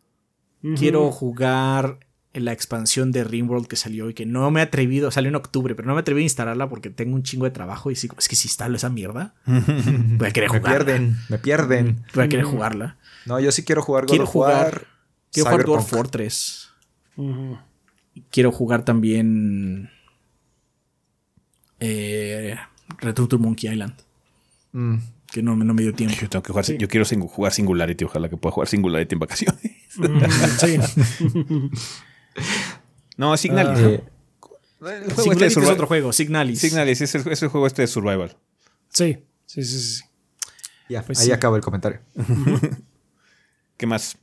Ujú.
Quiero jugar la expansión de Rimworld que salió y que no me he atrevido, salió en octubre, pero no me atreví a instalarla porque tengo un chingo de trabajo y sí, es que si instalo esa mierda, voy a querer
Me
jugarla.
pierden, me pierden.
Voy a querer jugarla.
No, yo sí quiero jugar God
Quiero
of
jugar-
War.
Quiero jugar
Cyberpunk.
Fortress.
Ujú.
Quiero jugar también eh, Return to Monkey Island,
Mm.
que no, no me dio tiempo.
Yo tengo que jugar,
Sí.
yo quiero singu- jugar Singularity, ojalá que pueda jugar Singularity en vacaciones.
Ujú, Sí.
No, Signalis. ¿no?
Eh,
El juego este de
es otro juego, Signalis.
Signalis, es el, es el juego este de Survival.
Sí, sí, sí, sí.
Ya,
Pues
ahí
sí.
acaba el comentario.
¿Qué más?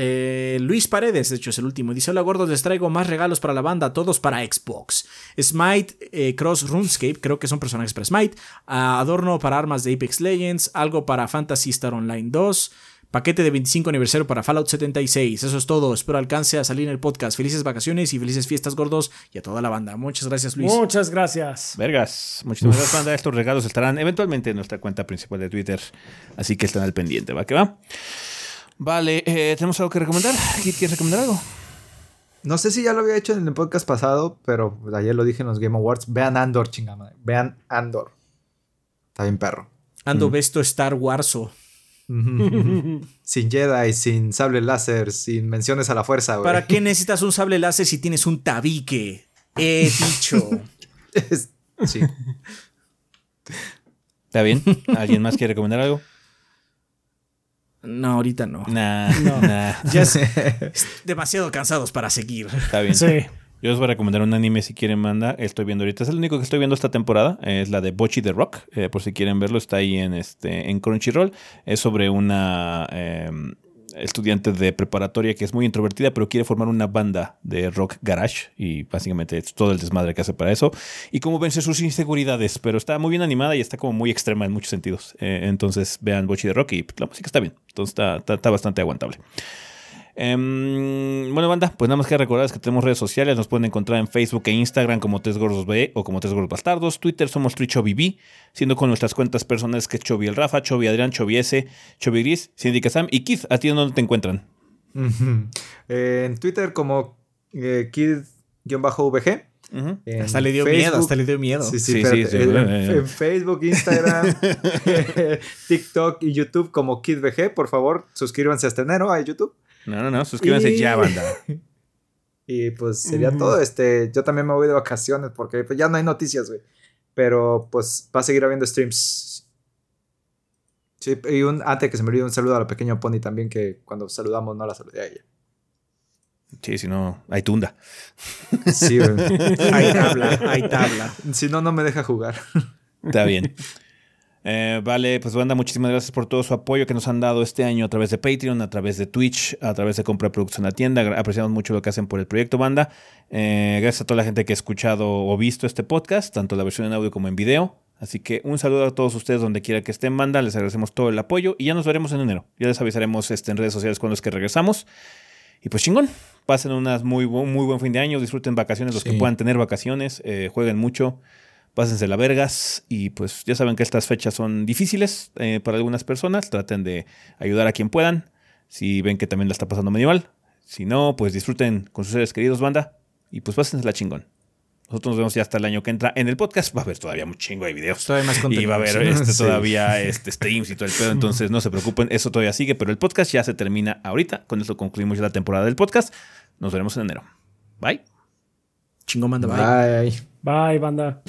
Eh, Luis Paredes, de hecho, es el último. Dice: Hola gordos, les traigo más regalos para la banda, todos para Xbox. Smite, eh, Cross RuneScape, creo que son personajes para Smite. ah, adorno para armas de Apex Legends. Algo para Fantasy Star Online 2. Paquete de 25 aniversario para Fallout 76. Eso es todo. Espero alcance a salir en el podcast. Felices vacaciones y felices fiestas gordos y a toda la banda. Muchas gracias, Luis.
Muchas gracias.
Vergas. Muchísimas gracias, banda. Estos regalos estarán eventualmente en nuestra cuenta principal de Twitter. Así que están al pendiente, ¿va? que va? Vale, eh, ¿tenemos algo que recomendar? ¿Quieres recomendar algo?
No sé si ya lo había hecho en el podcast pasado, pero ayer lo dije en los Game Awards. Vean Andor, chingada. Vean Andor. Está bien perro.
Ando Besto Star Warso.
Sin Jedi, sin sable láser, sin menciones a la fuerza, güey.
¿Para qué necesitas un sable láser si tienes un tabique? He dicho.
Es- sí.
¿Está bien? ¿Alguien más quiere recomendar algo?
No, ahorita no.
Nah,
No.
nah.
Ya es- demasiado cansados para seguir.
Está bien.
Sí.
Yo os voy a recomendar un anime si quieren manda. Estoy viendo ahorita. Es el único que estoy viendo esta temporada. Es la de Bochi the Rock. eh, por si quieren verlo, está ahí en este en Crunchyroll. Es sobre una eh, estudiante de preparatoria que es muy introvertida, pero quiere formar una banda de rock garage. Y básicamente es todo el desmadre que hace para eso. Y cómo vence sus inseguridades. Pero está muy bien animada y está como muy extrema en muchos sentidos. Eh, entonces vean Bochi the Rock y la música está bien. Entonces está- está bastante aguantable. Em, bueno, banda, pues nada más que recordarles que tenemos redes sociales. Nos pueden encontrar en Facebook e Instagram como Tres Gordos B o como Tres Gordos Bastardos. Twitter somos TriChoviB, siendo con nuestras cuentas personales que es Chovi el Rafa, Chovi Adrián, Chovi S, Chovi Gris, Cindy Sam y Keith. ¿A ti dónde te encuentran?
Eh, en Twitter como eh, kid-vg. En
Hasta le dio
Facebook-
miedo, hasta le dio miedo.
Sí, sí,
Sí,
espérate.
sí, sí,
en,
eh, eh.
en Facebook, Instagram, TikTok y YouTube como KidVG. Por favor, suscríbanse hasta enero a YouTube.
No, no, no, suscríbanse
Y-
ya, banda.
Y pues sería todo. Este, yo también me voy de vacaciones porque pues, ya no hay noticias, güey. Pero pues va a seguir habiendo streams. Sí, y un, antes que se me olvide un saludo a la pequeña Pony también, que cuando saludamos no la saludé a ella.
Sí, si no, hay tunda.
Sí, güey.
Hay tabla, hay tabla.
si no, no me deja jugar.
Está bien. Eh, vale, pues banda, muchísimas gracias por todo su apoyo que nos han dado este año a través de Patreon, a través de Twitch, a través de compra en la tienda. Apreciamos mucho lo que hacen por el proyecto, banda. Eh, gracias a toda la gente que ha escuchado o visto este podcast, tanto la versión en audio como en video. Así que un saludo a todos ustedes donde quiera que estén, banda. Les agradecemos todo el apoyo y ya nos veremos en enero. Ya les avisaremos este, en redes sociales cuando es que regresamos. Y pues chingón, pasen unas muy, bu- muy buen fin de año, disfruten vacaciones los que puedan tener vacaciones, eh, jueguen mucho, pásense la vergas y pues ya saben que estas fechas son difíciles eh, para algunas personas, traten de ayudar a quien puedan, si ven que también la está pasando medio mal, si no, pues disfruten con sus seres queridos, banda, y pues pásense la chingón. Nosotros nos vemos ya hasta el año que entra en el podcast. Va a haber todavía un chingo de videos.
Todavía más
Y
contenido.
va a haber este,
Sí.
todavía este, streams y todo el pedo. Entonces no se preocupen, eso todavía sigue. Pero el podcast ya se termina ahorita. Con esto concluimos ya la temporada del podcast. Nos veremos en enero. Bye.
Chingón, manda, bye.
Bye.
Bye, banda.